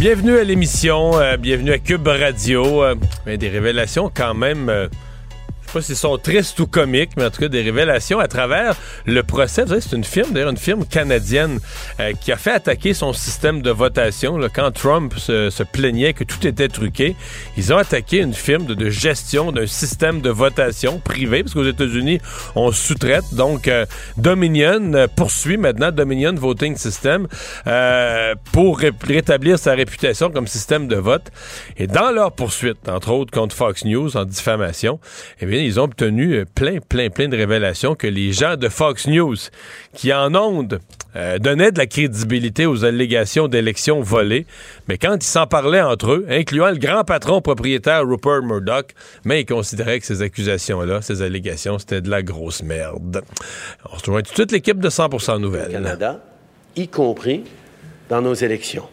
Bienvenue à l'émission, euh, bienvenue à Cube Radio. Euh, des révélations quand même. euh, sais pas si sont tristes ou comiques, mais en tout cas des révélations à travers le procès. Vous savez, c'est une firme, d'ailleurs une firme canadienne, euh, qui a fait attaquer son système de votation. là. quand Trump se, se plaignait que tout était truqué, ils ont attaqué une firme de, de gestion d'un système de votation privé, parce qu'aux États-Unis, on sous-traite. Donc, euh, Dominion euh, poursuit maintenant Dominion Voting System euh, pour ré- rétablir sa réputation comme système de vote. Et dans leur poursuite, entre autres contre Fox News en diffamation, eh bien, ils ont obtenu euh, plein, plein, plein de révélations que les gens de Fox News, qui en ondes euh, donnaient de la crédibilité aux allégations d'élections volées, mais quand ils s'en parlaient entre eux, incluant le grand patron propriétaire Rupert Murdoch, mais ils considéraient que ces accusations-là, ces allégations, c'était de la grosse merde. On se rejoint tout de l'équipe de 100% au Nouvelles. Canada, y compris dans nos élections.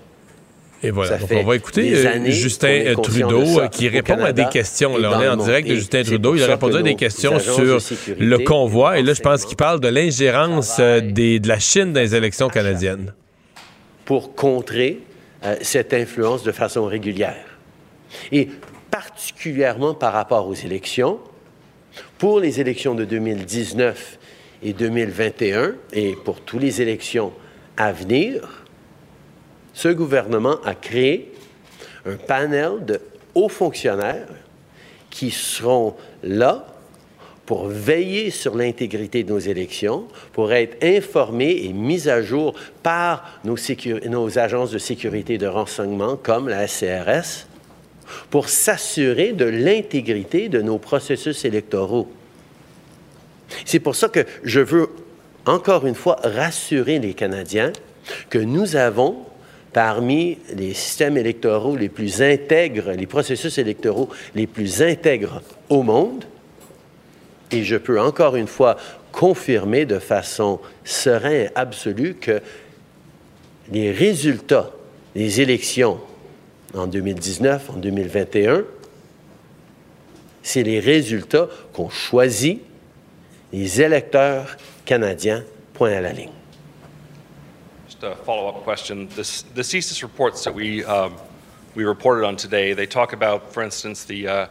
Et voilà. Ça Donc, fait on va écouter euh, Justin Trudeau euh, qui répond à des questions. Là, on est en direct de Justin Trudeau. Il a répondu à des questions sur sécurité le convoi. Et là, je pense qu'il parle de l'ingérence euh, de la Chine dans les élections canadiennes. pour contrer euh, cette influence de façon régulière. Et particulièrement par rapport aux élections, pour les élections de 2019 et 2021, et pour toutes les élections à venir, ce gouvernement a créé un panel de hauts fonctionnaires qui seront là pour veiller sur l'intégrité de nos élections, pour être informés et mis à jour par nos, agences de sécurité et de renseignement comme la SCRS, pour s'assurer de l'intégrité de nos processus électoraux. C'est pour ça que je veux encore une fois rassurer les Canadiens que nous avons parmi les systèmes électoraux les plus intègres, les processus électoraux les plus intègres au monde, et je peux encore une fois confirmer de façon sereine et absolue que les résultats des élections en 2019, en 2021, c'est les résultats qu'ont choisi les électeurs canadiens, point à la ligne. Just a follow-up question. This, the CSIS reports that we, um, we reported on today, they talk about, for instance, the uh,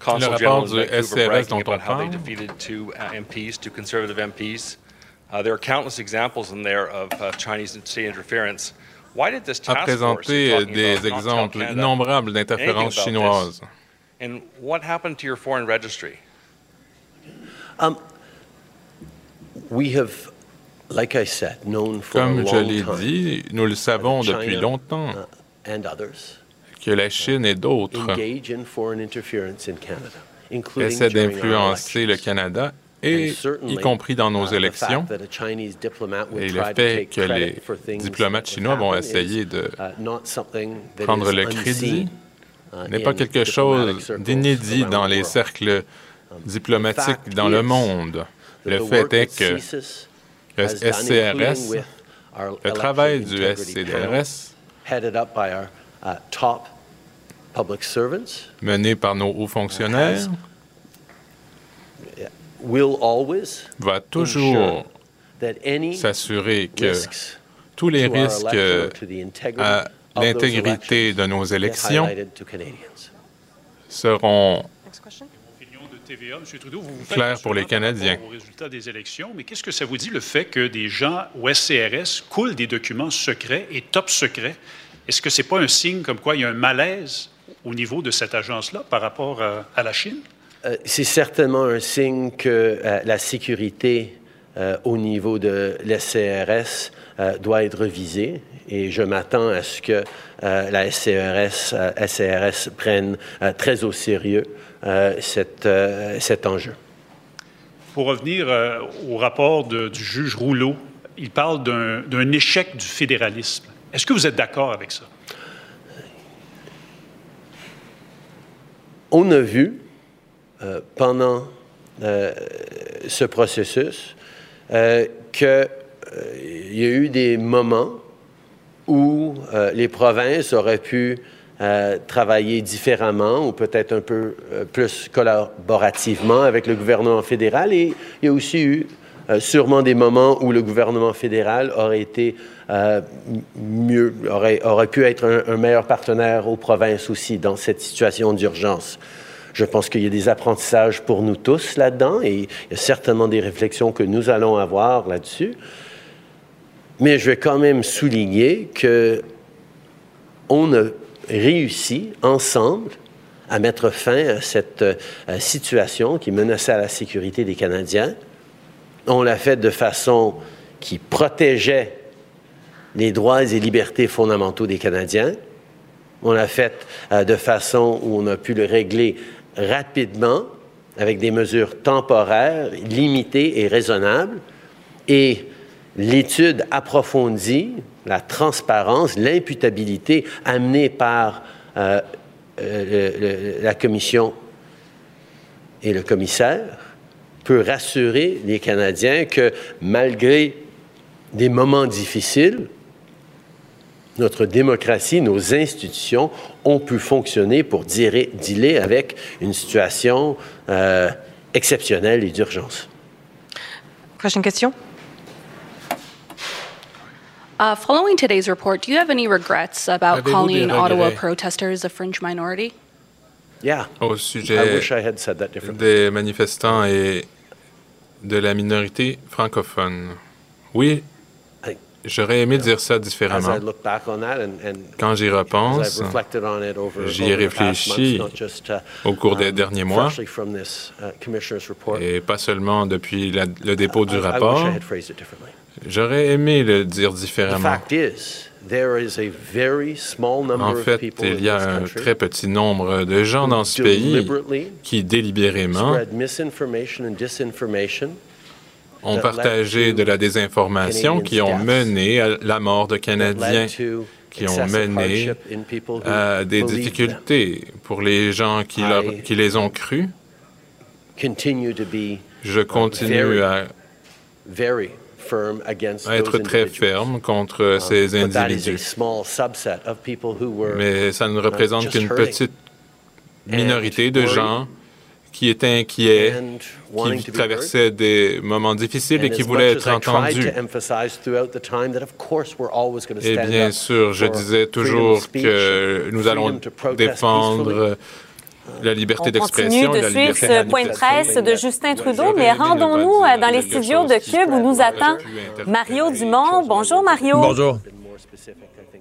Consul Le General rapport in Vancouver SCRS bragging about how they defeated two uh, MPs, two conservative MPs. Uh, there are countless examples in there of uh, Chinese state interference. Why did this a task force présenté talking des about not tell exemples innombrables anything d'interférences about chinoises. this? And what happened to your foreign registry? We have, Comme je l'ai dit, nous le savons depuis longtemps uh, que la Chine et d'autres essaient d'influencer le. Canada, et y compris dans nos uh, élections. Et le fait que les diplomates chinois vont essayer de uh, prendre le crédit n'est pas quelque chose d'inédit dans the les cercles diplomatiques fact dans le monde. Le the fait est que le SCRS, travail du our uh, top public servants, mené par nos hauts fonctionnaires, va toujours s'assurer que tous les risques à l'intégrité de nos élections seront TVA. M. Trudeau, vous vous faites Clair pour les Canadiens. rapport aux résultats des élections, mais qu'est-ce que ça vous dit le fait que des gens au SCRS coulent des documents secrets et top secrets? Est-ce que ce n'est pas un signe comme quoi il y a un malaise au niveau de cette agence-là par rapport à, à la Chine? Euh, c'est certainement un signe que euh, la sécurité euh, au niveau de l'SCRS euh, doit être revisée et je m'attends à ce que euh, la SCRS, euh, SCRS prenne euh, très au sérieux euh, euh, cet enjeu. Pour revenir euh, au rapport de- du juge Rouleau, il parle d'un échec du fédéralisme. Est-ce que vous êtes d'accord avec ça? On a vu euh, pendant euh, ce processus euh, qu'il y a eu des moments où les provinces auraient pu euh, travailler différemment ou peut-être un peu euh, plus collaborativement avec le gouvernement fédéral. Et il y a aussi eu euh, sûrement des moments où le gouvernement fédéral aurait été mieux, aurait, aurait pu être un, meilleur partenaire aux provinces aussi dans cette situation d'urgence. Je pense qu'il y a des apprentissages pour nous tous là-dedans et il y a certainement des réflexions que nous allons avoir là-dessus. Mais je vais quand même souligner que on a réussi ensemble à mettre fin à cette euh, situation qui menaçait la sécurité des Canadiens. On l'a fait de façon qui protégeait les droits et libertés fondamentaux des Canadiens. On l'a fait euh, de façon où on a pu le régler rapidement avec des mesures temporaires, limitées et raisonnables. Et l'étude approfondie, la transparence, l'imputabilité amenée par euh, euh, la commission et le commissaire peut rassurer les Canadiens que malgré des moments difficiles, notre démocratie, nos institutions ont pu fonctionner pour dealer avec une situation euh, exceptionnelle et d'urgence. Prochaine question. Uh, following today's report, do you have any regrets about Avez-vous calling des Ottawa regrets? protesters a fringe minority? Yeah, au I sujet wish I had said that differently. des manifestants et de la minorité francophone. Oui, I- j'aurais aimé dire ça As I différemment. look back on that and, and Quand j'y as repense, I've reflected on it over, j'y ai over the past réfléchi months, not just, uh, au cours des um, derniers mois, freshly from this, uh, commissioner's report, et pas seulement depuis la- le dépôt du I- I wish rapport, I had phrased it differently. J'aurais aimé le dire différemment. En fait, il y a un très petit nombre de gens dans ce pays qui délibérément ont partagé de la désinformation qui ont mené à la mort de Canadiens, qui ont mené à des difficultés pour les gens qui, leur- I- qui les ont crus. Je continue à, être très ferme contre ces is a individus. Mais ça ne représente just qu'une petite minorité de gens qui étaient inquiets, qui traversaient des moments difficiles et qui voulaient être entendus. Et stand bien sûr, je disais toujours que nous allons défendre la liberté On continue d'expression, de la suivre liberté ce point de presse de Justin Trudeau, mais rendons-nous euh, dans les studios de Cube où nous attend Mario Dumont. Bonjour Mario. Bonjour.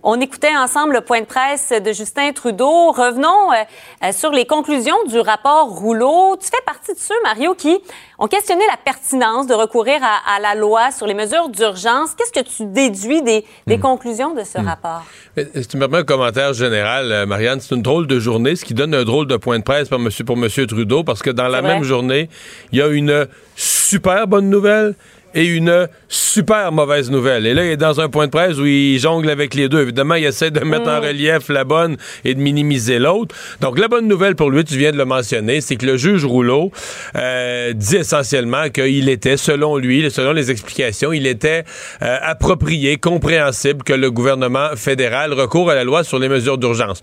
On écoutait ensemble le point de presse de Justin Trudeau. Revenons euh, euh, sur les conclusions du rapport Rouleau. Tu fais partie de ceux, Mario, qui ont questionné la pertinence de recourir à, à la loi sur les mesures d'urgence. Qu'est-ce que tu déduis des, des conclusions de ce rapport? Mais, Si tu me permets un commentaire général, euh, Marianne, c'est une drôle de journée, ce qui donne un drôle de point de presse pour M. Pour monsieur Trudeau, parce que dans la vrai. même journée, il y a une super bonne nouvelle et une super mauvaise nouvelle. Et là, il est dans un point de presse où il jongle avec les deux. Évidemment, il essaie de mettre en relief la bonne et de minimiser l'autre. Donc, la bonne nouvelle pour lui, tu viens de le mentionner, c'est que le juge Rouleau euh, dit essentiellement qu'il était, selon lui, selon les explications, il était euh, approprié, compréhensible que le gouvernement fédéral recourt à la loi sur les mesures d'urgence.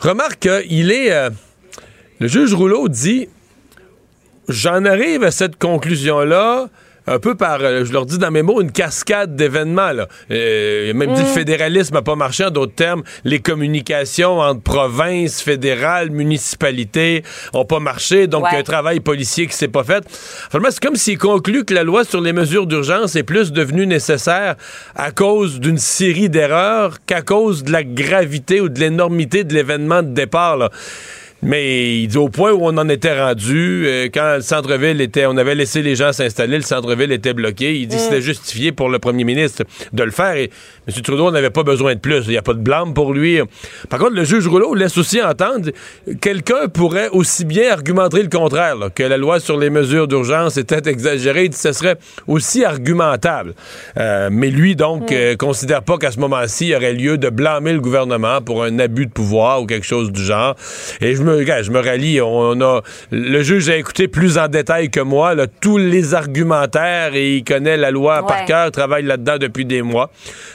Remarque qu'il est... euh, le juge Rouleau dit J'en arrive à cette conclusion-là un peu par, euh, je leur dis dans mes mots, une cascade d'événements. Euh, même dit le fédéralisme n'a pas marché, en d'autres termes, les communications entre provinces, fédérales, municipalités ont pas marché, donc Ouais. un travail policier qui s'est pas fait. Finalement, c'est comme s'il conclut que la loi sur les mesures d'urgence est plus devenue nécessaire à cause d'une série d'erreurs qu'à cause de la gravité ou de l'énormité de l'événement de départ. Là. Mais il dit au point où on en était rendu, euh, quand le centre-ville était, on avait laissé les gens s'installer, le centre-ville était bloqué. Il dit que c'était justifié pour le premier ministre de le faire et M. Trudeau n'avait pas besoin de plus. Il n'y a pas de blâme pour lui. Par contre, le juge Rouleau laisse aussi entendre quelqu'un pourrait aussi bien argumenter le contraire, là, que la loi sur les mesures d'urgence était exagérée. Il dit que ce serait aussi argumentable. Euh, mais lui, donc, euh, considère pas qu'à ce moment-ci, il y aurait lieu de blâmer le gouvernement pour un abus de pouvoir ou quelque chose du genre. Et je me, regarde, je me rallie. On a, le juge a écouté plus en détail que moi là, tous les argumentaires et il connaît la loi par cœur, travaille là-dedans depuis des mois.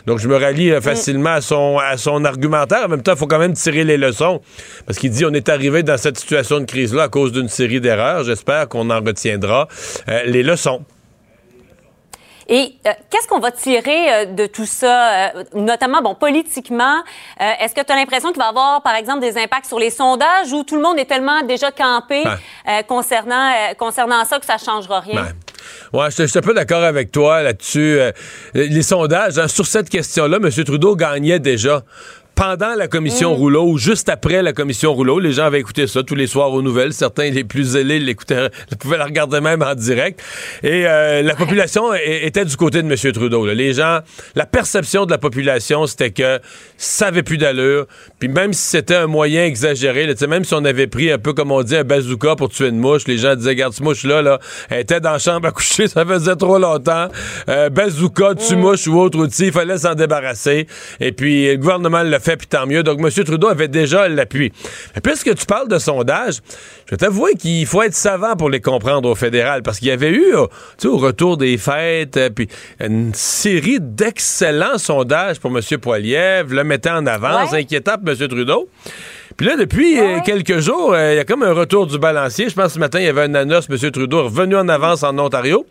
Donc, je me rallie euh, facilement à, son, à son argumentaire. En même temps, il faut quand même tirer les leçons parce qu'il dit on est arrivé dans cette situation de crise-là à cause d'une série d'erreurs. J'espère qu'on en retiendra euh, les leçons. Et euh, qu'est-ce qu'on va tirer euh, de tout ça, euh, notamment, bon, politiquement? Est-ce que tu as l'impression qu'il va y avoir, par exemple, des impacts sur les sondages ou tout le monde est tellement déjà campé Ben. concernant, concernant ça que ça ne changera rien? Ouais, je suis- je suis un peu d'accord avec toi là-dessus. Euh, les sondages, hein, sur cette question-là, M. Trudeau gagnait déjà. Pendant la commission Rouleau ou juste après la commission Rouleau, les gens avaient écouté ça tous les soirs aux nouvelles. Certains, les plus zélés, l'écoutaient, pouvaient la regarder même en direct. Et euh, la population était du côté de M. Trudeau. là. Les gens, la perception de la population, c'était que ça avait plus d'allure. Puis même si c'était un moyen exagéré, là, même si on avait pris un peu comme on dit un bazooka pour tuer une mouche, les gens disaient, regarde, cette mouche-là, là, elle était dans la chambre à coucher, ça faisait trop longtemps. Euh, bazooka, tue-mouche ou autre outil, il fallait s'en débarrasser. Et puis le gouvernement le fait, puis tant mieux. Donc M. Trudeau avait déjà l'appui. Mais Puisque tu parles de sondage, je vais t'avouer qu'il faut être savant pour les comprendre au fédéral, parce qu'il y avait eu, euh, tu sais, au retour des fêtes, euh, puis une série d'excellents sondages pour M. Poiliev, le mettant en avance, Ouais. inquiétant pour M. Trudeau. Puis là, depuis euh, quelques jours, euh, il y a comme un retour du balancier. Je pense que ce matin, il y avait un annonce, M. Trudeau revenu en avance en Ontario.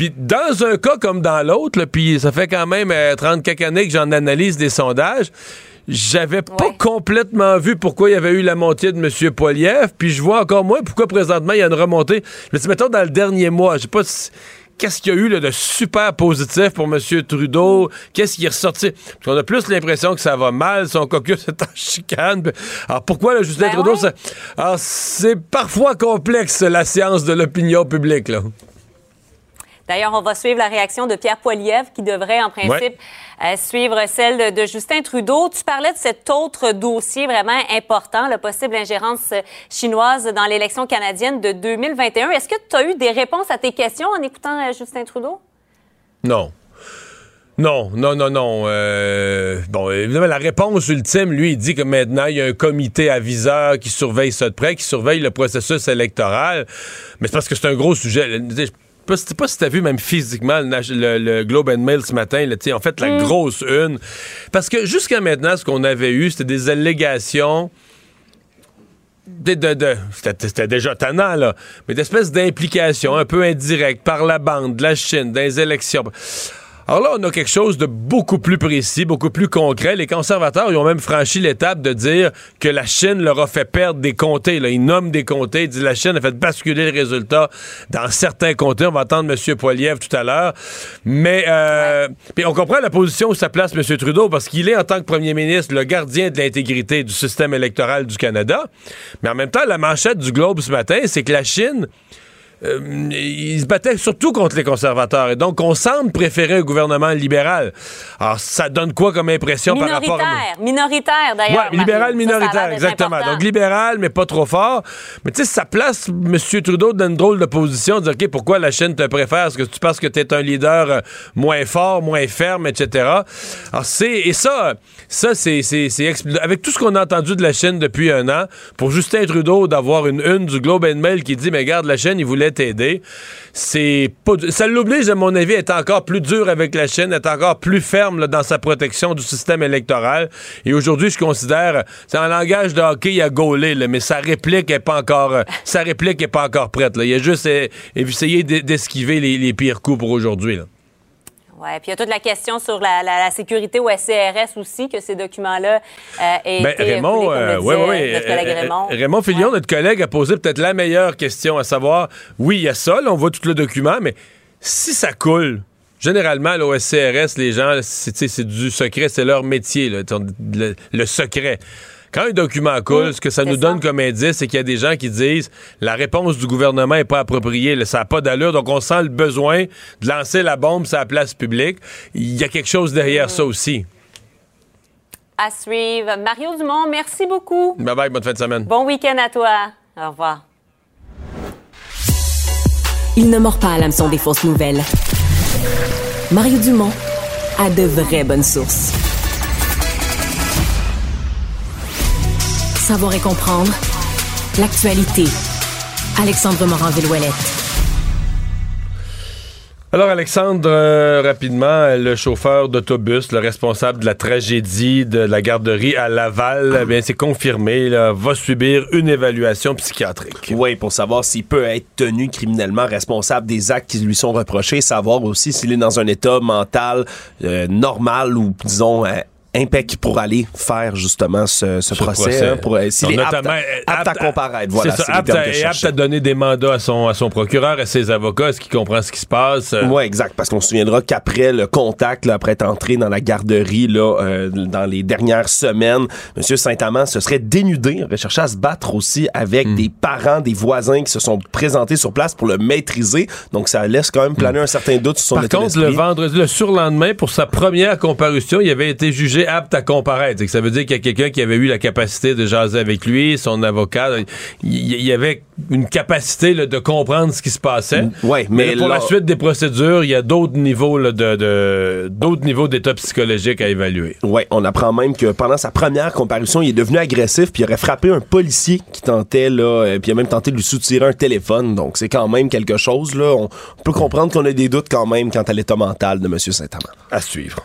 Puis dans un cas comme dans l'autre, puis ça fait quand même euh, 30 quelques années que j'en analyse des sondages, j'avais pas Ouais. complètement vu pourquoi il y avait eu la montée de M. Poiliev, puis je vois encore moins pourquoi présentement il y a une remontée. Dis, mettons, dans le dernier mois, je sais pas si- Qu'est-ce qu'il y a eu là, de super positif pour M. Trudeau? Qu'est-ce qui est ressorti? Parce qu'on a plus l'impression que ça va mal, son caucus est en chicane. Alors pourquoi le Justin Ben Trudeau? ouais. ça- Alors c'est parfois complexe la science de l'opinion publique. Là. D'ailleurs, on va suivre la réaction de Pierre Poilievre qui devrait, en principe, Ouais. euh, suivre celle de, de Justin Trudeau. Tu parlais de cet autre dossier vraiment important, la possible ingérence euh, chinoise dans l'élection canadienne de 2021. Est-ce que tu as eu des réponses à tes questions en écoutant euh, Justin Trudeau? Non. Non, non, non, non. Euh, bon, évidemment, la réponse ultime, lui, il dit que maintenant, il y a un comité aviseur qui surveille ça de près, qui surveille le processus électoral. Mais c'est parce que c'est un gros sujet. Je pas pas si t'as vu même physiquement le, le- le Globe and Mail ce matin, là, en fait, la grosse une. Parce que jusqu'à maintenant, ce qu'on avait eu, c'était des allégations de, de- de- c'était, déjà tannant, là, mais d'espèces d'implications un peu indirectes par la bande, de la Chine, dans les élections. Alors là, on a quelque chose de beaucoup plus précis, beaucoup plus concret. Les conservateurs, ils ont même franchi l'étape de dire que la Chine leur a fait perdre des comtés. Là. Ils nomment des comtés. Ils disent la Chine a fait basculer le résultat dans certains comtés. On va entendre M. Poiliev tout à l'heure. Mais euh, on comprend la position où ça place M. Trudeau parce qu'il est, en tant que premier ministre, le gardien de l'intégrité du système électoral du Canada. Mais en même temps, la manchette du Globe ce matin, c'est que la Chine euh, il se battait surtout contre les conservateurs. Et donc, on semble préférer un gouvernement libéral. Alors, ça donne quoi comme impression par rapport à... Minoritaire, minoritaire d'ailleurs. Ouais, libéral. Ça, ça minoritaire, exactement. important. Donc libéral, mais pas trop fort. Mais tu sais, ça place M. Trudeau dans une drôle de position, de dire, OK, pourquoi la Chine te préfère? Est-ce que tu penses que tu es un leader euh, moins fort, moins ferme, etc.? Alors, c'est... Et ça, ça, c'est... Avec tout ce qu'on a entendu de la Chine depuis un an, pour Justin Trudeau d'avoir une une du Globe and Mail qui dit, mais regarde, la Chine, il voulait pourrait. C'est ça l'oblige, à mon avis, à être encore plus dur avec la Chine, à être encore plus ferme dans sa protection du système électoral. Et aujourd'hui, je considère, c'est un langage de hockey, il a mais sa réplique est pas encore, sa réplique est pas encore prête. Là. Il a juste essayé d'esquiver les, les, pires coups pour aujourd'hui. Oui, puis il y a toute la question sur la, sécurité au SCRS aussi, que ces documents-là euh, aient ben, été Raymond, euh, ouais, ouais, notre collègue euh, Raymond. Raymond Filion, notre collègue, a posé peut-être la meilleure question, à savoir, oui, il y a ça, là, on voit tout le document, mais si ça coule, généralement, au SCRS, les gens, c'est du secret, c'est leur métier, le secret. Quand un document coule, ce que ça nous donne comme indice, c'est qu'il y a des gens qui disent la réponse du gouvernement n'est pas appropriée, ça n'a pas d'allure, donc on sent le besoin de lancer la bombe sur la place publique. Il y a quelque chose derrière ça aussi. À suivre. Mario Dumont, merci beaucoup. Bye bye, bonne fin de semaine. Bon week-end à toi. Au revoir. Il ne mord pas à l'hameçon des fausses nouvelles. Mario Dumont a de vraies bonnes sources. Savoir et comprendre l'actualité. Alexandre Morin-Villouellette. Alors Alexandre, euh, rapidement, le chauffeur d'autobus, le responsable de la tragédie de la garderie à Laval, eh bien c'est confirmé, va subir une évaluation psychiatrique. Oui, pour savoir s'il peut être tenu criminellement responsable des actes qui lui sont reprochés, savoir aussi s'il est dans un état mental euh, normal ou disons euh, impec pour aller faire justement ce, procès, hein, pour s'il est apte, à comparaître. Voilà, c'est ça, apte, à, et apte à donner des mandats à son, à son procureur, à ses avocats, est-ce qu'il comprend ce qui se passe? Oui, exact, parce qu'on se souviendra qu'après le contact, là, après être entré dans la garderie là, euh, dans les dernières semaines, M. Saint-Amand se serait dénudé, aurait cherché à se battre aussi avec hmm. des parents, des voisins qui se sont présentés sur place pour le maîtriser. Donc ça laisse quand même planer hmm. un certain doute sur son Par contre, le vendredi, le surlendemain, pour sa première comparution, il avait été jugé apte à comparaître. Ça veut dire qu'il y a quelqu'un qui avait eu la capacité de jaser avec lui, son avocat. Il y avait une capacité de comprendre ce qui se passait. Mm, ouais, mais, pour la suite des procédures, il y a d'autres niveaux de, d'autres niveaux d'état psychologique à évaluer. Ouais, on apprend même que pendant sa première comparution, il est devenu agressif puis il aurait frappé un policier qui tentait là, euh, puis il a même tenté de lui soutirer un téléphone. Donc c'est quand même quelque chose là. On peut comprendre qu'on a des doutes quand même quant à l'état mental de M. Saint-Amand. À suivre.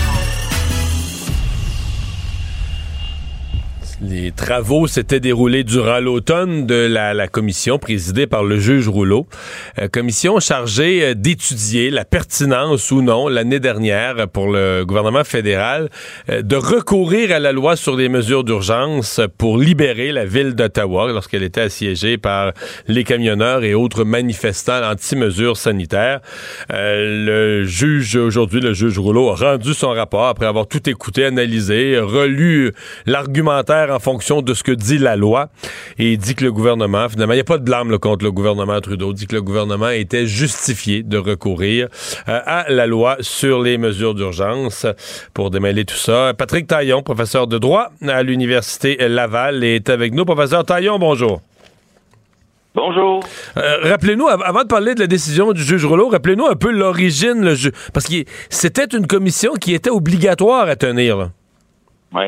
Les travaux s'étaient déroulés durant l'automne de la, commission présidée par le juge Rouleau. Euh, commission chargée euh, d'étudier la pertinence ou non l'année dernière pour le gouvernement fédéral euh, de recourir à la loi sur les mesures d'urgence pour libérer la ville d'Ottawa lorsqu'elle était assiégée par les camionneurs et autres manifestants anti-mesures sanitaires. le juge aujourd'hui, le juge Rouleau, a rendu son rapport après avoir tout écouté, analysé, relu l'argumentaire en fonction de ce que dit la loi. Et il dit que le gouvernement, finalement, il n'y a pas de blâme contre le gouvernement Trudeau, il dit que le gouvernement était justifié de recourir euh, à la loi sur les mesures d'urgence pour démêler tout ça. Patrick Taillon, professeur de droit à l'Université Laval, est avec nous. Professeur Taillon, bonjour. Bonjour. Euh, rappelez-nous, avant de parler de la décision du juge Rouleau, rappelez-nous un peu l'origine, le parce que c'était une commission qui était obligatoire à tenir. Oui.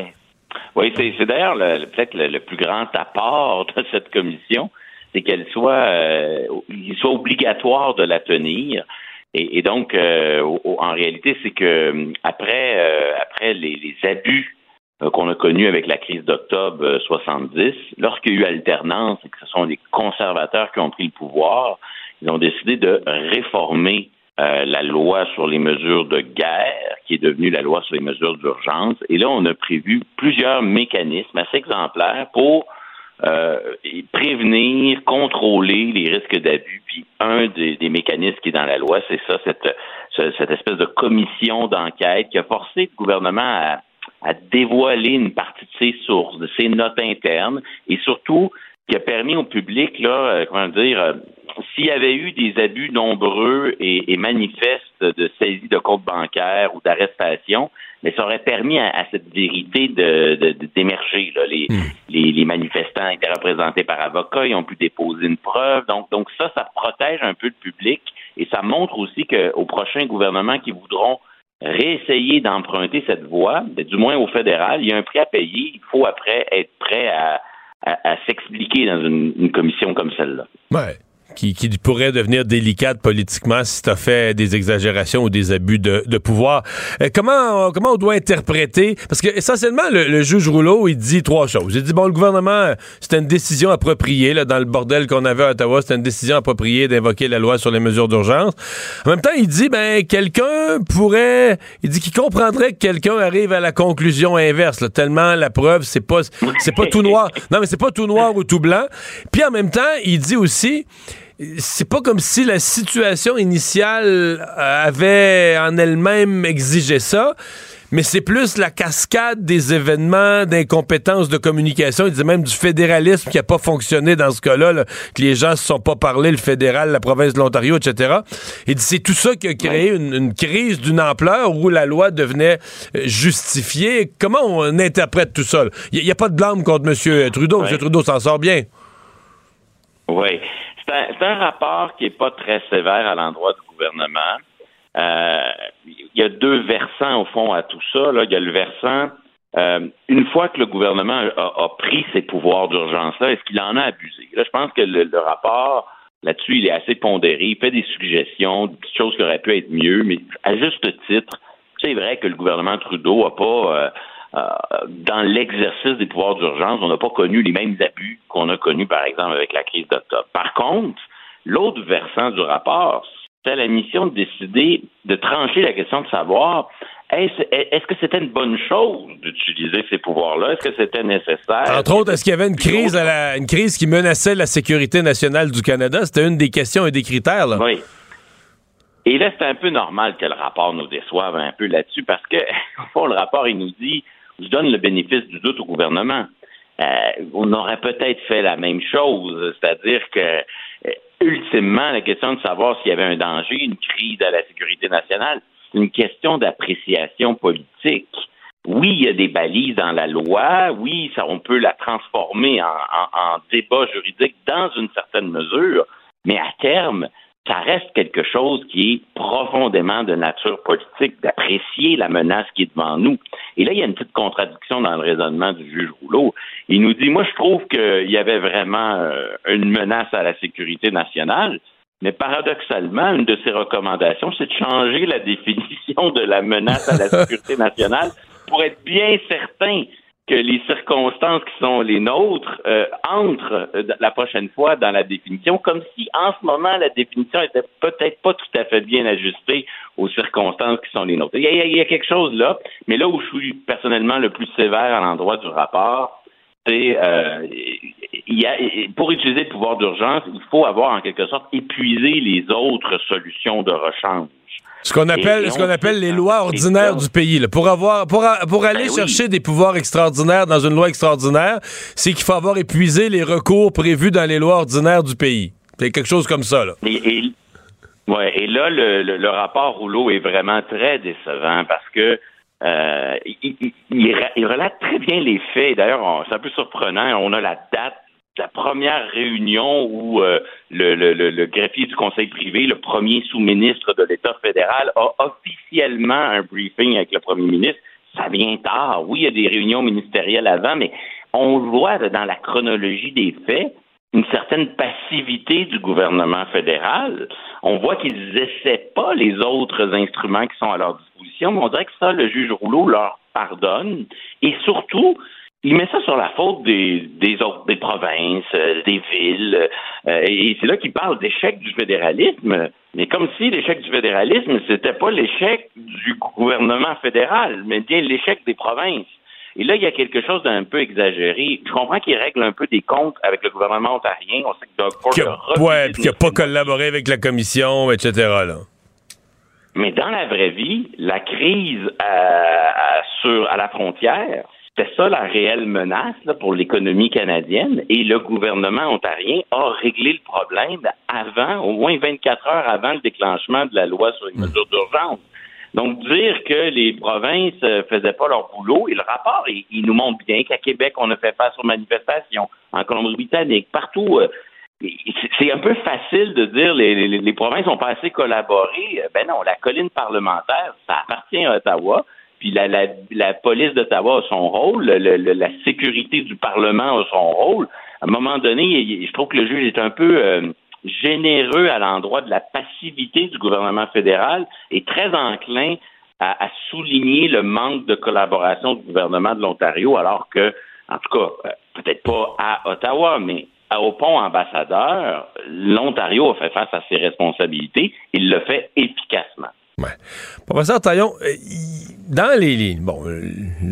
Oui, c'est d'ailleurs peut-être le, plus grand apport de cette commission, c'est qu'elle soit, euh, il soit obligatoire de la tenir. Et, donc, euh, en réalité, c'est que euh, après, après les, abus qu'on a connus avec la crise d'octobre 70, lorsqu'il y a eu alternance et que ce sont les conservateurs qui ont pris le pouvoir, ils ont décidé de réformer euh, la loi sur les mesures de guerre, qui est devenue la loi sur les mesures d'urgence. Et là, on a prévu plusieurs mécanismes assez exemplaires pour euh, prévenir, contrôler les risques d'abus. Puis un des, mécanismes qui est dans la loi, c'est ça, cette, cette espèce de commission d'enquête qui a forcé le gouvernement à, à dévoiler une partie de ses sources, de ses notes internes, et surtout qui a permis au public, là, euh, comment dire, s'il y avait eu des abus nombreux et, et manifestes de saisie de comptes bancaires ou d'arrestation, mais ça aurait permis à, à cette vérité de, de- de- d'émerger. là. Les, manifestants étaient représentés par avocats, ils ont pu déposer une preuve. Donc, donc ça, ça protège un peu le public et ça montre aussi qu'aux prochains gouvernements qui voudront réessayer d'emprunter cette voie, ben, du moins au fédéral, il y a un prix à payer. Il faut après être prêt à, à- à s'expliquer dans une, une commission comme celle-là. Ouais. Qui, qui pourrait devenir délicate politiquement si tu as fait des exagérations ou des abus de, de pouvoir. Euh, comment, comment on doit interpréter? Parce que essentiellement, le, le juge Rouleau, il dit trois choses. Il dit, bon, le gouvernement, c'était une décision appropriée, là, dans le bordel qu'on avait à Ottawa, c'était une décision appropriée d'invoquer la loi sur les mesures d'urgence. En même temps, il dit, ben, quelqu'un pourrait, il dit qu'il comprendrait que quelqu'un arrive à la conclusion inverse, là, tellement la preuve, c'est pas, c'est pas tout noir. Non, mais c'est pas tout noir ou tout blanc. Puis en même temps, il dit aussi, c'est pas comme si la situation initiale euh, avait en elle-même exigé ça, mais c'est plus la cascade des événements d'incompétence de communication, il disait même du fédéralisme qui a pas fonctionné dans ce cas-là, là, que les gens se sont pas parlé, le fédéral, la province de l'Ontario, etc. Il dit c'est tout ça qui a créé une, une crise d'une ampleur où la loi devenait euh, justifiée. Comment on interprète tout ça? Il n'y a, pas de blâme contre M. Trudeau. M. Trudeau s'en sort bien. Oui. C'est un, rapport qui n'est pas très sévère à l'endroit du gouvernement. Euh, il y a deux versants, au fond, à tout ça. Là. Il y a le versant, euh, une fois que le gouvernement a, pris ses pouvoirs d'urgence-là, est-ce qu'il en a abusé? Là, je pense que le, rapport, là-dessus, il est assez pondéré. Il fait des suggestions, des choses qui auraient pu être mieux, mais à juste titre, c'est vrai que le gouvernement Trudeau n'a pas... euh, dans l'exercice des pouvoirs d'urgence, on n'a pas connu les mêmes abus qu'on a connus, par exemple, avec la crise d'octobre. Par contre, l'autre versant du rapport, c'était la mission de décider, de trancher la question de savoir est-ce est-ce que c'était une bonne chose d'utiliser ces pouvoirs-là? Est-ce que c'était nécessaire? Entre autres, est-ce qu'il y avait une crise, à la- une crise qui menaçait la sécurité nationale du Canada? C'était une des questions et des critères. Là. Oui. Et là, c'est un peu normal que le rapport nous déçoive un peu là-dessus parce que, au fond, le rapport, il nous dit, je donne le bénéfice du doute au gouvernement. Euh, on aurait peut-être fait la même chose, c'est-à-dire que, euh, ultimement, la question de savoir s'il y avait un danger, une crise à la sécurité nationale, c'est une question d'appréciation politique. Oui, il y a des balises dans la loi. Oui, ça, on peut la transformer en, débat juridique dans une certaine mesure. Mais à terme, ça reste quelque chose qui est profondément de nature politique, d'apprécier la menace qui est devant nous. Et là, il y a une petite contradiction dans le raisonnement du juge Rouleau. Il nous dit, moi, je trouve qu'il y avait vraiment euh, une menace à la sécurité nationale, mais paradoxalement, une de ses recommandations, c'est de changer la définition de la menace à la sécurité nationale pour être bien certain que les circonstances qui sont les nôtres euh, entrent euh, la prochaine fois dans la définition, comme si en ce moment la définition était peut-être pas tout à fait bien ajustée aux circonstances qui sont les nôtres. Il y a, il y a quelque chose là, mais là où je suis personnellement le plus sévère à l'endroit du rapport, c'est euh, il y a, pour utiliser le pouvoir d'urgence, il faut avoir en quelque sorte épuisé les autres solutions de rechange. Ce qu'on appelle, ce qu'on on appelle les lois ordinaires du pays. là. Pour avoir, pour, a- pour aller Ben oui. chercher des pouvoirs extraordinaires dans une loi extraordinaire, c'est qu'il faut avoir épuisé les recours prévus dans les lois ordinaires du pays. C'est quelque chose comme ça. Là. Et, et- ouais, et là, le, le- le rapport Rouleau est vraiment très décevant parce que euh, il, il- il il relate très bien les faits. D'ailleurs, c'est un peu surprenant. On a la date la première réunion où euh, le, greffier du Conseil privé, le premier sous-ministre de l'État fédéral, a officiellement un briefing avec le premier ministre. Ça vient tard. Oui, il y a des réunions ministérielles avant, mais on voit dans la chronologie des faits une certaine passivité du gouvernement fédéral. On voit qu'ils essaient pas les autres instruments qui sont à leur disposition, mais on dirait que ça, le juge Rouleau leur pardonne. Et surtout, il met ça sur la faute des, des autres, des provinces, euh, des villes. euh, et c'est là qu'il parle d'échec du fédéralisme. Mais comme si l'échec du fédéralisme, c'était pas l'échec du gouvernement fédéral, mais bien l'échec des provinces. Et là, il y a quelque chose d'un peu exagéré. Je comprends qu'il règle un peu des comptes avec le gouvernement ontarien. On sait que Doug Ford a ouais, puis qui a pas collaboré avec la commission, etc. Là. Mais dans la vraie vie, la crise à, à- sur, à la frontière, C'était ça la réelle menace là, pour l'économie canadienne et le gouvernement ontarien a réglé le problème avant, au moins 24 heures avant le déclenchement de la loi sur les mesures d'urgence. Donc, dire que les provinces euh, faisaient pas leur boulot, et le rapport, il, il nous montre bien qu'à Québec, on a fait face aux manifestations, en Colombie-Britannique, partout. euh, c'est- un peu facile de dire les, les, les provinces ont pas assez collaboré. Euh, Ben non, la colline parlementaire, ça appartient à Ottawa. Puis la, police d'Ottawa a son rôle, le- la sécurité du Parlement a son rôle. À un moment donné, je trouve que le juge est un peu euh, généreux à l'endroit de la passivité du gouvernement fédéral et très enclin à, souligner le manque de collaboration du gouvernement de l'Ontario, alors que, en tout cas, euh, peut-être pas à Ottawa, mais au pont ambassadeur, l'Ontario a fait face à ses responsabilités. Il le fait efficacement. Professeur Taillon, euh, dans les lignes, bon, euh,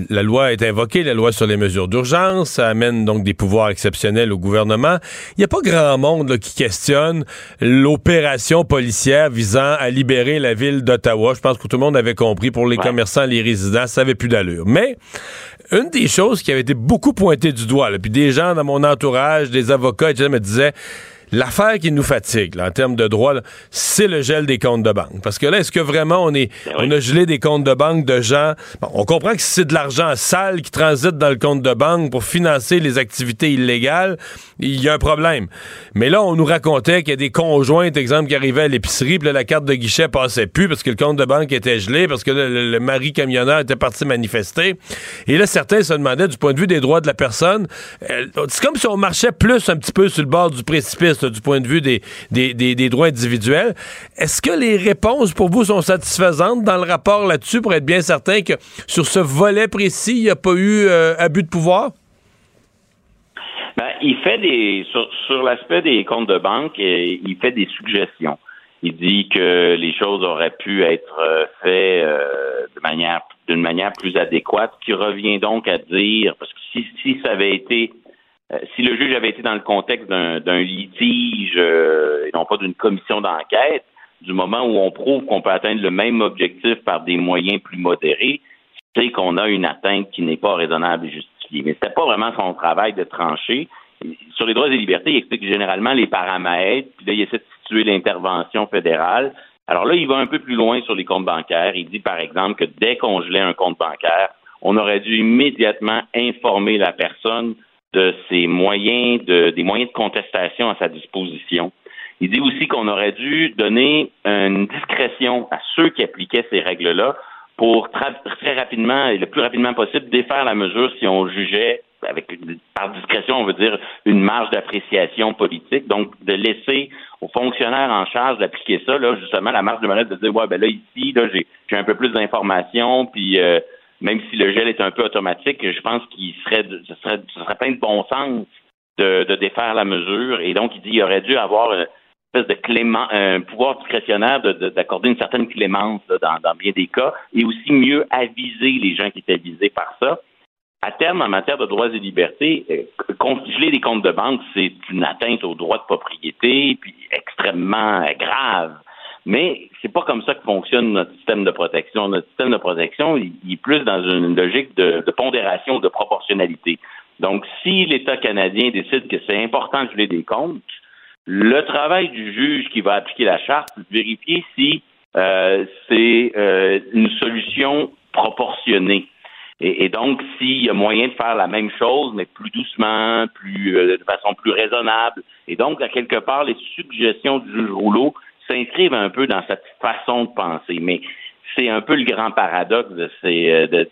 la loi est invoquée, la loi sur les mesures d'urgence, ça amène donc des pouvoirs exceptionnels au gouvernement. Il n'y a pas grand monde là, qui questionne l'opération policière visant à libérer la ville d'Ottawa. Je pense que tout le monde avait compris pour les commerçants, les résidents, ça avait plus d'allure. Mais une des choses qui avait été beaucoup pointée du doigt, là, puis des gens dans mon entourage, des avocats, etc., me disaient L'affaire qui nous fatigue là, en termes de droit, c'est le gel des comptes de banque. Parce que là, est-ce que vraiment on est, on a gelé des comptes de banque de gens? Bon, on comprend que si c'est de l'argent sale qui transite dans le compte de banque pour financer les activités illégales, il y a un problème. Mais là, on nous racontait qu'il y a des conjointes, exemple, qui arrivaient à l'épicerie, puis là, la carte de guichet passait plus parce que le compte de banque était gelé, parce que là, le, le mari camionneur était parti manifester. Et là, certains se demandaient, du point de vue des droits de la personne, euh, c'est comme si on marchait plus un petit peu sur le bord du précipice du point de vue des, des, des- droits individuels. Est-ce que les réponses pour vous sont satisfaisantes dans le rapport là-dessus pour être bien certain que sur ce volet précis, il n'y a pas eu euh, abus de pouvoir? Ben, il fait des sur, l'aspect des comptes de banque, euh, il fait des suggestions. Il dit que les choses auraient pu être euh, faites de manière d'une manière plus adéquate, qui revient donc à dire parce que si, si ça avait été si le juge avait été dans le contexte d'un litige euh, et non pas d'une commission d'enquête, du moment où on prouve qu'on peut atteindre le même objectif par des moyens plus modérés, c'est qu'on a une atteinte qui n'est pas raisonnable et justifiée. Mais c'était pas vraiment son travail de trancher. Sur les droits et libertés, il explique généralement les paramètres, puis là, il essaie de situer l'intervention fédérale. Alors là, il va un peu plus loin sur les comptes bancaires. Il dit, par exemple, que dès qu'on gelait un compte bancaire, on aurait dû immédiatement informer la personne de ses moyens, de, des moyens de contestation à sa disposition. Il dit aussi qu'on aurait dû donner une discrétion à ceux qui appliquaient ces règles-là pour très rapidement et le plus rapidement possible défaire la mesure si on jugeait avec par discrétion, on veut dire une marge d'appréciation politique, donc de laisser aux fonctionnaires en charge d'appliquer ça, là, justement, la marge de manœuvre de dire ouais ben là ici, là, j'ai j'ai un peu plus d'informations, puis euh, même si le gel est un peu automatique, je pense qu'il serait ce serait ce serait plein de bon sens de, défaire la mesure. Et donc, il dit qu'il aurait dû avoir une espèce de clément, un pouvoir discrétionnaire de- de- d'accorder une certaine clémence dans, bien des cas, et aussi mieux aviser les gens qui étaient visés par ça. À terme, en matière de droits et libertés, euh, les comptes de banque, c'est une atteinte aux droits de propriété, puis extrêmement grave. Mais c'est pas comme ça que fonctionne notre système de protection. Notre système de protection, il, est plus dans une logique de, pondération, de proportionnalité. Donc, si l'État canadien décide que c'est important de geler des comptes, le travail du juge qui va appliquer la charte, vérifier si euh, c'est euh, une solution proportionnée. Et, et donc, s'il y a moyen de faire la même chose, mais plus doucement, plus euh, de façon plus raisonnable, et donc, à quelque part, les suggestions du juge Rouleau s'inscrivent un peu dans cette façon de penser. Mais c'est un peu le grand paradoxe de, euh,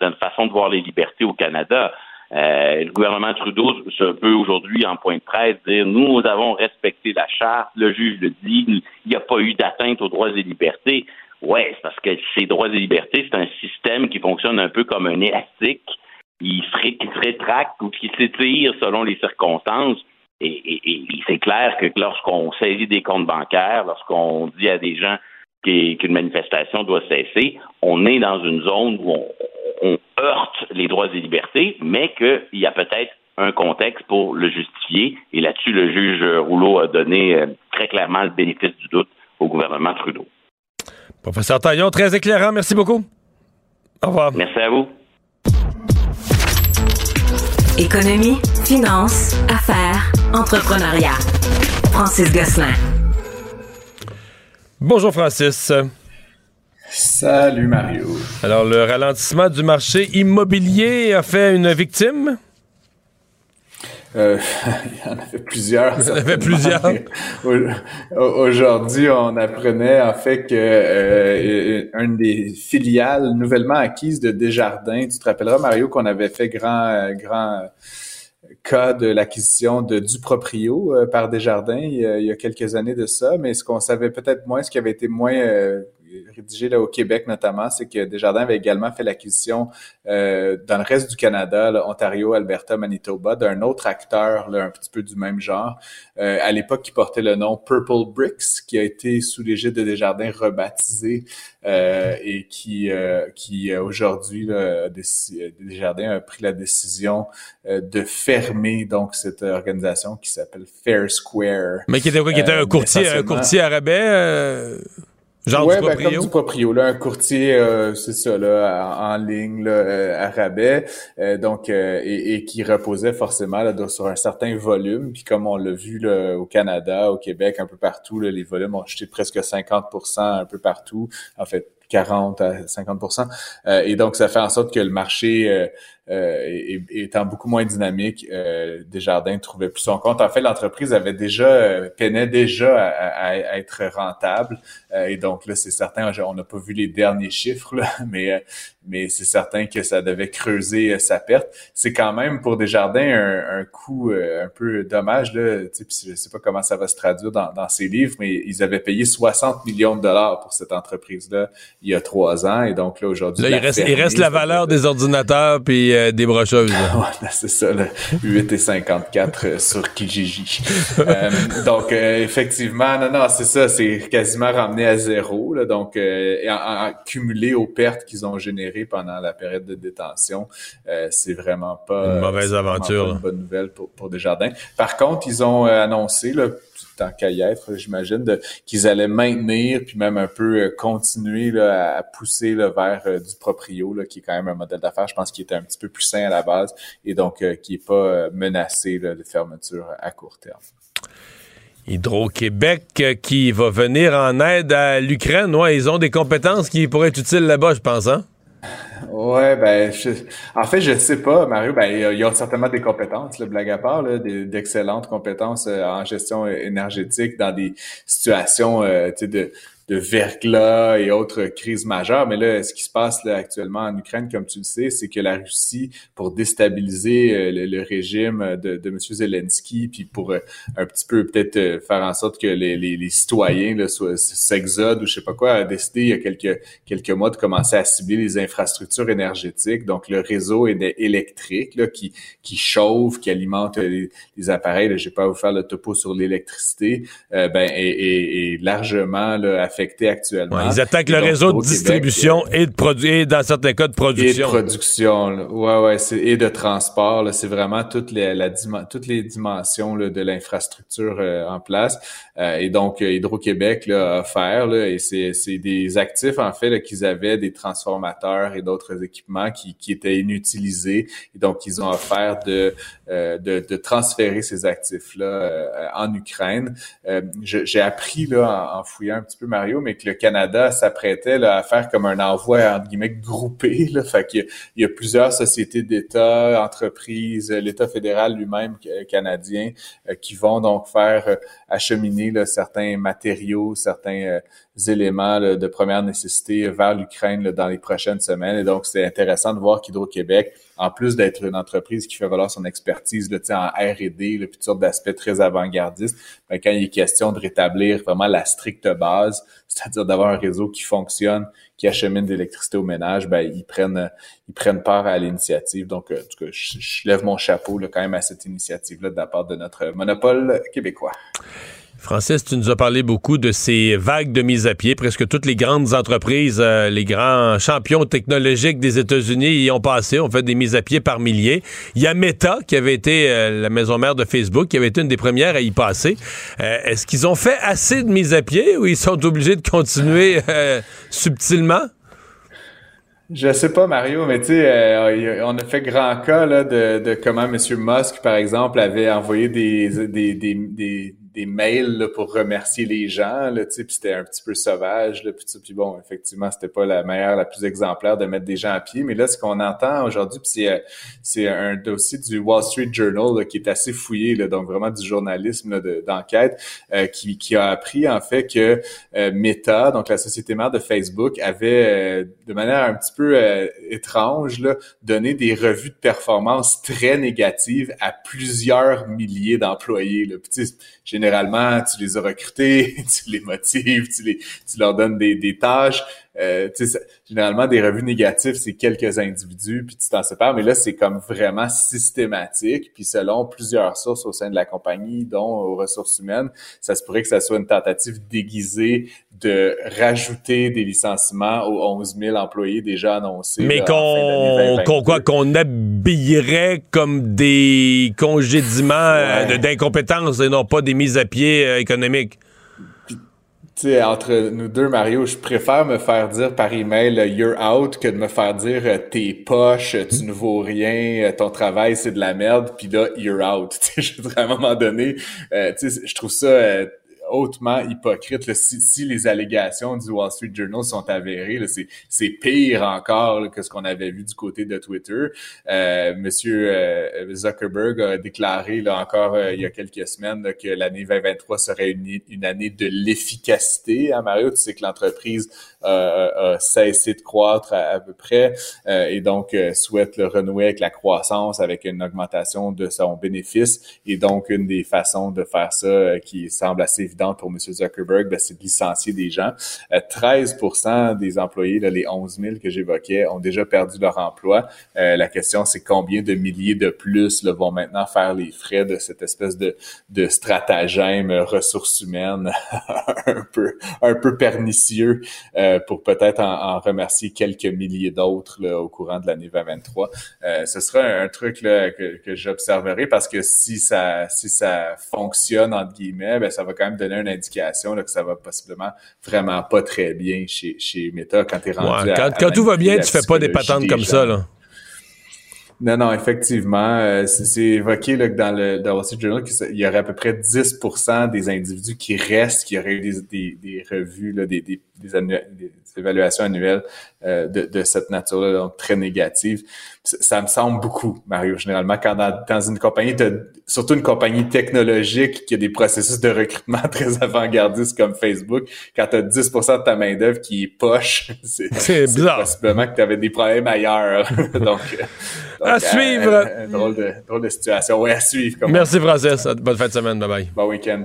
notre, façon de voir les libertés au Canada. Euh, le gouvernement Trudeau se peut aujourd'hui, en point de presse, dire nous avons respecté la charte, le juge le dit, il n'y a pas eu d'atteinte aux droits et libertés. Ouais, c'est parce que ces droits et libertés, c'est un système qui fonctionne un peu comme un élastique. Il se, ré- qui se rétracte ou qui s'étire selon les circonstances. Et, et- et c'est clair que lorsqu'on saisit des comptes bancaires, lorsqu'on dit à des gens qu'une manifestation doit cesser, on est dans une zone où on, on heurte les droits et libertés, mais qu'il y a peut-être un contexte pour le justifier. Et là-dessus, le juge Rouleau a donné euh, très clairement le bénéfice du doute au gouvernement Trudeau. Professeur Taillon, très éclairant. Merci beaucoup. Au revoir. Merci à vous. Économie, finance, affaires, entrepreneuriat. Francis Gosselin. Bonjour Francis. Salut Mario. Alors, le ralentissement du marché immobilier a fait une victime? Euh, il y en avait plusieurs. Il y en avait plusieurs. Aujourd'hui, on apprenait en fait que euh, une des filiales nouvellement acquises de Desjardins, tu te rappelleras Mario qu'on avait fait grand grand cas de l'acquisition de Duproprio euh, par Desjardins il y, a, il y, a, quelques années de ça, mais ce qu'on savait peut-être moins, ce qui avait été moins euh, rédigé là, au Québec notamment, c'est que Desjardins avait également fait l'acquisition euh, dans le reste du Canada, là, Ontario, Alberta, Manitoba, d'un autre acteur là, un petit peu du même genre, euh, à l'époque qui portait le nom Purple Bricks, qui a été sous l'égide de Desjardins rebaptisé euh, et qui, euh, qui aujourd'hui, Desjardins a pris la décision de fermer donc cette organisation qui s'appelle Fair Square. Mais qui était? Qui était un courtier, un courtier à rabais? Genre ouais, du ben, comme du proprio, là, un courtier, euh, c'est ça, là, en, en ligne, là, euh, à rabais, euh, donc, et, et, qui reposait forcément là, sur un certain volume. Puis comme on l'a vu là, au Canada, au Québec, un peu partout, là, les volumes ont chuté presque 50% un peu partout. En fait, 40 à 50% Et donc, ça fait en sorte que le marché euh, étant beaucoup moins dynamique, euh, Desjardins trouvait plus son compte. En fait, l'entreprise avait déjà euh, peinait déjà à, être rentable. Euh, et donc là, c'est certain, on n'a pas vu les derniers chiffres, là, mais mais c'est certain que ça devait creuser sa perte. C'est quand même pour Desjardins un, un coût un peu dommage. Là, je sais pas comment ça va se traduire dans, dans ces livres, mais ils avaient payé 60 millions de dollars pour cette entreprise-là il y a trois ans. Et donc là, aujourd'hui... il reste, il reste la valeur des ordinateurs puis euh, des brocheuses. ouais, c'est ça, là, 8 et 54 euh, sur Kijiji. euh, donc, euh, effectivement, non, non, c'est ça, c'est quasiment ramené à zéro. Là, donc, en, en, cumulé aux pertes qu'ils ont générées pendant la période de détention, c'est vraiment pas... Une mauvaise aventure. Pas une bonne nouvelle pour, pour Desjardins. Par contre, ils ont annoncé, là, tant qu'à y être, j'imagine, qu'ils allaient maintenir puis même un peu continuer là, à pousser vers du proprio, là, qui est quand même un modèle d'affaires, je pense, qui était un petit peu plus sain à la base et donc euh, qui n'est pas euh, menacé là, de fermeture à court terme. Hydro-Québec euh, qui va venir en aide à l'Ukraine. Ils ont des compétences qui pourraient être utiles là-bas, je pense, hein? Ouais, ben, je, en fait, je sais pas, Mario. Ben, ils ont certainement des compétences, là, blague à part, d'excellentes compétences en gestion énergétique dans des situations, euh, tu sais, de de verglas et autres crises majeures. Mais là, ce qui se passe là, actuellement en Ukraine, comme tu le sais, c'est que la Russie, pour déstabiliser euh, le, régime de, de M. Zelensky, puis pour euh, un petit peu peut-être euh, faire en sorte que les, les, les citoyens s'exodent ou je sais pas quoi, a décidé il y a quelques, quelques mois de commencer à cibler les infrastructures énergétiques, donc le réseau électrique là, qui, qui chauffe, qui alimente les, les appareils. Je vais pas vous faire le topo sur l'électricité, euh, ben, est, largement là, affectés actuellement. ils attaquent le réseau de distribution et de produits, et dans certains cas de production. Et de production, là. ouais, ouais, et de transport. C'est vraiment toutes les, la, toutes les dimensions là, de l'infrastructure euh, en place. Euh, et donc, euh, Hydro-Québec a offert, là, et c'est des actifs, en fait, qu'ils avaient des transformateurs et d'autres équipements qui, qui étaient inutilisés. Et donc, ils ont offert de, de, de, transférer ces actifs-là en Ukraine. J'ai appris, là, en, fouillant un petit peu Mario, mais que le Canada s'apprêtait à faire comme un envoi, entre guillemets, groupé. Là. Fait y, a plusieurs sociétés d'État, entreprises, l'État fédéral lui-même canadien, euh, qui vont donc faire euh, acheminer certains matériaux, certains euh, éléments de première nécessité vers l'Ukraine dans les prochaines semaines. Et donc, c'est intéressant de voir qu'Hydro-Québec, en plus d'être une entreprise qui fait valoir son expertise là, en R&D, puis toutes sortes d'aspects très avant-gardistes, ben, quand il est question de rétablir vraiment la stricte base, c'est-à-dire d'avoir un réseau qui fonctionne, qui achemine de l'électricité au ménage, ben, ils prennent ils prennent part à l'initiative. Donc, euh, en tout cas, je, je, lève mon chapeau là, quand même à cette initiative-là de la part de notre monopole québécois. Francis, tu nous as parlé beaucoup de ces vagues de mise à pied. Presque toutes les grandes entreprises, euh, les grands champions technologiques des États-Unis y ont passé, ont fait des mises à pied par milliers. Il y a Meta, qui avait été euh, la maison mère de Facebook, qui avait été une des premières à y passer. Euh, est-ce qu'ils ont fait assez de mises à pied ou ils sont obligés de continuer subtilement? Je sais pas, Mario, mais tu sais, on a fait grand cas là, de, de comment M. Musk, par exemple, avait envoyé des, des des mails là, pour remercier les gens, là, puis c'était un petit peu sauvage. Là, puis, puis bon, effectivement, c'était pas la meilleure, la plus exemplaire de mettre des gens à pied. Mais là, ce qu'on entend aujourd'hui, c'est euh, c'est un dossier du Wall Street Journal là, qui est assez fouillé, là, donc vraiment du journalisme d'enquête, euh, qui, qui a appris en fait que euh, Meta, donc la société mère de Facebook, avait de manière un petit peu étrange là, donné des revues de performance très négatives à plusieurs milliers d'employés. Là. Généralement, tu les as recrutés, tu les motives, tu, les, tu leur donnes des, des tâches. Euh, généralement, des revues négatives, c'est quelques individus, puis tu t'en sépares, mais là, c'est comme vraiment systématique. Puis selon plusieurs sources au sein de la compagnie, dont aux ressources humaines, ça se pourrait que ça soit une tentative déguisée de rajouter des licenciements aux 11 000 employés déjà annoncés. Mais qu'on quoi qu'on habillerait comme des congédiements euh, d'incompétence et non pas des mises à pied euh, économiques? Sais, entre nous deux, Mario, je préfère me faire dire par email euh, you're out que de me faire dire euh, t'es poche, tu ne vaux rien, euh, ton travail c'est de la merde, puis là you're out. je à un moment donné, je trouve ça hautement hypocrite. Si, les allégations du Wall Street Journal sont avérées, c'est pire encore que ce qu'on avait vu du côté de Twitter. Euh, Monsieur euh, Zuckerberg a déclaré là, encore euh, il y a quelques semaines que l'année 2023 serait une, une année de l'efficacité. Hein, Mario, tu sais que l'entreprise a cessé de croître à, peu près et donc souhaite le renouer avec la croissance, avec une augmentation de son bénéfice. Et donc, une des façons de faire ça qui semble assez évidente pour M. Zuckerberg, ben, c'est de licencier des gens. 13 euh, des employés, là, les 11 000 que j'évoquais, ont déjà perdu leur emploi. Euh, la question, c'est combien de milliers de plus là, vont maintenant faire les frais de cette espèce de, de stratagème ressources humaines un peu un peu pernicieux euh, pour peut-être en, remercier quelques milliers d'autres au courant de l'année 2023. ce sera un, truc là, que, que j'observerai parce que si ça si ça fonctionne entre guillemets, ben, ça va quand même donner une indication là, que ça va possiblement vraiment pas très bien chez, chez Meta quand tu es rendu à, Quand, tout va bien, tu fais pas des patentes comme ça. Là. Non, non, effectivement. Euh, c'est évoqué là, que dans le dans Wall Street Journal qu'il y aurait à peu près 10 des individus qui restent, qui auraient eu des, des, des revues, là, des, des, des, évaluations annuelles euh, de, de, cette nature-là, donc très négatives. Ça, me semble beaucoup, Mario, généralement, quand dans, dans une compagnie, surtout une compagnie technologique qui a des processus de recrutement très avant-gardistes comme Facebook, quand tu as 10% de ta main-d'œuvre qui est poche, c'est bizarre. possiblement que tu avais des problèmes ailleurs. donc, à suivre. drôle, de, drôle de situation. Oui, à suivre. Merci, Francis. Bonne fin de semaine. Bye-bye. Bon week-end.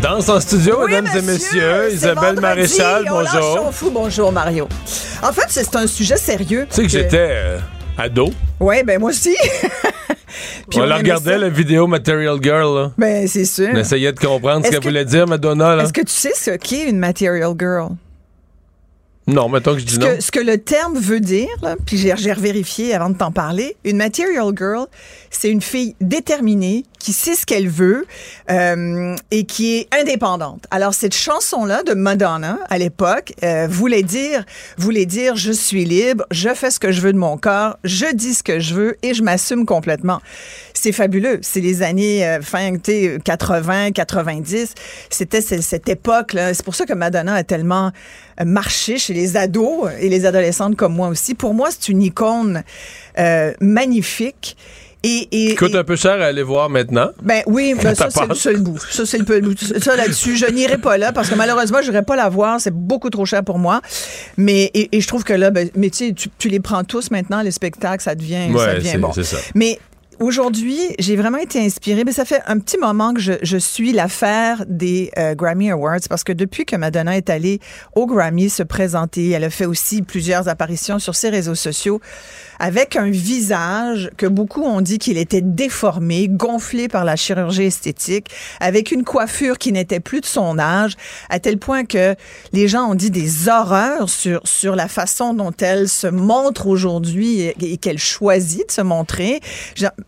Danse en studio, mesdames et messieurs. Isabelle Maréchal, bonjour. fou, bonjour Mario. En fait, c'est un sujet sérieux. Tu sais que, j'étais euh, ado. Oui, ben moi aussi. Puis on, la regardait, la vidéo Material Girl. Là. Ben, c'est sûr. On essayait de comprendre ce qu'elle voulait dire, Madonna. Est-ce que tu sais ce qu'est une Material Girl? Non, mettons que je dis ce non. Que, ce que le terme veut dire, puis j'ai revérifié avant de t'en parler, une Material Girl, c'est une fille déterminée qui sait ce qu'elle veut euh, et qui est indépendante. Alors cette chanson-là de Madonna à l'époque euh, voulait dire voulait dire je suis libre, je fais ce que je veux de mon corps, je dis ce que je veux et je m'assume complètement. C'est fabuleux. C'est les années euh, fin tu sais, 80, 90. C'était ce- cette époque-là. C'est pour ça que Madonna a tellement euh, marché chez les ados et les adolescentes comme moi aussi. Pour moi, c'est une icône euh, magnifique. Et, coûte et- un peu cher à aller voir maintenant. ben oui, ben ça c'est le seul bout. Ça c'est le peu bout. Ça là-dessus, je n'irai pas là parce que malheureusement, je n'irai pas la voir, c'est beaucoup trop cher pour moi. Mais et, et je trouve que là ben, mais tu tu, les prends tous maintenant les spectacles, ça devient ça Ouais, devient c'est bon. c'est ça. Mais Aujourd'hui, j'ai vraiment été inspirée. Mais ça fait un petit moment que je, je suis l'affaire des euh, Grammy Awards parce que depuis que Madonna est allée au Grammy se présenter, elle a fait aussi plusieurs apparitions sur ses réseaux sociaux avec un visage que beaucoup ont dit qu'il était déformé, gonflé par la chirurgie esthétique, avec une coiffure qui n'était plus de son âge, à tel point que les gens ont dit des horreurs sur, sur la façon dont elle se montre aujourd'hui et qu'elle choisit de se montrer.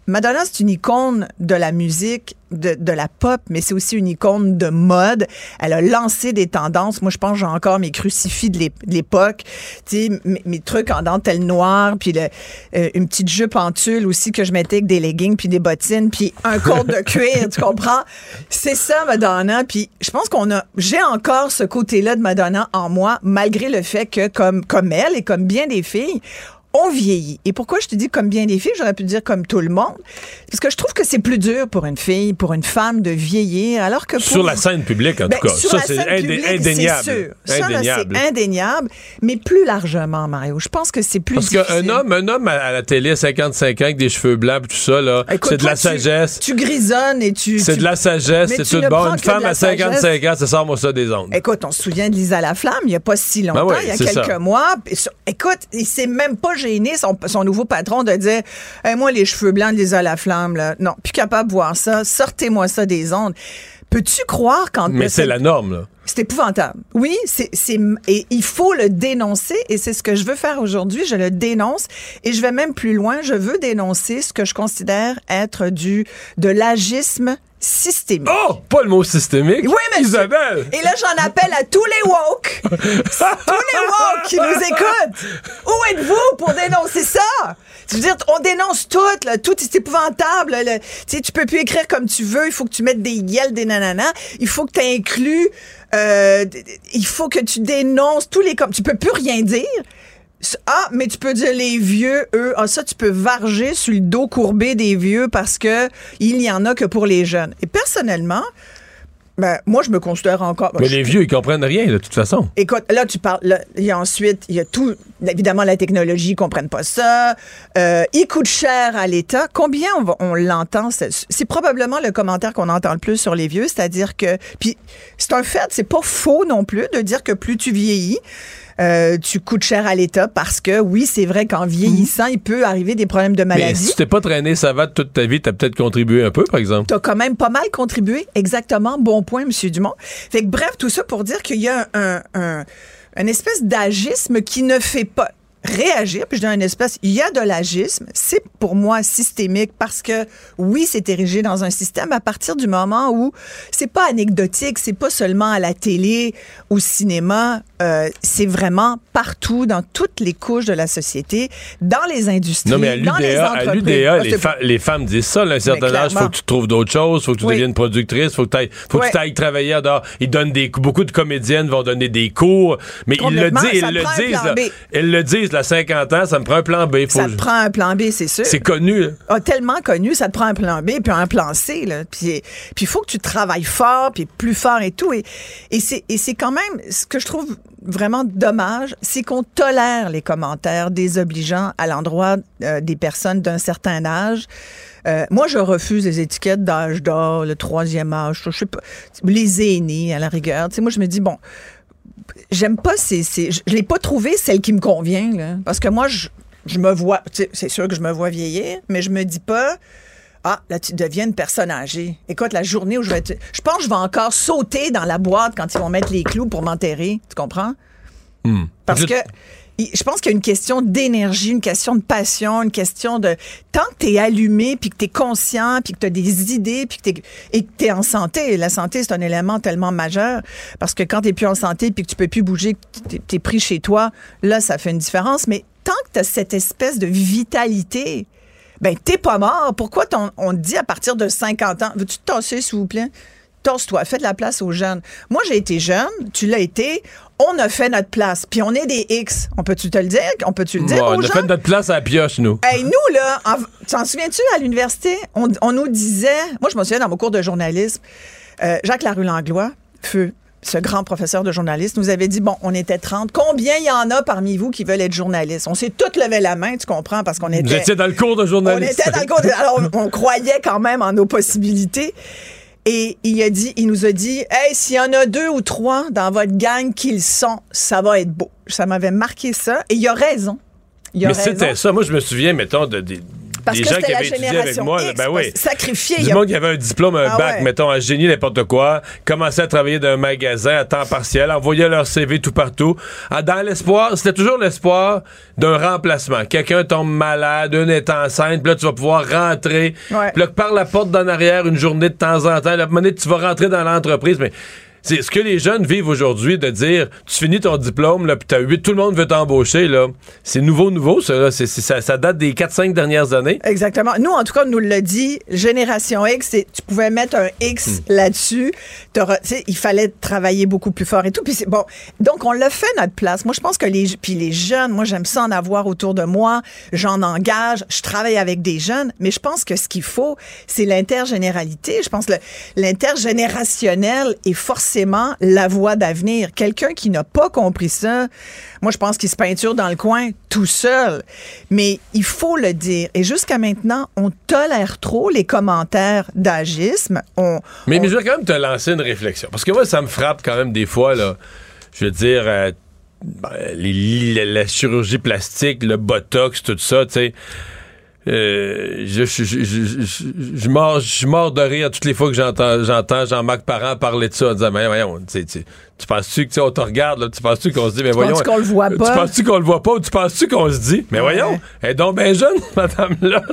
Madonna, c'est une icône de la musique, de, de la pop, mais c'est aussi une icône de mode. Elle a lancé des tendances. Moi, je pense j'ai encore mes crucifix de l'ép- de l'époque, tu sais, mes, mes trucs en dentelle noire, puis le- euh, une petite jupe en tulle aussi que je mettais avec des leggings, puis des bottines, puis un code de cuir, tu comprends? C'est ça, Madonna. Puis je pense qu'on a, j'ai encore ce côté-là de Madonna en moi, malgré le fait que, comme, comme elle et comme bien des filles, on vieillit. Et pourquoi je te dis comme bien des filles, j'aurais pu dire comme tout le monde? Parce que je trouve que c'est plus dur pour une fille, pour une femme de vieillir, alors que pour Sur la scène publique, en ben, tout cas. sur Ça, la c'est indé- indéniable. Sûr. Indéniable. c'est indéniable. Mais plus largement, Mario, je pense que c'est plus Parce qu'un homme, un homme à, la télé à 55 ans avec des cheveux blancs tout ça, là, c'est de la tu- sagesse. Tu, grisonnes et tu... C'est tu- de la sagesse, c'est tout bon. Une femme à 55 sagesse. ans, ça sort moi ça des ondes. Écoute, on se souvient de Lisa Laflamme il n'y a pas si longtemps, Ben ouais, il y a quelques ça. mois. Écoute, il s'est même pas gêné, son, son nouveau patron, de dire Hey, Moi, les cheveux blancs de Lisa Laflamme, là, non, plus capable de voir ça, sortez-moi ça des ondes. Peux-tu croire quand. Mais c'est la norme, là. C'est épouvantable. Oui, c'est, c'est, et il faut le dénoncer et c'est ce que je veux faire aujourd'hui. Je le dénonce et je vais même plus loin. Je veux dénoncer ce que je considère être du, de l'agisme systémique. Oh, pas le mot systémique. Oui, mais Isabelle. Et là, j'en appelle à tous les woke, tous les woke qui nous écoutent. Où êtes-vous pour dénoncer ça? Je veux dire, on dénonce tout, là, tout est épouvantable. là. Tu sais, tu peux plus écrire comme tu veux. Il faut que tu mettes des yels, des nananas. Il faut que tu inclues. euh, il faut que tu dénonces tous les comme. Tu peux plus rien dire. Ah, mais tu peux dire les vieux, eux, ah ça tu peux varger sur le dos courbé des vieux parce que il n'y en a que pour les jeunes. Et personnellement, ben, moi je me considère encore. Mais je- les vieux, ils comprennent rien, de toute façon. Écoute, là, tu parles. là, il y a ensuite, il y a tout. Évidemment, la technologie, ils comprennent pas ça. Euh, il coûte cher à l'État. Combien on, va- on l'entend? C'est c'est probablement le commentaire qu'on entend le plus sur les vieux, c'est-à-dire que. Puis, c'est un fait, c'est pas faux non plus de dire que plus tu vieillis, euh, tu coûtes cher à l'État parce que, oui, c'est vrai qu'en vieillissant, il peut arriver des problèmes de Mais maladie. si tu t'es pas traîné savate toute ta vie, t'as peut-être contribué un peu, par exemple. T'as quand même pas mal contribué. Exactement. Bon point, Monsieur Dumont. Fait que bref, tout ça pour dire qu'il y a un, un, un espèce d'agisme qui ne fait pas réagir. Puis je dis un espèce, il y a de l'agisme. C'est pour moi systémique parce que oui, c'est érigé dans un système à partir du moment où c'est pas anecdotique, c'est pas seulement à la télé, au cinéma, euh, c'est vraiment partout dans toutes les couches de la société, dans les industries, Non, mais à dans les l'UDA, à entreprises. l'UDA, Ah, les, c'est fa- les femmes disent ça, là, à un certain âge, faut clairement. que tu trouves d'autres choses, faut que tu Oui. deviennes productrice, faut que, t'ailles- faut que tu ailles travailler dehors. Ils donnent des, beaucoup de comédiennes vont donner des cours, mais ils le disent, ils le disent, là. Ils le disent, là, 50 ans, ça me prend un plan B. Faut Ça te prend un plan B, c'est sûr. C'est connu, hein. Ah, tellement connu, ça te prend un plan B puis un plan C. Là. Puis puis il faut que tu travailles fort, puis plus fort et tout. Et, et c'est quand même ce que je trouve vraiment dommage, c'est qu'on tolère les commentaires désobligeants à l'endroit euh, des personnes d'un certain âge. Euh, moi, je refuse les étiquettes d'âge d'or, le troisième âge, je sais pas, les aînés à la rigueur. Tu moi, je me dis bon, j'aime pas ces, ces- je l'ai pas trouvé celle qui me convient là, parce que moi je, je me vois c'est sûr que je me vois vieillir mais je me dis pas ah, là, tu deviens une personne âgée. Écoute, la journée où je vais être... Je pense que je vais encore sauter dans la boîte quand ils vont mettre les clous pour m'enterrer. Tu comprends? Hmm. Parce que je pense qu'il y a une question d'énergie, une question de passion, une question de tant que tu es allumé, puis que tu es conscient, puis que tu as des idées, puis que tu et que tu es en santé. La santé, c'est un élément tellement majeur parce que quand tu plus en santé, puis que tu peux plus bouger, que tu es pris chez toi, là, ça fait une différence. Mais tant que tu as cette espèce de vitalité, ben t'es pas mort. Pourquoi t'on- on te dit à partir de 50 ans, veux-tu te tasser, s'il vous plaît? Tasse-toi, fais de la place aux jeunes. Moi, j'ai été jeune, tu l'as été, on a fait notre place, puis on est des X. On peut-tu te le dire? On peut-tu le dire Bon, aux on a gens? fait notre place à la pioche, nous. Hey, nous, là, en- t'en souviens-tu, à l'université, on, on nous disait, moi, je me souviens dans mon cours de journalisme, euh, Jacques Larue-Langlois, feu, ce grand professeur de journalisme, nous avait dit, bon, on était 30, combien il y en a parmi vous qui veulent être journalistes? On s'est tous levé la main, tu comprends, parce qu'on était... Vous étiez dans le cours de On journaliste. était dans le cours de- Alors, on, on croyait quand même en nos possibilités. Et il a dit, il nous a dit, hey, s'il y en a deux ou trois dans votre gang qui le sont, ça va être beau. Ça m'avait marqué ça. Et il a raison. Il a Mais c'était ça. Moi, je me souviens, mettons, de, Parce des que gens qui la avaient étudié avec moi. X, ben oui. sacrifié. Du a- monde qui avait un diplôme, un Ah bac, ouais. mettons, un génie, n'importe quoi, commençaient à travailler dans un magasin à temps partiel, envoyaient leur CV tout partout, Ah, dans l'espoir, c'était toujours l'espoir d'un remplacement. Quelqu'un tombe malade, une est enceinte, puis là, tu vas pouvoir rentrer. Ouais. Puis là, par la porte d'en arrière, une journée de temps en temps, la monnaie, tu vas rentrer dans l'entreprise, mais... C'est ce que les jeunes vivent aujourd'hui de dire tu finis ton diplôme là puis t'as huit tout le monde veut t'embaucher là c'est nouveau nouveau ça là. C'est- ça, ça date des 4-5 dernières années Exactement. Nous, en tout cas, on nous l'a dit, Génération X, tu pouvais mettre un X Hmm. là-dessus. Il fallait travailler beaucoup plus fort et tout. Puis bon. Donc, on l'a fait notre place. Moi, je pense que les, puis les jeunes, moi, j'aime ça en avoir autour de moi. J'en engage. Je travaille avec des jeunes. Mais je pense que ce qu'il faut, c'est l'intergénéralité. Je pense que le- l'intergénérationnel est forcément la voie d'avenir. Quelqu'un qui n'a pas compris ça, moi, je pense qu'il se peinture dans le coin tout seul. Mais il faut le dire. Et jusqu'à maintenant, on tolère trop les commentaires d'agisme. On, Mais, on- mais je vais quand même te lancer une réflexion. Parce que moi, ça me frappe quand même des fois, là. Je veux dire, euh, ben, les- la, la chirurgie plastique, le botox, tout ça, tu sais. Euh, je, je, je, je, je, mords, je de rire toutes les fois que j'entends, j'entends Jean-Marc Parent parler de ça en disant, mais voyons, tu tu- tu penses-tu que, tu on te regarde, là, tu penses-tu qu'on se dit, mais Tu voyons. qu'on le voit Tu pas? penses-tu qu'on le voit pas ou tu penses-tu qu'on se dit, mais voyons, elle est donc bien jeune, madame-là.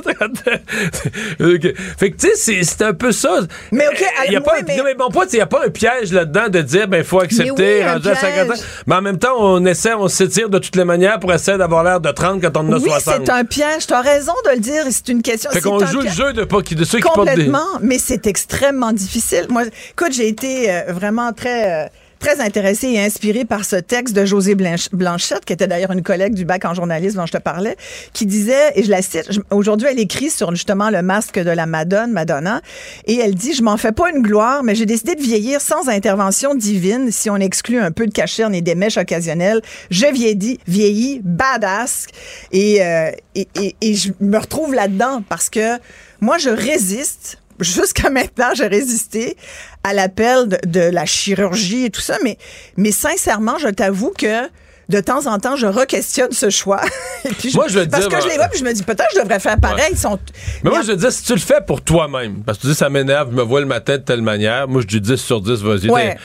Fait que, tu sais, c'est, un peu ça. Mais OK, il y a pas, mais- non, mais point, il n'y a pas un piège là-dedans de dire, ben, il faut accepter, oui, rendu à 50 ans. Mais en même temps, on essaie, on s'étire de toutes les manières pour essayer d'avoir l'air de 30 quand on en a oui, 60. c'est un piège. Tu as raison de le dire. C'est une question. Fait c'est qu'on joue le jeu de, pas, de ceux qui portent des... Complètement, mais c'est extrêmement difficile. Moi, écoute, j'ai été euh, vraiment très... euh, très intéressée et inspirée par ce texte de José Blanch- Blanchette, qui était d'ailleurs une collègue du bac en journalisme dont je te parlais, qui disait, et je la cite, aujourd'hui elle écrit sur justement le masque de la Madone, Madonna, et elle dit, je m'en fais pas une gloire, mais j'ai décidé de vieillir sans intervention divine, si on exclut un peu de cacherne et des mèches occasionnelles. Je vieillis, vieillis, badass, et, euh, et, et, et je me retrouve là-dedans parce que moi, je résiste jusqu'à maintenant, j'ai résisté à l'appel de, de la chirurgie et tout ça, mais, mais sincèrement, je t'avoue que de temps en temps, je re-questionne ce choix. Puis je- Moi, je veux parce dire, que je les vois, puis je me dis, peut-être que je devrais faire pareil. Ils sont, Mais moi, je veux dire, si tu le fais pour toi-même, parce que tu dis, ça m'énerve, je me vois le matin de telle manière, moi, je dis 10 sur 10, vas-y. Ouais,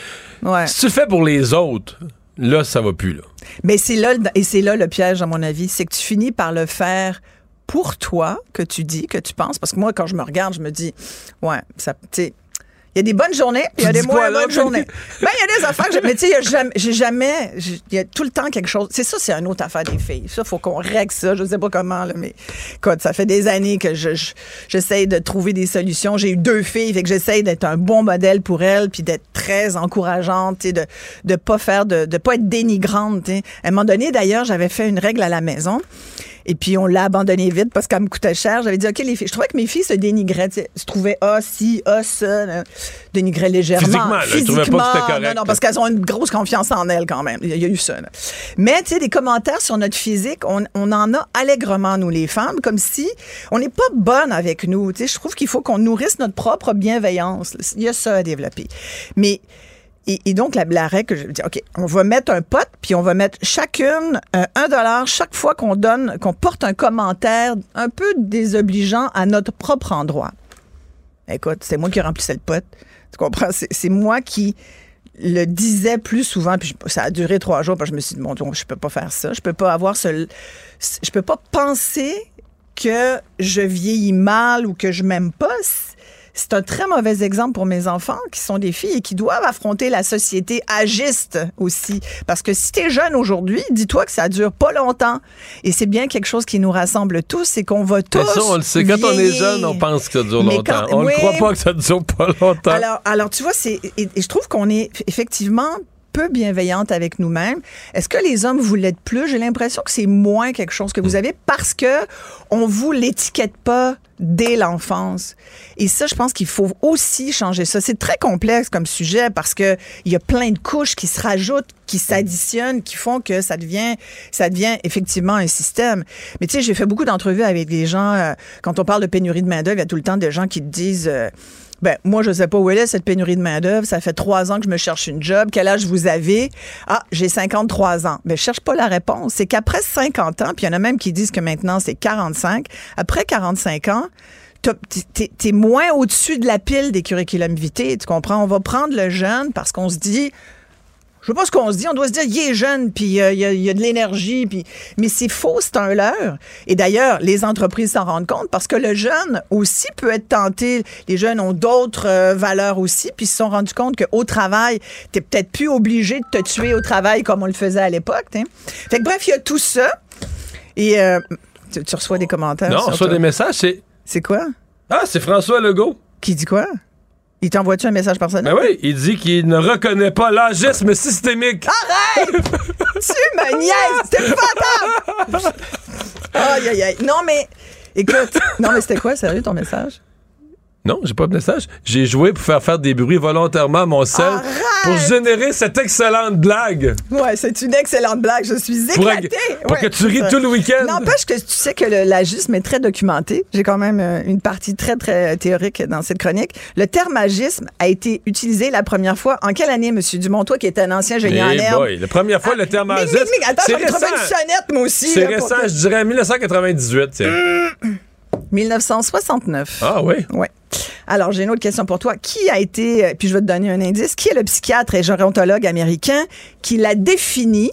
T'sais, ouais. Si tu le fais pour les autres, là, ça va plus, là. Mais c'est là, et c'est là le piège, à mon avis, c'est que tu finis par le faire pour toi, que tu dis, que tu penses? Parce que moi, quand je me regarde, je me dis, ouais, ça, tu sais, il y a des bonnes journées, puis il y a des moins bonnes journées. Ben, il y a des affaires que mais tu sais, il y a jamais- j'ai jamais, il y a tout le temps quelque chose. C'est ça, c'est une autre affaire des filles. Ça, faut qu'on règle ça. Je sais pas comment, là, mais écoute, ça fait des années que je, je- j'essaye de trouver des solutions. J'ai eu deux filles, fait que j'essaye d'être un bon modèle pour elles, puis d'être très encourageante, tu sais, de, de pas faire, de, de pas être dénigrante, tu sais. À un moment donné, d'ailleurs, j'avais fait une règle à la maison. Et puis, on l'a abandonné vite parce qu'elle me coûtait cher. J'avais dit, OK, les filles. Je trouvais que mes filles se dénigraient. se trouvaient, ah, si, ah, ça. Dénigraient légèrement. Physiquement, là, trouvaient pas que c'était correct, Non, non, parce qu'elles ont une grosse confiance en elles quand même. Il y a- il y a eu ça. là. Mais, tu sais, des commentaires sur notre physique, on, on en a allègrement, nous, les femmes, comme si on n'est pas bonne avec nous. Tu sais, je trouve qu'il faut qu'on nourrisse notre propre bienveillance. Il y a ça à développer. Mais. Et, donc, la, la règle, je dis, OK, on va mettre un pot, puis on va mettre chacune euh, un dollar chaque fois qu'on donne, qu'on porte un commentaire un peu désobligeant à notre propre endroit. Écoute, c'est moi qui remplissais le pot. Tu comprends? C'est moi qui le disait plus souvent, puis ça a duré trois jours, que je me suis dit, bon, donc, je peux pas faire ça. Je peux pas avoir ce. Je peux pas penser que je vieillis mal ou que je m'aime pas. C'est un très mauvais exemple pour mes enfants qui sont des filles et qui doivent affronter la société agiste aussi. Parce que si tu es jeune aujourd'hui, dis-toi que ça dure pas longtemps. Et c'est bien quelque chose qui nous rassemble tous, c'est qu'on va tous. Mais ça, on le sait. Quand on est jeune, on pense que ça dure Mais longtemps. quand- on ne oui. croit pas que ça dure pas longtemps. Alors, alors tu vois, c'est et, et je trouve qu'on est effectivement peu bienveillante avec nous-mêmes. Est-ce que les hommes vous l'êtes plus? J'ai l'impression que c'est moins quelque chose que vous avez parce que on vous l'étiquette pas dès l'enfance. Et ça, je pense qu'il faut aussi changer ça. C'est très complexe comme sujet parce que il y a plein de couches qui se rajoutent, qui s'additionnent, qui font que ça devient, ça devient effectivement un système. Mais tu sais, j'ai fait beaucoup d'entrevues avec des gens. euh, quand on parle de pénurie de main d'œuvre, il y a tout le temps des gens qui te disent. euh, ben, moi, je sais pas où elle est, cette pénurie de main-d'œuvre. Ça fait trois ans que je me cherche une job. Quel âge vous avez? Ah, j'ai 53 ans. Mais je cherche pas la réponse. C'est qu'après 50 ans, puis il y en a même qui disent que maintenant c'est 45. Après 45 ans, t'es t'es moins au-dessus de la pile des curriculum vitae. Tu comprends? On va prendre le jeune parce qu'on se dit, je sais pas ce qu'on se dit, on doit se dire, il est jeune, puis euh, il y, a, il y a de l'énergie, puis mais c'est faux, c'est un leurre. Et d'ailleurs, les entreprises s'en rendent compte parce que le jeune aussi peut être tenté. Les jeunes ont d'autres euh, valeurs aussi, puis ils se sont rendus compte qu'au travail, t'es peut-être plus obligé de te tuer au travail comme on le faisait à l'époque. Fait que bref, il y a tout ça. Et euh, tu, tu reçois des commentaires. non, on reçoit des messages. C'est. C'est quoi? Ah, c'est François Legault. Qui dit quoi? Il t'envoie-tu un message personnel? Ben oui, il dit qu'il ne reconnaît pas l'agisme systémique. Arrête! tu me niaises! C'est épouvantable! Aïe, aïe, aïe. Non, mais écoute, non, mais c'était quoi, sérieux, ton message? Non, j'ai pas de message. J'ai joué pour faire faire des bruits volontairement à mon sel pour générer cette excellente blague. Ouais, c'est une excellente blague. Je suis éclatée. pour Ouais, que tu ris ça. tout le week-end. N'empêche que tu sais que le- l'agisme est très documenté. J'ai quand même euh, une partie très, très théorique dans cette chronique. Le terme agisme a été utilisé la première fois en quelle année, M. Dumont? Toi qui es un ancien génie en Eh herbe? la première fois, le terme Mic, agisme. mic, mic. Attends, c'est je vais une sonnette, moi aussi. C'est pour récent, je dirais 1998. tiens. 1969. Ah oui? Oui. Alors, j'ai une autre question pour toi. Qui a été, euh, puis je vais te donner un indice, qui est le psychiatre et gérontologue américain qui l'a défini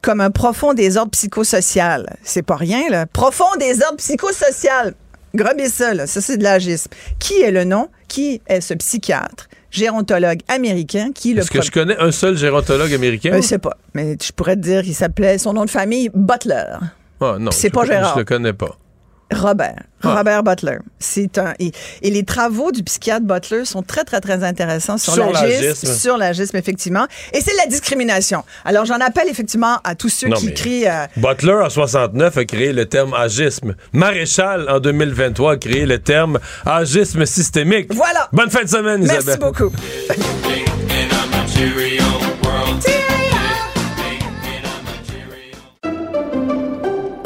comme un profond désordre psychosocial? C'est pas rien, là. Profond désordre psychosocial. Grobez ça, là. Ça, c'est de l'agisme. Qui est le nom? Qui est ce psychiatre, gérontologue américain qui le Est-ce que je connais un seul gérontologue américain? Je sais pas, mais je pourrais te dire qu'il s'appelait, son nom de famille, Butler. Ah, non. c'est pas Gérard. Je le connais pas. Robert. Ah. Robert Butler. C'est un et, et les travaux du psychiatre Butler sont très très très intéressants sur, Sur l'agisme, sur l'agisme effectivement. Et c'est la discrimination. Alors j'en appelle effectivement à tous ceux Non, qui crient euh, Butler, en 69, a créé le terme agisme. Maréchal, en 2023, a créé le terme agisme systémique. Voilà. Bonne fin de semaine, Merci Isabelle. beaucoup.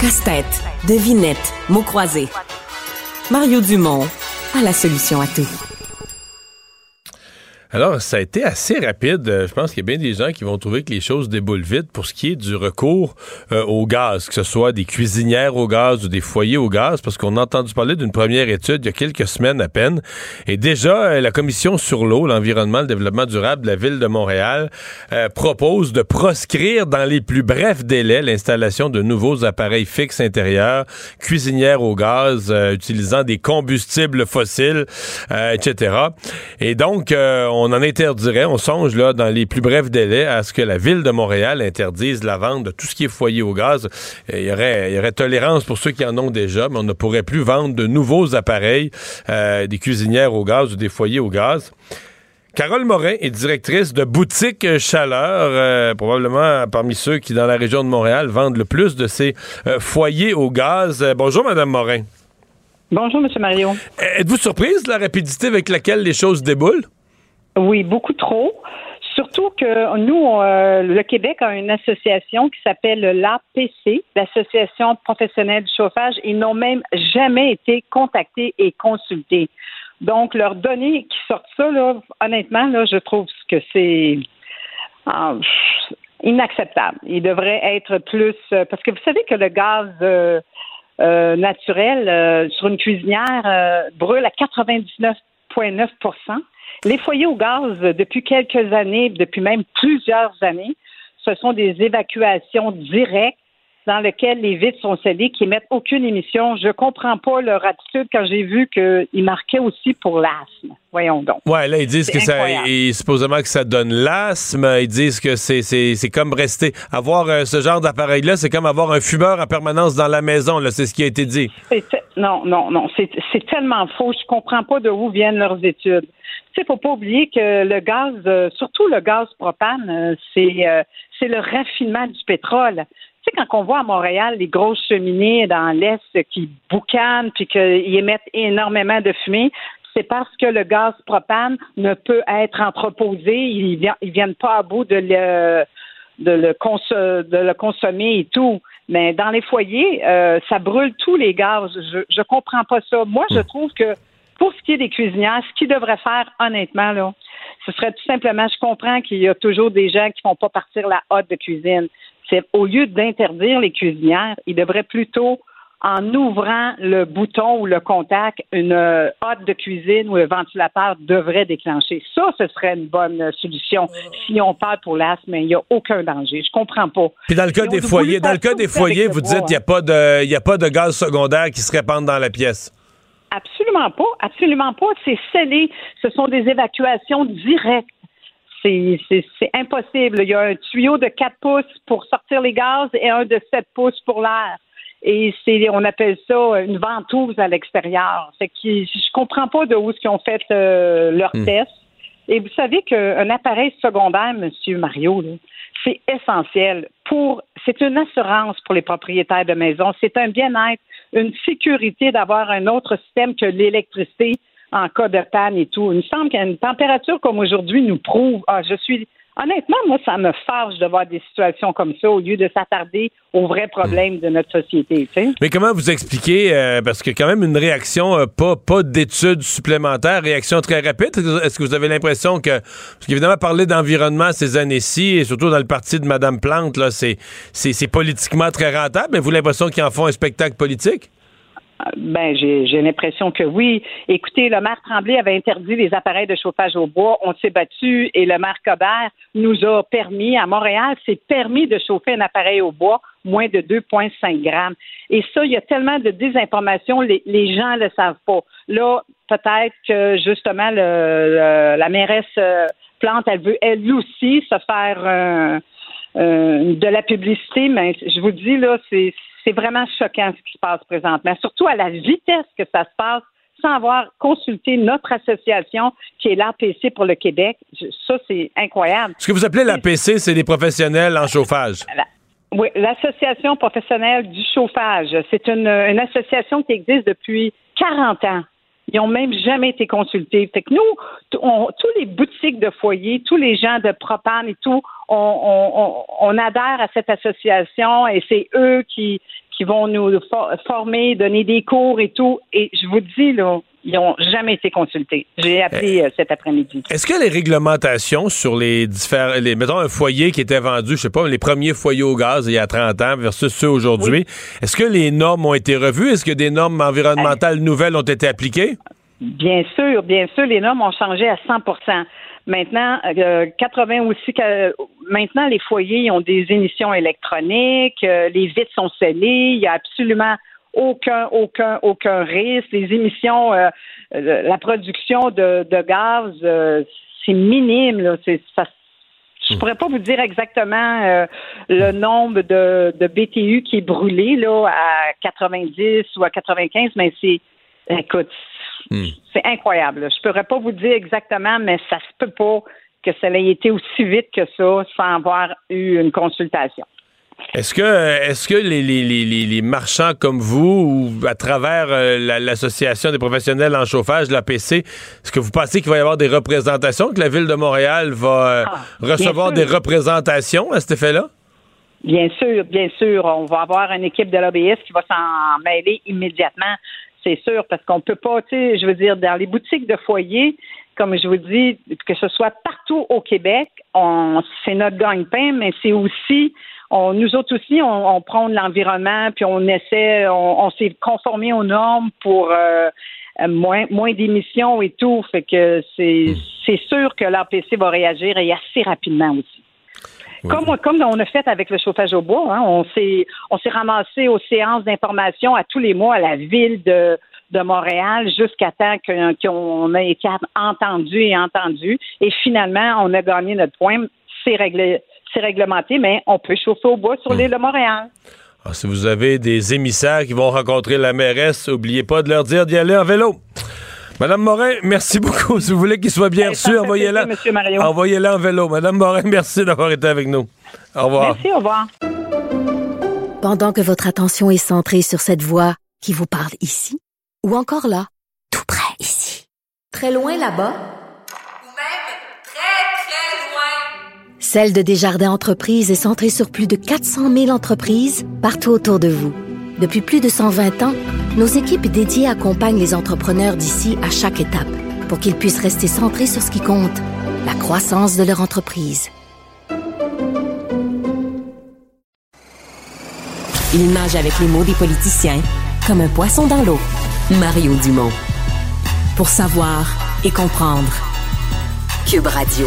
Casse-tête, devinette, mots croisés. Mario Dumont a la solution à tout. Alors, ça a été assez rapide. Euh, Je pense qu'il y a bien des gens qui vont trouver que les choses déboulent vite pour ce qui est du recours euh, au gaz, que ce soit des cuisinières au gaz ou des foyers au gaz, parce qu'on a entendu parler d'une première étude il y a quelques semaines à peine. Et déjà, euh, la Commission sur l'eau, l'environnement, le développement durable de la Ville de Montréal propose de proscrire dans les plus brefs délais l'installation de nouveaux appareils fixes intérieurs, cuisinières au gaz, utilisant des combustibles fossiles, etc. Et donc, euh, on en interdirait, on songe là dans les plus brefs délais à ce que la ville de Montréal interdise la vente de tout ce qui est foyer au gaz. Et Il y aurait, il y aurait tolérance pour ceux qui en ont déjà, mais on ne pourrait plus vendre de nouveaux appareils, euh, des cuisinières au gaz ou des foyers au gaz. Carole Morin est directrice de Boutique Chaleur, euh, probablement parmi ceux qui, dans la région de Montréal, vendent le plus de ces euh, foyers au gaz. Euh, bonjour, Madame Morin. Bonjour, M. Mario. Êtes-vous surprise de la rapidité avec laquelle les choses déboulent? Oui, beaucoup trop. Surtout que nous, euh, le Québec a une association qui s'appelle l'APC, l'Association professionnelle du chauffage. Ils n'ont même jamais été contactés et consultés. Donc, leurs données qui sortent ça, là, honnêtement, là, je trouve que c'est ah, inacceptable. Il devrait être plus... euh, parce que vous savez que le gaz euh, naturel sur une cuisinière brûle à 99,9 Les foyers au gaz, depuis quelques années, depuis même plusieurs années, ce sont des évacuations directes dans lesquelles les vitres sont scellées, qui émettent aucune émission. Je comprends pas leur attitude quand j'ai vu qu'ils marquaient aussi pour l'asthme. Voyons donc. Ouais, là, ils disent que ça, supposément que ça donne l'asthme. Ils disent que c'est, c'est, c'est comme rester, avoir euh, ce genre d'appareil-là, c'est comme avoir un fumeur en permanence dans la maison, là. C'est ce qui a été dit. Te- Non, non, non. C'est c'est tellement faux. Je comprends pas de où viennent leurs études. Tu sais, faut pas oublier que le gaz, euh, surtout le gaz propane, euh, c'est c'est le raffinement du pétrole. Sais, quand on voit à Montréal les grosses cheminées dans l'Est qui boucanent puis qu'ils émettent énormément de fumée, c'est parce que le gaz propane ne peut être entreposé. Ils ils viennent pas à bout de le de le, conso- de le consommer et tout. Mais dans les foyers, euh, ça brûle tous les gaz. Je je comprends pas ça. Moi, je trouve que pour ce qui est des cuisinières, ce qu'ils devraient faire, honnêtement, là, ce serait tout simplement, je comprends qu'il y a toujours des gens qui font pas partir la hotte de cuisine. C'est au lieu d'interdire les cuisinières, ils devraient plutôt en ouvrant le bouton ou le contact, une euh, hotte de cuisine ou un ventilateur devrait déclencher. Ça, ce serait une bonne solution. Si on parle pour l'asthme, il n'y a aucun danger. Je comprends pas. Puis dans le cas des foyers, dans le cas des foyers, vous dites qu'il n'y a pas de, il y a pas de gaz secondaire qui se répande dans la pièce. Absolument pas, absolument pas. C'est scellé. Ce sont des évacuations directes. C'est c'est- c'est impossible. Il y a un tuyau de 4 pouces pour sortir les gaz et un de 7 pouces pour l'air. Et c'est, on appelle ça une ventouse à l'extérieur. Fait que je comprends pas de où ils ont fait euh, leur Hmm. test. Et vous savez qu'un appareil secondaire, Monsieur Mario, là, c'est essentiel pour. C'est une assurance pour les propriétaires de maisons. C'est un bien-être, une sécurité d'avoir un autre système que l'électricité en cas de panne et tout. Il me semble qu'une température comme aujourd'hui nous prouve. Ah, je suis. Honnêtement, moi, ça me fâche de voir des situations comme ça au lieu de s'attarder aux vrais problèmes de notre société. Mais comment vous expliquez, euh, parce que quand même une réaction, euh, pas, pas d'études supplémentaires, réaction très rapide. Est-ce que vous avez l'impression que, parce qu'évidemment, parler d'environnement ces années-ci, et surtout dans le parti de Mme Plante, là, c'est politiquement très rentable, mais vous avez l'impression qu'ils en font un spectacle politique? Ben, j'ai l'impression que oui. Écoutez, le maire Tremblay avait interdit les appareils de chauffage au bois. On s'est battu et le maire Cobert nous a permis, à Montréal, c'est permis de chauffer un appareil au bois moins de 2,5 grammes. Et ça, il y a tellement de désinformation, les, gens ne le savent pas. Là, peut-être que justement, le, la mairesse euh, Plante, elle veut elle aussi se faire de la publicité, mais je vous dis, là, c'est c'est vraiment choquant ce qui se passe présentement, surtout à la vitesse que ça se passe sans avoir consulté notre association qui est l'APC pour le Québec. Je- Ça, c'est incroyable. Ce que vous appelez l'APC, c'est les professionnels en chauffage. Oui, l'Association professionnelle du chauffage. C'est une, une association qui existe depuis 40 ans. Ils n'ont même jamais été consultés. Fait que nous, on- tous les boutiques de foyer, tous les gens de propane et tout, on, on- on- adhère à cette association et c'est eux qui, qui vont nous for- former, donner des cours et tout. Et je vous dis, là, ils n'ont jamais été consultés. J'ai appelé euh, cet après-midi. Est-ce que les réglementations sur les différents, les, mettons un foyer qui était vendu, je sais pas, les premiers foyers au gaz il y a 30 ans versus ceux aujourd'hui, est-ce que les normes ont été revues? Est-ce que des normes environnementales nouvelles ont été appliquées? Bien sûr, bien sûr, les normes ont changé à 100% Maintenant, euh, 80 aussi que maintenant les foyers ont des émissions électroniques, euh, les vitres sont scellées, il y a absolument aucun aucun aucun risque. Les émissions, euh, euh, la production de, de gaz, euh, c'est minime. Là, c'est ça. Je pourrais pas vous dire exactement euh, le nombre de, de BTU qui est brûlé là à 90 ou à 95, mais c'est écoute, c'est incroyable. là. Je pourrais pas vous dire exactement, mais ça se peut pas que ça ait été aussi vite que ça sans avoir eu une consultation. Est-ce que, est-ce que les, les, les, les, marchands comme vous, ou à travers euh, l'Association des professionnels en chauffage, l'APC, est-ce que vous pensez qu'il va y avoir des représentations, que la Ville de Montréal va euh, ah, recevoir des représentations à cet effet-là? Bien sûr, bien sûr. On va avoir une équipe de lobbyistes qui va s'en mêler immédiatement, c'est sûr, parce qu'on peut pas, tu sais, je veux dire, dans les boutiques de foyer, comme je vous dis, que ce soit partout au Québec, c'est notre gagne-pain, mais c'est aussi on, nous autres aussi, on, on prend l'environnement, puis on essaie, on, s'est conformé aux normes pour euh, moins, moins d'émissions et tout. Fait que c'est, c'est sûr que l'APC va réagir et assez rapidement aussi. Comme, comme on a fait avec le chauffage au bois, hein, on s'est on s'est ramassé aux séances d'information à tous les mois à la ville de, de Montréal jusqu'à temps qu'on ait été entendu et entendu. Et finalement, on a gagné notre point. C'est réglé, c'est réglementé, mais on peut chauffer au bois sur l'île de Montréal. Ah, si vous avez des émissaires qui vont rencontrer la mairesse, n'oubliez pas de leur dire d'y aller en vélo. Madame Morin, merci beaucoup. Si vous voulez qu'il soit bien reçu, envoyez-la. Envoyez-la en vélo. Madame Morin, merci d'avoir été avec nous. Au revoir. Merci, au revoir. Pendant que votre attention est centrée sur cette voix qui vous parle ici, ou encore là, tout près ici, très loin là-bas, Celle de Desjardins Entreprises est centrée sur plus de 400 000 entreprises partout autour de vous. Depuis plus de 120 ans, nos équipes dédiées accompagnent les entrepreneurs d'ici à chaque étape pour qu'ils puissent rester centrés sur ce qui compte, la croissance de leur entreprise. Il nage avec les mots des politiciens comme un poisson dans l'eau. Mario Dumont. Pour savoir et comprendre. Cube Radio.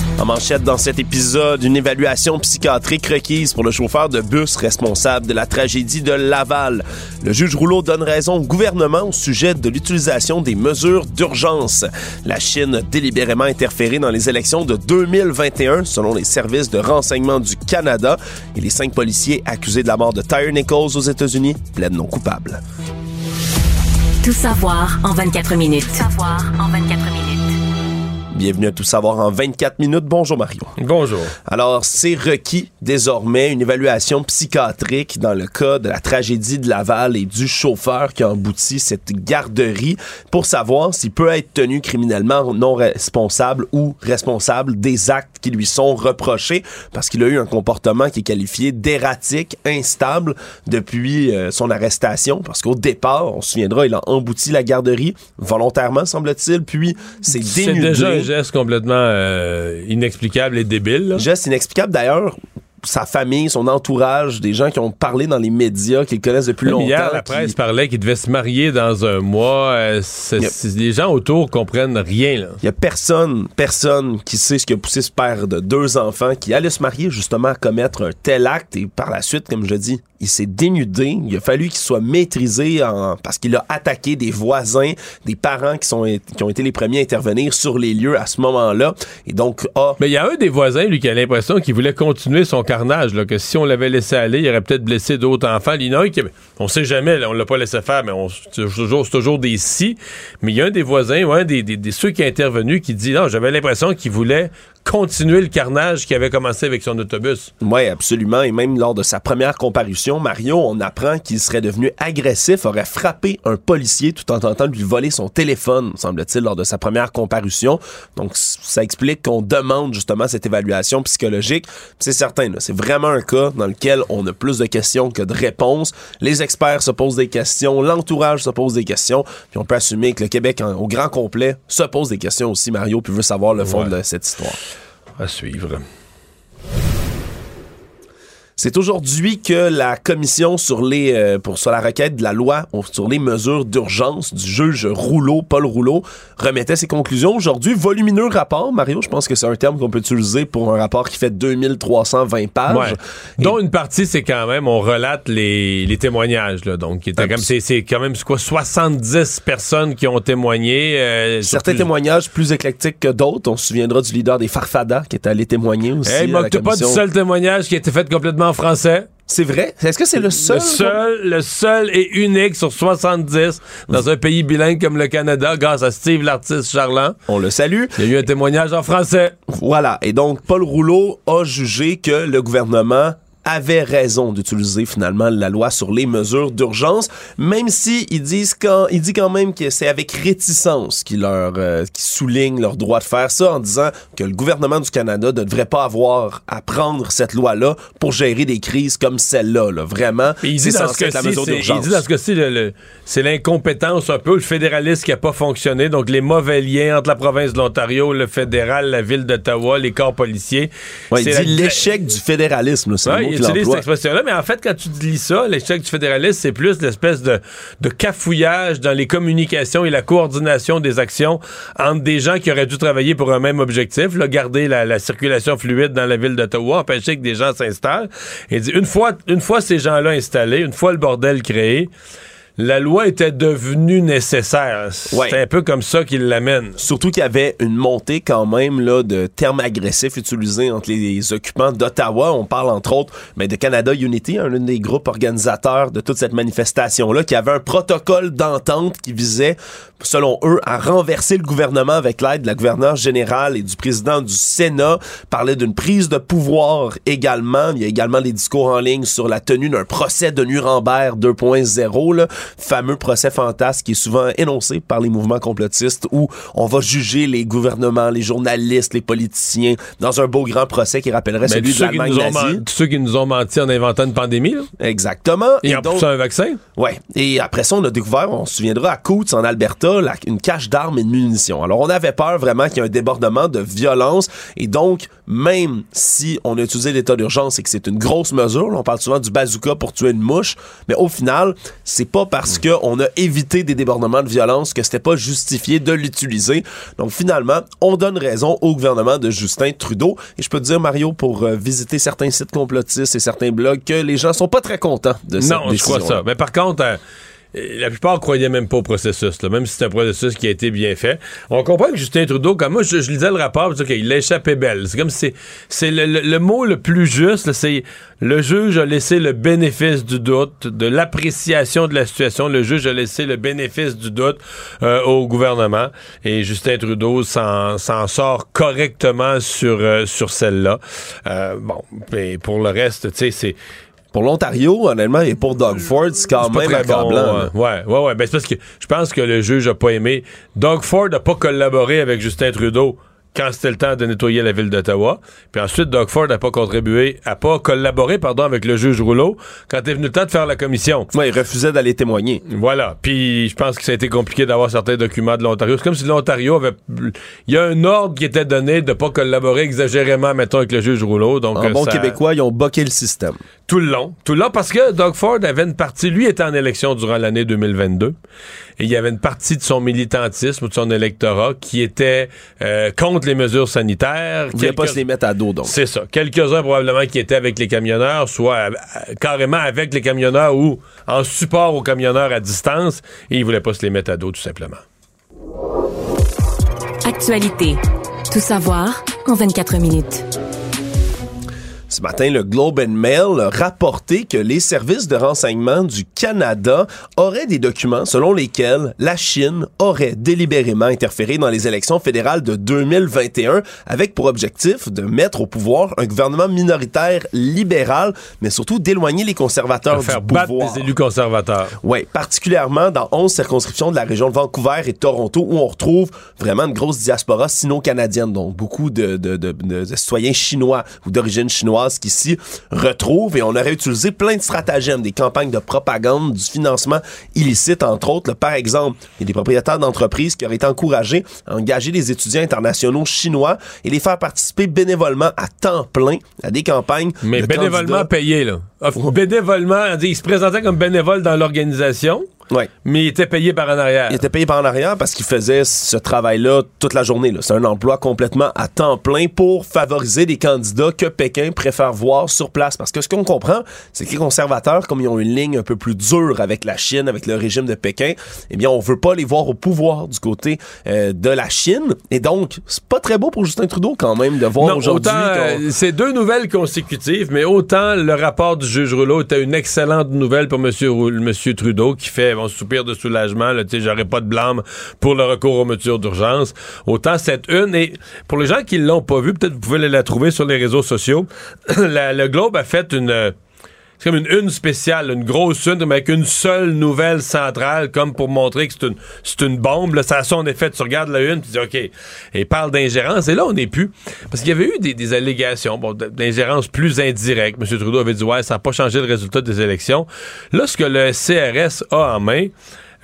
En manchette dans cet épisode, une évaluation psychiatrique requise pour le chauffeur de bus responsable de la tragédie de Laval. Le juge Rouleau donne raison au gouvernement au sujet de l'utilisation des mesures d'urgence. La Chine a délibérément interféré dans les élections de 2021 selon les services de renseignement du Canada et les cinq policiers accusés de la mort de Tyre Nichols aux États-Unis plaident non coupables. Tout savoir en 24 minutes. Tout savoir en 24 minutes. Bienvenue à Tout savoir en 24 minutes. Bonjour Mario. Bonjour. Alors, c'est requis désormais une évaluation psychiatrique dans le cas de la tragédie de Laval et du chauffeur qui a embouti cette garderie pour savoir s'il peut être tenu criminellement non responsable ou responsable des actes qui lui sont reprochés parce qu'il a eu un comportement qui est qualifié d'erratique, instable depuis euh, son arrestation parce qu'au départ, on se souviendra, il a embouti la garderie volontairement semble-t-il, puis c'est dénudé geste complètement euh, inexplicable et débile. Geste inexplicable d'ailleurs sa famille, son entourage, des gens qui ont parlé dans les médias, qui le connaissent depuis longtemps. Hier, la presse parlait qu'il devait se marier dans un mois. Euh, les gens autour comprennent rien. Il y a personne, personne qui sait ce qui a poussé ce père de deux enfants qui allait se marier justement à commettre un tel acte et par la suite, comme je dis, il s'est dénudé. Il a fallu qu'il soit maîtrisé en, parce qu'il a attaqué des voisins, des parents qui, sont, qui ont été les premiers à intervenir sur les lieux à ce moment-là. Et donc, ah. Mais il y a un des voisins, lui, qui a l'impression qu'il voulait continuer son carnage, que si on l'avait laissé aller, il aurait peut-être blessé d'autres enfants. Il y en sait jamais, là, on l'a pas laissé faire, mais c'est toujours, toujours des si. Mais il y a un des voisins, un des, des, des, ceux qui a intervenu, qui dit, non, j'avais l'impression qu'il voulait continuer le carnage qui avait commencé avec son autobus. Oui, absolument. Et même lors de sa première comparution, Mario, on apprend qu'il serait devenu agressif, aurait frappé un policier tout en tentant de lui voler son téléphone, semble-t-il, lors de sa première comparution. Donc, ça explique qu'on demande justement cette évaluation psychologique. C'est certain, c'est vraiment un cas dans lequel on a plus de questions que de réponses. Les experts se posent des questions, l'entourage se pose des questions, puis on peut assumer que le Québec, au grand complet, se pose des questions aussi, Mario, puis veut savoir le fond de cette histoire à suivre. C'est aujourd'hui que la commission sur les euh, pour sur la requête de la loi sur les mesures d'urgence du juge Rouleau, Paul Rouleau, remettait ses conclusions. Aujourd'hui, volumineux rapport, Mario, je pense que c'est un terme qu'on peut utiliser pour un rapport qui fait 2320 pages. Ouais. Dont une partie, c'est quand même, on relate les, les témoignages, là. Donc, c'est, quand même, c'est quoi, 70 personnes qui ont témoigné. euh, Certains plus- témoignages plus éclectiques que d'autres. On se souviendra du leader des Farfadas qui est allé témoigner aussi. Hey, à la pas du seul témoignage qui a été fait complètement en français. C'est vrai? Est-ce que c'est le seul? Le seul, le seul et unique sur 70 dans un pays bilingue comme le Canada, grâce à Steve l'artiste charlant. On le salue. Il y a eu un témoignage en français. Voilà. Et donc, Paul Rouleau a jugé que le gouvernement avait raison d'utiliser finalement la loi sur les mesures d'urgence, même si ils disent quand, il dit quand même que c'est avec réticence qu'il leur, euh, souligne leur droit de faire ça en disant que le gouvernement du Canada ne devrait pas avoir à prendre cette loi-là pour gérer des crises comme celle-là, là. Vraiment. Il c'est dit dans ce la mesure c'est- il dit dans ce cas-ci, c'est l'incompétence un peu, le fédéralisme qui n'a pas fonctionné, donc les mauvais liens entre la province de l'Ontario, le fédéral, la ville d'Ottawa, les corps policiers. Ouais, il dit l'échec du fédéralisme, là, c'est le Ouais, mot il qu'il utilise cette expression-là, mais en fait, quand tu lis ça, l'échec du fédéralisme, c'est plus l'espèce de, de cafouillage dans les communications et la coordination des actions entre des gens qui auraient dû travailler pour un même objectif, là, garder la, la circulation fluide dans la ville d'Ottawa, empêcher que des gens s'installent. Et dit, une fois, une fois ces gens-là installés, une fois le bordel créé, la loi était devenue nécessaire. C'est Ouais. un peu comme ça qu'il l'amène. Surtout qu'il y avait une montée quand même là, de termes agressifs utilisés entre les occupants d'Ottawa. On parle entre autres mais de Canada Unity, un des groupes organisateurs de toute cette manifestation-là, qui avait un protocole d'entente qui visait, selon eux, à renverser le gouvernement avec l'aide de la gouverneure générale et du président du Sénat. Parlait d'une prise de pouvoir également. Il y a également des discours en ligne sur la tenue d'un procès de Nuremberg 2.0, là, fameux procès fantasme qui est souvent énoncé par les mouvements complotistes où on va juger les gouvernements, les journalistes, les politiciens dans un beau grand procès qui rappellerait Mais celui de ceux, qui l'Allemagne nous ont nazie. man- tous ceux qui nous ont menti en inventant une pandémie, là. Exactement. Et en poussant un vaccin. Ouais. Et après ça, on a découvert, on se souviendra, à Coutts, en Alberta, la- une cache d'armes et de munitions. Alors, on avait peur vraiment qu'il y ait un débordement de violence. Et donc, même si on a utilisé l'état d'urgence et que c'est une grosse mesure, là, on parle souvent du bazooka pour tuer une mouche, mais au final, c'est pas parce qu'on a évité des débordements de violence que c'était pas justifié de l'utiliser. Donc, finalement, on donne raison au gouvernement de Justin Trudeau. Et je peux te dire, Mario, pour euh, visiter certains sites complotistes et certains blogs, que les gens sont pas très contents de cette Non, je crois ça. Mais par contre, euh, la plupart croyaient même pas au processus, là, même si c'est un processus qui a été bien fait. On comprend que Justin Trudeau, comme moi, je, lisais le rapport, je OK, il l'a échappé belle. C'est comme si c'est- le, le- le mot le plus juste, c'est le juge a laissé le bénéfice du doute, de l'appréciation de la situation. Le juge a laissé le bénéfice du doute euh, au gouvernement. Et Justin Trudeau s'en s'en sort correctement sur, euh, sur celle-là. Euh, bon, mais pour le reste, tu sais, c'est Pour l'Ontario, honnêtement, et pour Doug Ford, c'est quand même très bon. accablant. là. ouais, ouais, ouais. Ben, c'est parce que je pense que le juge a pas aimé. Doug Ford n'a pas collaboré avec Justin Trudeau quand c'était le temps de nettoyer la ville d'Ottawa. Puis ensuite, Doug Ford n'a pas contribué, a pas collaboré, pardon, avec le juge Rouleau quand est venu le temps de faire la commission. Ouais, il refusait d'aller témoigner. Voilà. Puis je pense que ça a été compliqué d'avoir certains documents de l'Ontario. C'est comme si l'Ontario avait. Il y a un ordre qui était donné de pas collaborer exagérément, mettons, avec le juge Rouleau. Donc, En euh, bon ça- québécois, ils ont boqué le système. Tout le long. Tout le long parce que Doug Ford avait une partie, lui était en élection durant l'année 2022 et il y avait une partie de son militantisme ou de son électorat qui était euh, contre les mesures sanitaires. Ils voulaient pas se les mettre à dos, donc. C'est ça. Quelques-uns probablement qui étaient avec les camionneurs, soit euh, carrément avec les camionneurs ou en support aux camionneurs à distance et ils voulaient pas se les mettre à dos tout simplement. Actualité. Tout savoir en 24 minutes. Ce matin, le Globe and Mail a rapporté que les services de renseignement du Canada auraient des documents selon lesquels la Chine aurait délibérément interféré dans les élections fédérales de 2021 avec pour objectif de mettre au pouvoir un gouvernement minoritaire libéral, mais surtout d'éloigner les conservateurs Faire du battre pouvoir. les élus conservateurs. Oui, particulièrement dans 11 circonscriptions de la région de Vancouver et Toronto où on retrouve vraiment une grosse diaspora sino-canadienne, donc beaucoup de, de, de- de- de citoyens chinois ou d'origine chinoise québécoises qui s'y retrouvent et on aurait utilisé plein de stratagèmes, des campagnes de propagande, du financement illicite, entre autres. Là, par exemple, il y a des propriétaires d'entreprises qui auraient été encouragés à engager des étudiants internationaux chinois et les faire participer bénévolement à temps plein à des campagnes. Mais de bénévolement candidats. payé, là. Bénévolement, on dit, il se présentait comme bénévole dans l'organisation, mais il était payé par en arrière. Il était payé par en arrière parce qu'il faisait ce travail-là toute la journée. C'est un emploi complètement à temps plein pour favoriser des candidats que Pékin préfère voir sur place. Parce que ce qu'on comprend, c'est que les conservateurs, comme ils ont une ligne un peu plus dure avec la Chine, avec le régime de Pékin, eh bien, on veut pas les voir au pouvoir du côté euh, de la Chine. Et donc, c'est pas très beau pour Justin Trudeau quand même de voir aujourd'hui euh, c'est deux nouvelles consécutives, mais autant le rapport du juge Rouleau était une excellente nouvelle pour M. Monsieur Trudeau qui fait soupir de soulagement, tu sais, j'aurais pas de blâme pour le recours aux mesures d'urgence. Autant cette une, et pour les gens qui l'ont pas vu, peut-être vous pouvez la trouver sur les réseaux sociaux, le Globe a fait une... c'est comme une une spéciale, une grosse une, mais avec une seule nouvelle centrale, comme pour montrer que c'est une, c'est une bombe. Là, ça a son effet. Tu regardes la une, tu dis OK. Et il parle d'ingérence. Et là, on n'est plus. Parce qu'il y avait eu des, des allégations bon, d'ingérence plus indirecte. M. Trudeau avait dit Ouais, ça n'a pas changé le résultat des élections. Là, ce que le CRS a en main,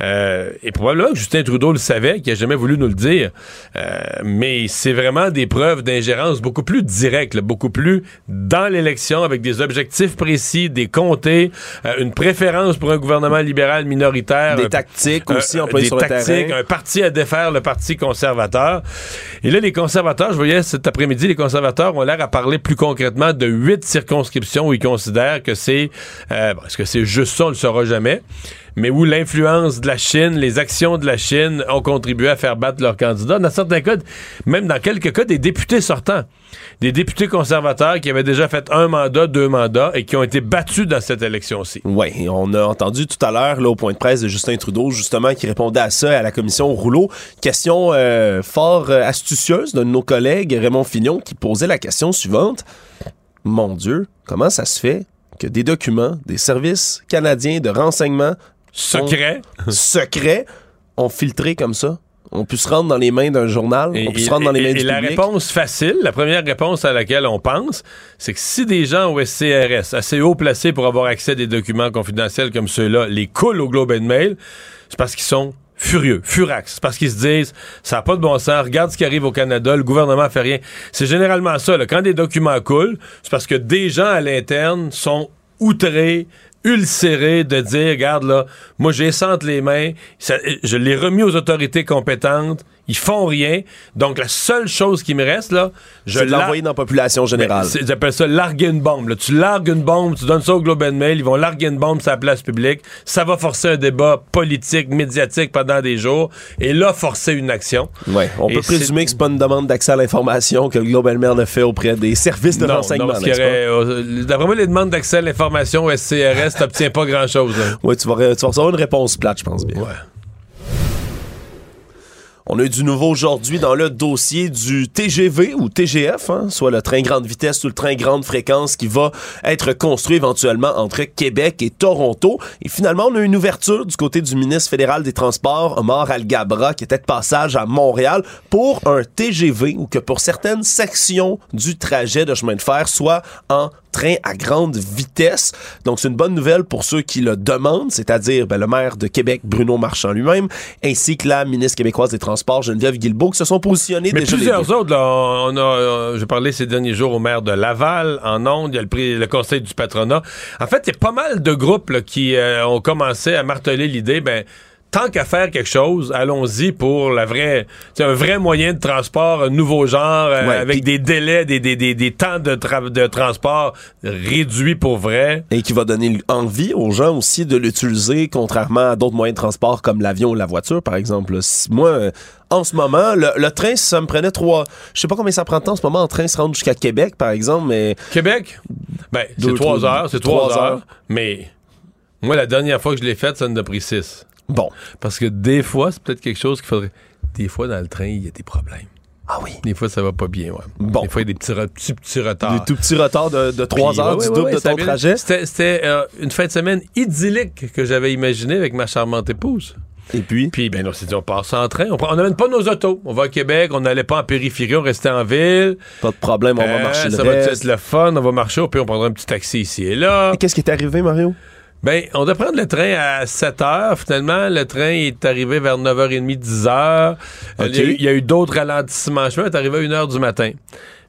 euh, et probablement que Justin Trudeau le savait, qu'il n'a jamais voulu nous le dire, euh, mais c'est vraiment des preuves d'ingérence beaucoup plus directes, là, beaucoup plus dans l'élection, avec des objectifs précis, des comtés, euh, une préférence pour un gouvernement libéral minoritaire. Des un- tactiques aussi un- employées des sur tactiques, un parti à défaire, le parti conservateur. Et là, les conservateurs, je voyais cet après-midi, les conservateurs ont l'air à parler plus concrètement de huit circonscriptions où ils considèrent que c'est... Euh, bon, Est-ce que c'est juste ça, on ne le saura jamais mais où l'influence de la Chine, les actions de la Chine ont contribué à faire battre leurs candidats. Dans certains cas, même dans quelques cas, des députés sortants, des députés conservateurs qui avaient déjà fait un mandat, deux mandats et qui ont été battus dans cette élection-ci. Oui, on a entendu tout à l'heure là, au point de presse de Justin Trudeau, justement, qui répondait à ça à la commission Rouleau. Question euh, fort euh, astucieuse d'un de nos collègues, Raymond Fignon, qui posait la question suivante. Mon Dieu, comment ça se fait que des documents des services canadiens de renseignement Secrets. ont- filtré comme ça? On peut se rendre dans les mains d'un journal, on peut se rendre dans les mains et- du et la réponse facile, la première réponse à laquelle on pense, c'est que si des gens au SCRS, assez haut placés pour avoir accès à des documents confidentiels comme ceux-là, les coulent au Globe and Mail, c'est parce qu'ils sont furieux, furax. C'est parce qu'ils se disent, ça n'a pas de bon sens, regarde ce qui arrive au Canada, le gouvernement fait rien. C'est généralement ça. là. Quand des documents coulent, c'est parce que des gens à l'interne sont outrés, ulcérés de dire, regarde là, moi j'ai entre les mains, je l'ai remis aux autorités compétentes, ils font rien. Donc la seule chose qui me reste là, je l'envoyer dans la population générale. Appellent ça larguer une bombe. là. Tu largues une bombe, tu donnes ça au Globe and Mail, ils vont larguer une bombe sur la place publique. Ça va forcer un débat politique, médiatique pendant des jours. Et là, forcer une action. Ouais, on Et peut présumer que c'est pas une demande d'accès à l'information que le Globe and Mail a fait auprès des services de renseignement. euh, D'après moi, les demandes d'accès à l'information au SCRS, t'obtiens pas grand-chose. là. Ouais, tu vas, re- tu vas recevoir une réponse plate, je pense bien. On a eu du nouveau aujourd'hui dans le dossier du TGV ou TGF, hein, soit le train grande vitesse ou le train grande fréquence qui va être construit éventuellement entre Québec et Toronto. Et finalement, on a une ouverture du côté du ministre fédéral des Transports, Omar Al-Gabra, qui était de passage à Montréal pour un TGV ou que pour certaines sections du trajet de chemin de fer soit en train à grande vitesse. Donc, c'est une bonne nouvelle pour ceux qui le demandent, c'est-à-dire ben, le maire de Québec, Bruno Marchand lui-même, ainsi que la ministre québécoise des Transports, Geneviève Guilbeault, qui se sont positionnés Mais déjà plusieurs autres, là, on a, euh, j'ai parlé ces derniers jours au maire de Laval, en Onde, il y a le, prix- le conseil du patronat. En fait, il y a pas mal de groupes là, qui euh, ont commencé à marteler l'idée, ben, tant qu'à faire quelque chose, allons-y pour la vraie, un vrai moyen de transport, un nouveau genre, euh, Ouais, avec des délais, des, des, des, des temps de, tra- de transport réduits pour vrai. Et qui va donner envie aux gens aussi de l'utiliser, contrairement à d'autres moyens de transport comme l'avion ou la voiture, par exemple. Moi, euh, en ce moment, le, le train, ça me prenait trois... Je sais pas combien ça prend de temps en ce moment en train se rendre jusqu'à Québec, par exemple, mais... Québec? Ben, c'est trois heures, c'est trois heures. heures. Mais moi, la dernière fois que je l'ai faite, ça en a pris six. Bon. Parce que des fois, c'est peut-être quelque chose qu'il faudrait. Des fois, dans le train, il y a des problèmes. Ah oui. Des fois, ça va pas bien, ouais. Bon. Des fois, il y a des petits, petits, petits retards. Des tout petits retards de, de trois Puis, heures, ouais, du ouais, double ouais, de ton trajet. C'était euh, une fin de semaine idyllique que j'avais imaginée avec ma charmante épouse. Et puis? Puis, ben, on s'est dit, on passe en train. On n'amène pas nos autos. On va à Québec, on n'allait pas en périphérie, on restait en ville. Pas de problème, on va Euh, marcher le Ça va être le fun, on va marcher, puis on prendra un petit taxi ici et là. Qu'est-ce qui est arrivé, Mario? Ben, on doit prendre le train à 7 heures. Finalement, le train est arrivé vers 9h30, 10h. Ok. Il y a eu- il y a eu, d'autres ralentissements. Je est arrivé à 1h du matin.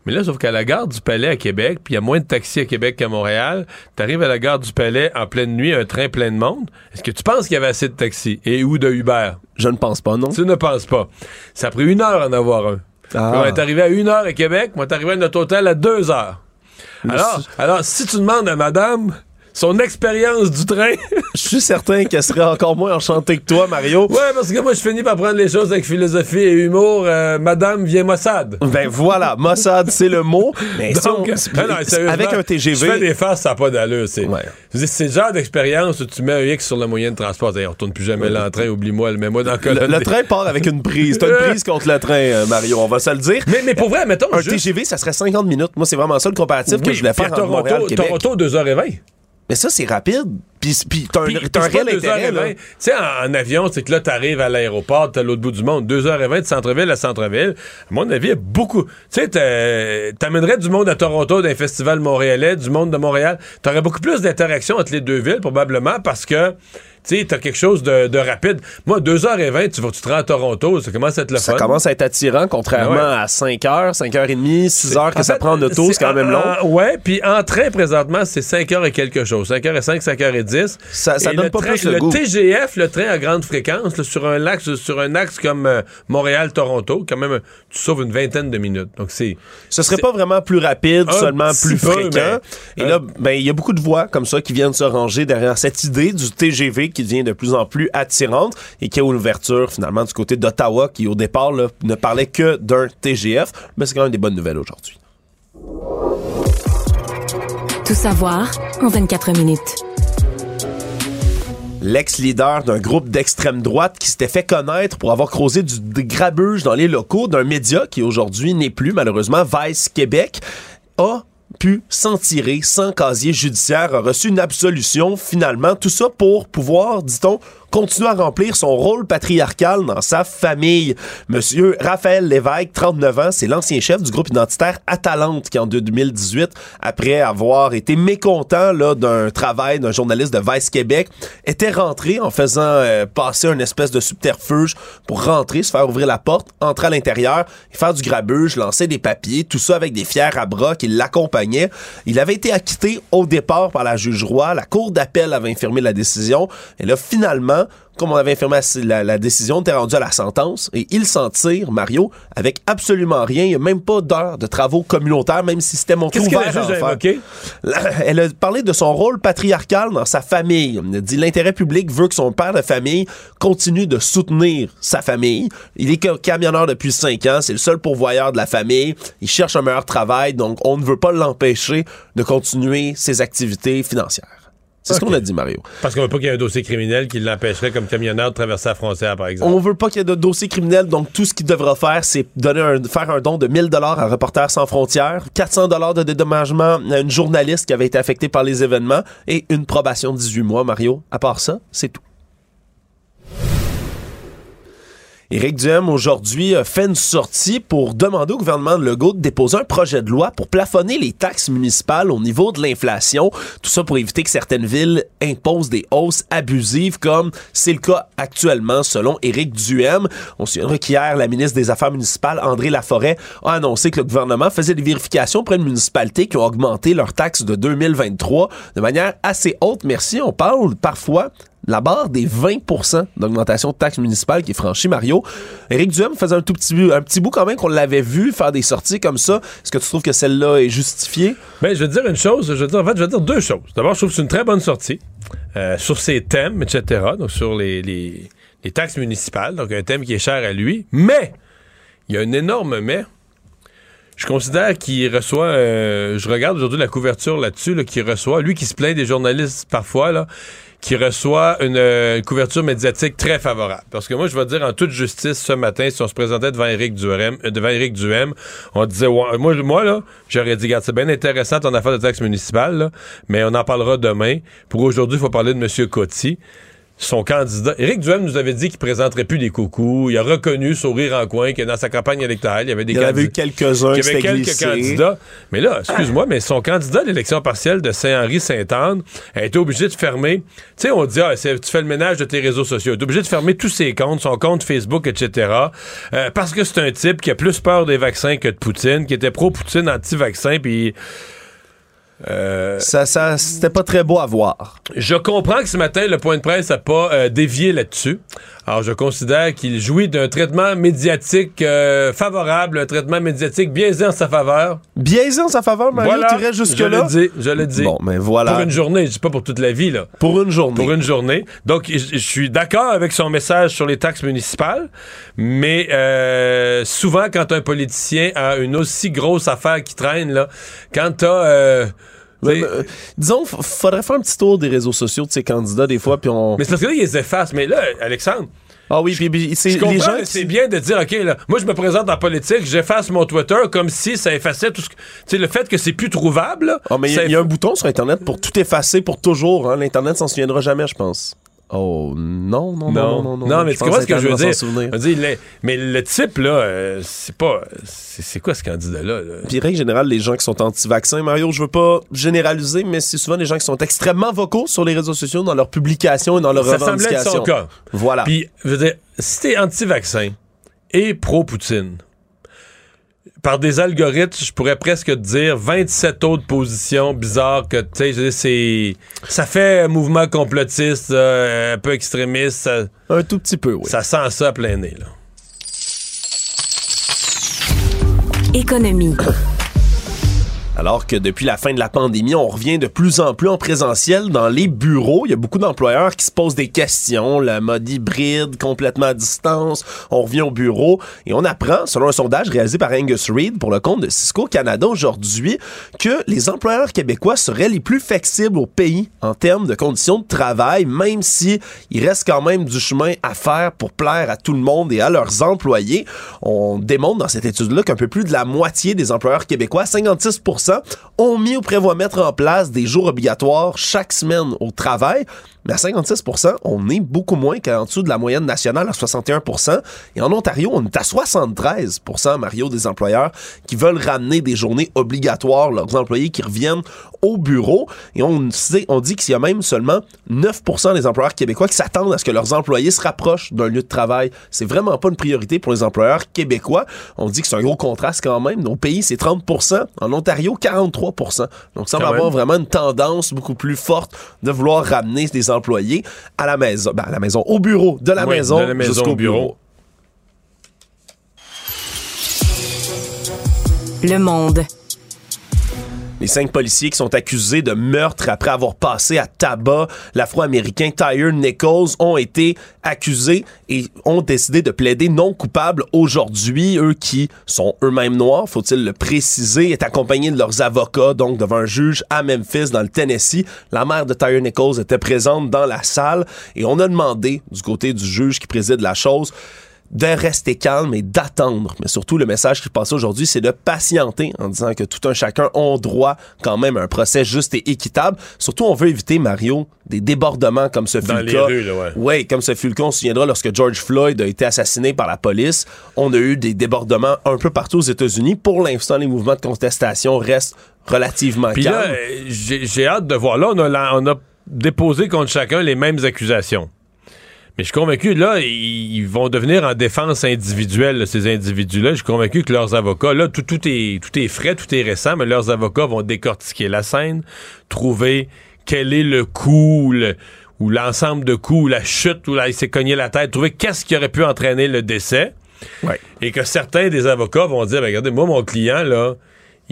Mais là, sauf qu'à la gare du Palais à Québec, puis il y a moins de taxis à Québec qu'à Montréal, t'arrives à la gare du Palais en pleine nuit, un train plein de monde. Est-ce que tu penses qu'il y avait assez de taxis? Et ou de Uber? Je ne pense pas, non. Tu ne penses pas. Ça a pris une heure à en avoir un. Ah. Puis On est arrivé à une heure à Québec, moi, on est arrivé à notre hôtel à deux heures. Alors, alors, si tu demandes à madame son expérience du train. Je suis certain qu'elle serait encore moins enchantée que toi, Mario. Ouais, parce que moi, je finis par prendre les choses avec philosophie et humour. Euh, madame vient Mossad. Ben voilà, Mossad, c'est le mot. Mais si Donc, on- non, sérieusement, avec un TGV. Je fais des faces, ça n'a pas d'allure. C'est le genre d'expérience où tu mets un X sur le moyen de transport. D'ailleurs, on retourne plus jamais là en train, oublie-moi, mets-moi dans Le, colonne. le train part avec une prise. T'as une prise contre le train, euh, Mario, on va se le dire. Mais, mais pour vrai, mettons. Un juste- TGV, ça serait 50 minutes. Moi, c'est vraiment ça le comparatif que je voulais faire Montréal Toronto, Québec. Toronto, 2h20. Mais ça, c'est rapide. Puis, t'as un, as un réel intérêt. Tu sais, en, avion, c'est que là, t'arrives à l'aéroport, t'es à l'autre bout du monde, 2h20 de centre-ville à centre-ville. À mon avis, il y a beaucoup. Tu sais, t'amènerais du monde à Toronto d'un festival montréalais, du monde de Montréal. T'aurais beaucoup plus d'interactions entre les deux villes, probablement, parce que tu as quelque chose de, rapide. Moi, 2h20, tu, vas, te rends à Toronto, ça commence à être le ça fun. Ça commence à être attirant, contrairement à 5h, 5h30, 6h que ça prend en auto, c'est quand même long. Euh, ouais, puis en train, présentement, c'est 5h et quelque chose. 5h05, 5h10. Ça, donne le pas le. TGF, le train à grande fréquence, sur, un axe, sur un axe comme euh, Montréal-Toronto, quand même, tu sauves une vingtaine de minutes. Donc, c'est. Ce serait pas vraiment plus rapide, seulement plus peu, fréquent. Et hein? là, ben, il y a beaucoup de voix comme ça qui viennent se ranger derrière cette idée du TGV qui devient de plus en plus attirante et qui a l'ouverture, finalement, du côté d'Ottawa, qui, au départ, ne parlait que d'un TGF. Mais c'est quand même des bonnes nouvelles aujourd'hui. Tout savoir en 24 minutes. L'ex-leader d'un groupe d'extrême droite qui s'était fait connaître pour avoir causé du grabuge dans les locaux d'un média qui aujourd'hui n'est plus malheureusement Vice Québec a pu s'en tirer sans casier judiciaire, a reçu une absolution finalement, tout ça pour pouvoir, dit-on, continuer à remplir son rôle patriarcal dans sa famille. Monsieur Raphaël Lévesque, 39 ans, c'est l'ancien chef du groupe identitaire Atalante qui en 2018, après avoir été mécontent là, d'un travail d'un journaliste de Vice Québec, était rentré en faisant euh, passer une espèce de subterfuge pour rentrer, se faire ouvrir la porte, entrer à l'intérieur et faire du grabuge, lancer des papiers, tout ça avec des fiers à bras qui l'accompagnaient. Il avait été acquitté au départ par la juge Roy. La cour d'appel avait infirmé la décision. Et là, finalement, comme on avait infirmé la, la décision, était rendu à la sentence et il s'en tire, Mario, avec absolument rien. Il n'y a même pas d'heure de travaux communautaires, même si c'était mon Qu'est-ce que la juge a? Elle a parlé de son rôle patriarcal dans sa famille. Elle a dit l'intérêt public veut que son père de famille continue de soutenir sa famille. Il est ca- camionneur depuis cinq ans, c'est le seul pourvoyeur de la famille. Il cherche un meilleur travail, donc on ne veut pas l'empêcher de continuer ses activités financières. C'est ce qu'on a dit, Mario. Parce qu'on veut pas qu'il y ait un dossier criminel qui l'empêcherait comme camionneur de traverser la frontière, par exemple. On veut pas qu'il y ait de dossier criminel, donc tout ce qu'il devra faire, c'est donner un, faire un don de 1000 dollars à Reporters sans frontières, 400 dollars de dédommagement à une journaliste qui avait été affectée par les événements et une probation de 18 mois, Mario. À part ça, c'est tout. Éric Duhem, aujourd'hui, fait une sortie pour demander au gouvernement de Legault de déposer un projet de loi pour plafonner les taxes municipales au niveau de l'inflation. Tout ça pour éviter que certaines villes imposent des hausses abusives, comme c'est le cas actuellement, selon Éric Duhem. On se souviendra qu'hier, la ministre des Affaires municipales, André Laforêt, a annoncé que le gouvernement faisait des vérifications auprès de municipalités qui ont augmenté leurs taxes de 2023 de manière assez haute. Merci. On parle parfois la barre des 20% d'augmentation de taxes municipales qui est franchie, Mario. Éric Duhem faisait un tout petit bout, un petit bout quand même qu'on l'avait vu faire des sorties comme ça. Est-ce que tu trouves que celle-là est justifiée? Ben, je vais te dire une chose. Je en fait, je vais te dire deux choses. D'abord, je trouve que c'est une très bonne sortie euh, sur ses thèmes, etc. Donc, sur les, taxes municipales. Donc, un thème qui est cher à lui. Mais, il y a un énorme mais. Je considère qu'il reçoit, euh, je regarde aujourd'hui la couverture là-dessus, là, qu'il reçoit, lui qui se plaint des journalistes parfois, là, qui reçoit une, euh, couverture médiatique très favorable. Parce que moi, je vais dire en toute justice, ce matin, si on se présentait devant Éric Duhem, euh, devant Éric Duhem, on disait, ouais, moi, moi, là, j'aurais dit, regarde, c'est bien intéressant ton affaire de taxe municipale, là, mais on en parlera demain. Pour aujourd'hui, il faut parler de M. Coty. Son candidat. Éric Duhem nous avait dit qu'il présenterait plus des coucous. Il a reconnu, sourire en coin, que dans sa campagne électorale, il y avait des Il y en avait eu candidats- quelques-uns qui y avait quelques candidats. Mais là, excuse-moi, mais son candidat à l'élection partielle de Saint-Henri-Sainte-Anne a été obligé de fermer. Tu sais, on dit, ah, tu fais le ménage de tes réseaux sociaux. Il est obligé de fermer tous ses comptes, son compte Facebook, etc. euh, parce que c'est un type qui a plus peur des vaccins que de Poutine, qui était pro-Poutine, anti-vaccin, puis. Euh, Ça, ça, c'était pas très beau à voir. je comprends que ce matin, le point de presse n'a pas euh, dévié là-dessus. Alors, je considère qu'il jouit d'un traitement médiatique euh, favorable, un traitement médiatique biaisé en sa faveur. Biaisé en sa faveur, Mario, Voilà, tu restes je jusque-là? le dis, je le dis. Bon, mais voilà. Pour une journée, je dis pas pour toute la vie, là. Pour une journée. Pour une journée. Donc, je je suis d'accord avec son message sur les taxes municipales, mais souvent, quand un politicien a une aussi grosse affaire qui traîne, là, quand t'as... Euh, euh, disons, faudrait faire un petit tour des réseaux sociaux de ces candidats des fois, puis on. mais c'est parce que là, ils les effacent. Mais là, Alexandre, Ah oui, puis, c'est les gens. c'est bien de dire, OK, là, moi, je me présente en politique, j'efface mon Twitter comme si ça effaçait tout ce que. Tu sais, le fait que c'est plus trouvable, là, Ah, mais il y, a- y a un bouton sur Internet pour tout effacer pour toujours. Hein. L'Internet s'en souviendra jamais, je pense. Oh, non, non, non, non, non. Non, mais tu comprends ce que je veux dire? mais le type, là, euh, c'est pas. C'est quoi ce candidat-là? là? Puis, règle générale, les gens qui sont anti-vaccins, Mario, je veux pas généraliser, mais c'est souvent des gens qui sont extrêmement vocaux sur les réseaux sociaux, dans leurs publications et dans leurs Ça semblait revendications. son cas. Voilà. Puis, je veux dire, si t'es anti-vaccin et pro-Poutine, par des algorithmes, je pourrais presque te dire 27 autres positions bizarres que, tu sais, c'est. Ça fait un mouvement complotiste, euh, un peu extrémiste. ça- Un tout petit peu, oui. Ça sent ça à plein nez, là. Économie. Alors que depuis la fin de la pandémie, on revient de plus en plus en présentiel dans les bureaux. Il y a beaucoup d'employeurs qui se posent des questions, le mode hybride, complètement à distance. On revient au bureau et on apprend, selon un sondage réalisé par Angus Reid pour le compte de Cisco Canada aujourd'hui, que les employeurs québécois seraient les plus flexibles au pays en termes de conditions de travail, même si il reste quand même du chemin à faire pour plaire à tout le monde et à leurs employés. On démontre dans cette étude-là qu'un peu plus de la moitié des employeurs québécois, 56 ont mis ou prévoient mettre en place des jours obligatoires chaque semaine au travail. Mais à 56 on est beaucoup moins qu'en dessous de la moyenne nationale à 61 Et en Ontario, on est à 73% Mario, des employeurs qui veulent ramener des journées obligatoires, leurs employés qui reviennent au bureau. Et on, sait, on dit qu'il y a même seulement 9% des employeurs québécois qui s'attendent à ce que leurs employés se rapprochent d'un lieu de travail. C'est vraiment pas une priorité pour les employeurs québécois. On dit que c'est un gros contraste quand même. Au pays, c'est 30 En Ontario, 43% Donc, ça va avoir vraiment une tendance beaucoup plus forte de vouloir ramener des employés à la maison, ben, à la maison, au bureau, de la Oui, maison, jusqu'au au bureau. bureau. Le monde. Les cinq policiers qui sont accusés de meurtre après avoir passé à tabac l'afro-américain Tyre Nichols ont été accusés et ont décidé de plaider non coupable aujourd'hui. Eux qui sont eux-mêmes noirs, faut-il le préciser, est accompagnés de leurs avocats, donc devant un juge à Memphis, dans le Tennessee. La mère de Tyre Nichols était présente dans la salle et on a demandé du côté du juge qui préside la chose de rester calme et d'attendre. Mais surtout, le message qui passe aujourd'hui, c'est de patienter en disant que tout un chacun ont droit quand même à un procès juste et équitable. Surtout, on veut éviter, Mario, des débordements comme ce fut le cas. rues, là, ouais. Oui, comme ce fut le cas, on se souviendra lorsque George Floyd a été assassiné par la police. On a eu des débordements un peu partout aux États-Unis. Pour l'instant, les mouvements de contestation restent relativement Puis calmes. là, euh, j'ai j'ai hâte de voir. Là, on a, on a déposé contre chacun les mêmes accusations. Mais je suis convaincu, là, ils vont devenir en défense individuelle, là, ces individus-là. Je suis convaincu que leurs avocats, là, tout, tout, est, tout est frais, tout est récent, mais leurs avocats vont décortiquer la scène, trouver quel est le coup, le- ou l'ensemble de coups, ou la chute, où là, il s'est cogné la tête, trouver qu'est-ce qui aurait pu entraîner le décès. Et que certains des avocats vont dire, ben, regardez, moi, mon client, là,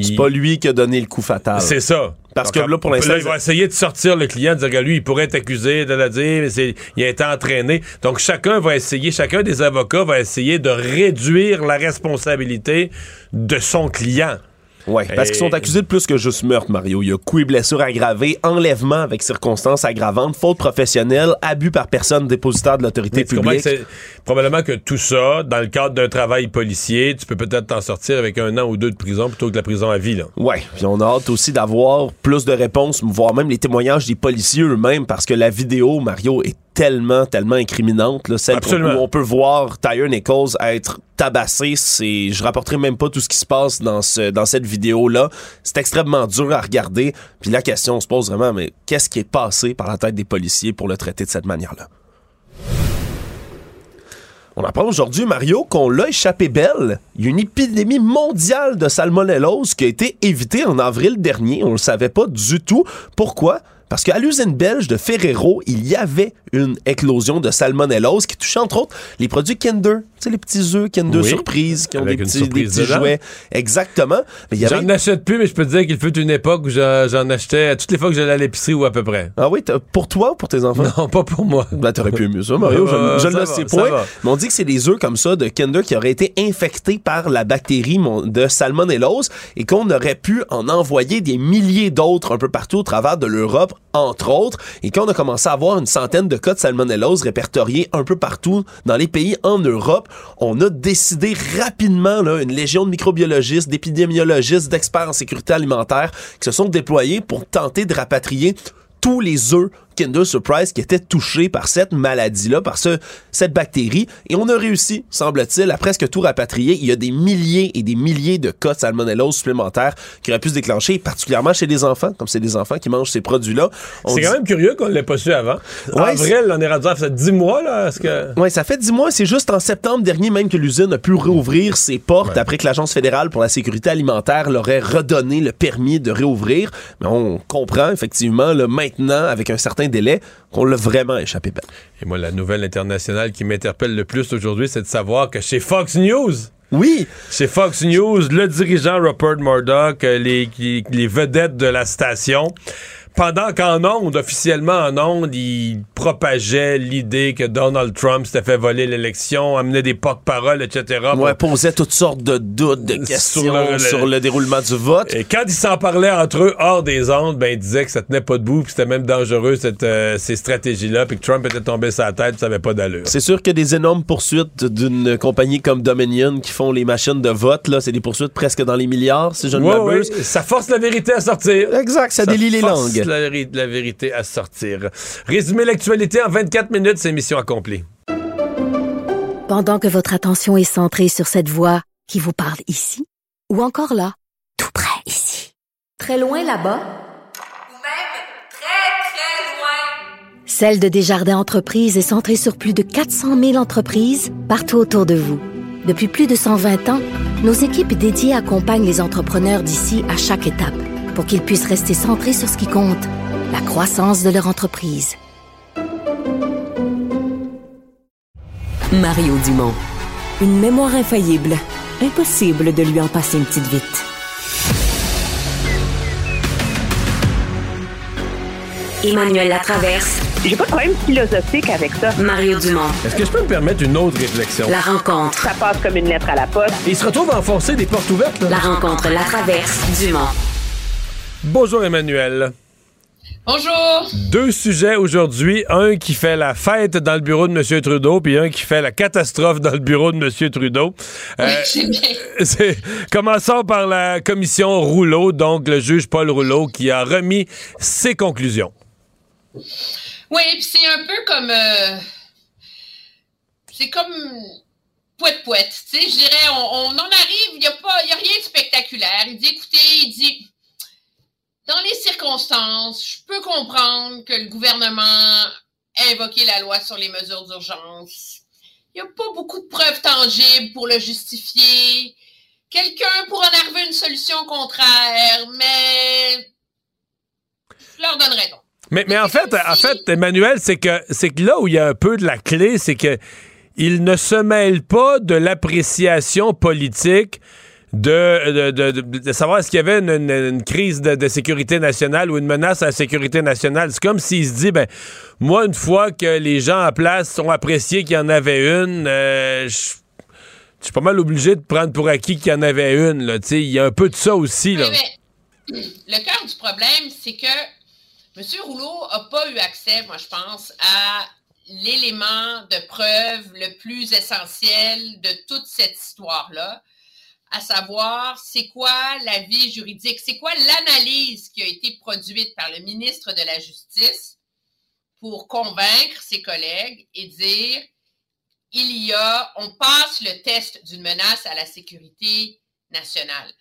C'est pas lui qui a donné le coup fatal. c'est ça. Parce Donc, que là, pour l'instant, ils vont essayer de sortir le client, de dire que lui, il pourrait être accusé de la dire, mais c'est, il a été entraîné. Donc, chacun va essayer, chacun des avocats va essayer de réduire la responsabilité de son client. Oui, parce qu'ils sont accusés de plus que juste meurtre, Mario. Il y a coups et blessures aggravées, enlèvement avec circonstances aggravantes, faute professionnelle, abus par personne dépositaire de l'autorité que publique. c'est probablement que tout ça, dans le cadre d'un travail policier, tu peux peut-être t'en sortir avec un an ou deux de prison plutôt que la prison à vie, là. Ouais, puis on a hâte aussi d'avoir plus de réponses, voire même les témoignages des policiers eux-mêmes, parce que la vidéo, Mario, est tellement, tellement incriminante. Là, celle Absolument. où on peut voir Tyre Nichols être tabassé. C'est, je rapporterai même pas tout ce qui se passe dans ce, dans cette vidéo-là. C'est extrêmement dur à regarder. Puis la question se pose vraiment, mais qu'est-ce qui est passé par la tête des policiers pour le traiter de cette manière-là? On apprend aujourd'hui, Mario, qu'on l'a échappé belle. Il y a une épidémie mondiale de salmonellose qui a été évitée en avril dernier. On le savait pas du tout. Pourquoi? Parce qu'à l'usine belge de Ferrero, il y avait une éclosion de salmonellose qui touchait entre autres les produits Kinder. Tu sais, les petits œufs Oui, qui ont avec des une petits, des petits jouets. Exactement. Mais il y avait J'en achète plus, mais je peux te dire qu'il fut une époque où j'en j'en achetais à toutes les fois que j'allais à l'épicerie ou à peu près. Ah oui, pour toi ou pour tes enfants? Non, pas pour moi. Ben, t'aurais pu mieux ça, Mario. Euh, je ça le sais va. Mais on dit que c'est des œufs comme ça de Kinder qui auraient été infectés par la bactérie de salmonellose et qu'on aurait pu en envoyer des milliers d'autres un peu partout au travers de l'Europe, entre autres, et qu'on a commencé à avoir une centaine de cas de salmonellose répertoriés un peu partout dans les pays en Europe. On a décidé rapidement, une légion de microbiologistes, d'épidémiologistes, d'experts en sécurité alimentaire qui se sont déployés pour tenter de rapatrier tous les œufs Kinder Surprise qui étaient touchés par cette maladie-là, par ce, cette bactérie. Et on a réussi, semble-t-il, à presque tout rapatrier. Il y a des milliers et des milliers de cas de salmonellose supplémentaires qui auraient pu se déclencher, particulièrement chez les enfants, comme c'est des enfants qui mangent ces produits-là. C'est dit- quand même curieux qu'on ne l'ait pas su avant. En Ouais, avril, on est rendu à ça fait 10 mois, là. Que. Ouais, ça fait 10 mois. C'est juste en septembre dernier même que l'usine a pu réouvrir ses portes après que l'Agence fédérale pour la sécurité alimentaire leur ait redonné le permis de réouvrir. Mais on comprend effectivement là, maintenant, avec un certain délai, qu'on l'a vraiment échappé belle. Et moi, la nouvelle internationale qui m'interpelle le plus aujourd'hui, c'est de savoir que chez Fox News. Oui. Chez Fox News, le dirigeant Rupert Murdoch, euh, les vedettes de la station, pendant qu'en ondes, officiellement en ondes, il propageait l'idée que Donald Trump s'était fait voler l'élection, amenait des porte-paroles, etc. Ouais, posait toutes sortes de doutes, de questions sur le- le, déroulement du vote. Et quand ils s'en parlaient entre eux hors des ondes, ben ils disaient que ça tenait pas debout, puis c'était même dangereux cette, euh, ces stratégies-là, puis que Trump était tombé sur la tête, ça avait pas d'allure. C'est sûr que des énormes poursuites d'une compagnie comme Dominion qui font les machines de vote, là, c'est des poursuites presque dans les milliards, si je ne Ouais, m'abuse. ouais, ça force la vérité à sortir. Exact, ça délie les langues. La, la vérité à sortir. Résumer l'actualité en 24 minutes, c'est mission accomplie. Pendant que votre attention est centrée sur cette voix qui vous parle ici, ou encore là, tout près ici, très loin là-bas, Ou même très, très loin. Celle de Desjardins Entreprises est centrée sur plus de 400 000 entreprises partout autour de vous. Depuis plus de 120 ans, nos équipes dédiées accompagnent les entrepreneurs d'ici à chaque étape pour qu'ils puissent rester centrés sur ce qui compte, la croissance de leur entreprise. Mario Dumont. Une mémoire infaillible. Impossible de lui en passer une petite vite. Emmanuel Latraverse. J'ai pas de problème philosophique avec ça. Mario Dumont. Est-ce que je peux me permettre une autre réflexion? La rencontre. Ça passe comme une lettre à la poste. Et il se retrouve à enfoncer des portes ouvertes. là. La rencontre Latraverse. Dumont. Bonjour Emmanuel. Bonjour. Deux sujets aujourd'hui. Un qui fait la fête dans le bureau de M. Trudeau, puis un qui fait la catastrophe dans le bureau de M. Trudeau. Euh, bien. Commençons par la commission Rouleau, donc le juge Paul Rouleau qui a remis ses conclusions. Oui, puis c'est un peu comme. euh, c'est comme. Pouette pouette. Tu sais, je dirais, on, on en arrive, il n'y a, pas- y a rien de spectaculaire. Il dit, écoutez, il dit. Dans les circonstances, je peux comprendre que le gouvernement a invoqué la loi sur les mesures d'urgence. Il n'y a pas beaucoup de preuves tangibles pour le justifier. Quelqu'un pourra en arriver une solution contraire, mais je leur donnerai donc. Mais, mais en fait, en fait, Emmanuel, c'est que c'est que là où il y a un peu de la clé, c'est que il ne se mêle pas de l'appréciation politique de, savoir est-ce qu'il y avait une, crise de, sécurité nationale ou une menace à la sécurité nationale. C'est comme s'il se dit, ben, moi, une fois que les gens en place ont apprécié qu'il y en avait une, euh, je suis pas mal obligé de prendre pour acquis qu'il y en avait une. Il y a un peu de ça aussi. Là. Le cœur du problème, c'est que M. Rouleau n'a pas eu accès, moi, je pense, à l'élément de preuve le plus essentiel de toute cette histoire-là, à savoir c'est quoi l'avis juridique, c'est quoi l'analyse qui a été produite par le ministre de la Justice pour convaincre ses collègues et dire il y a, on passe le test d'une menace à la sécurité nationale.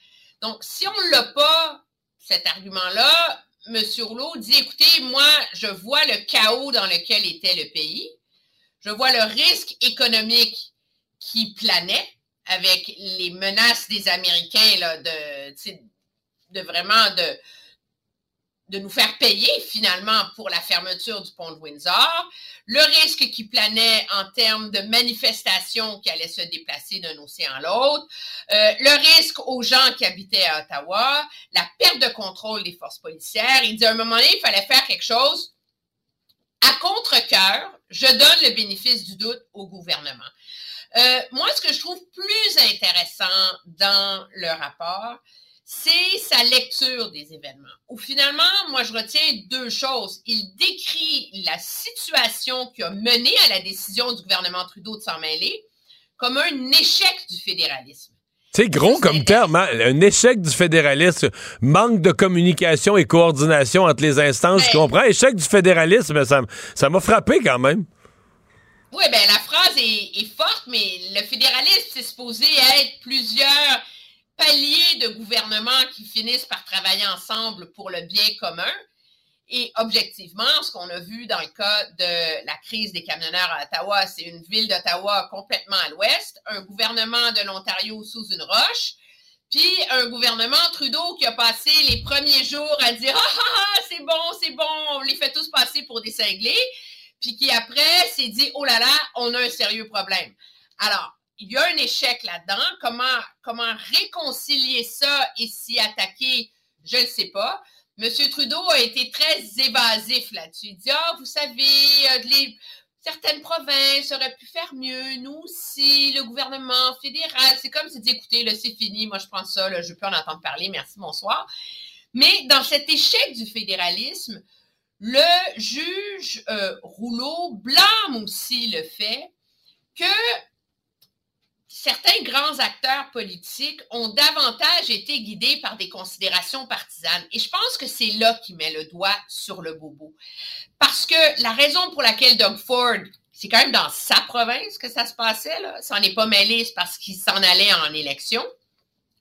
Donc, si on ne l'a pas, cet argument-là, M. Rouleau dit écoutez, moi, je vois le chaos dans lequel était le pays, je vois le risque économique qui planait avec les menaces des Américains là, de, de vraiment de, de nous faire payer finalement pour la fermeture du pont de Windsor, le risque qui planait en termes de manifestations qui allaient se déplacer d'un océan à l'autre, euh, le risque aux gens qui habitaient à Ottawa, la perte de contrôle des forces policières. Il dit à un moment donné, il fallait faire quelque chose à contre-cœur. Je donne le bénéfice du doute au gouvernement. Euh, moi, ce que je trouve plus intéressant dans le rapport, c'est sa lecture des événements. Ou finalement, moi, je retiens deux choses. Il décrit la situation qui a mené à la décision du gouvernement Trudeau de s'en mêler comme un échec du fédéralisme. C'est gros comme terme, hein? un échec du fédéralisme, manque de communication et coordination entre les instances, je comprends? Échec du fédéralisme, ça m'a frappé quand même. Oui, bien, la phrase est, forte, mais le fédéralisme, c'est supposé être plusieurs paliers de gouvernement qui finissent par travailler ensemble pour le bien commun. Et objectivement, ce qu'on a vu dans le cas de la crise des camionneurs à Ottawa, c'est une ville d'Ottawa complètement à l'ouest, un gouvernement de l'Ontario sous une roche, puis un gouvernement Trudeau qui a passé les premiers jours à dire ah, ah, ah c'est bon, c'est bon, on les fait tous passer pour des cinglés, puis qui après s'est dit oh là là, on a un sérieux problème. Alors, il y a un échec là-dedans. Comment, comment réconcilier ça et s'y attaquer, je ne sais pas. M. Trudeau a été très évasif là-dessus. Il dit Ah, vous savez, euh, certaines provinces auraient pu faire mieux, nous aussi, le gouvernement fédéral. C'est comme si dit écoutez, là, c'est fini, moi je prends ça, là, je peux en entendre parler, merci, bonsoir. Mais dans cet échec du fédéralisme, le juge euh, Rouleau blâme aussi le fait que certains grands acteurs politiques ont davantage été guidés par des considérations partisanes. Et je pense que c'est là qu'il met le doigt sur le bobo. Parce que la raison pour laquelle Doug Ford, c'est quand même dans sa province que ça se passait, là, s'en est pas mêlé, c'est parce qu'il s'en allait en élection.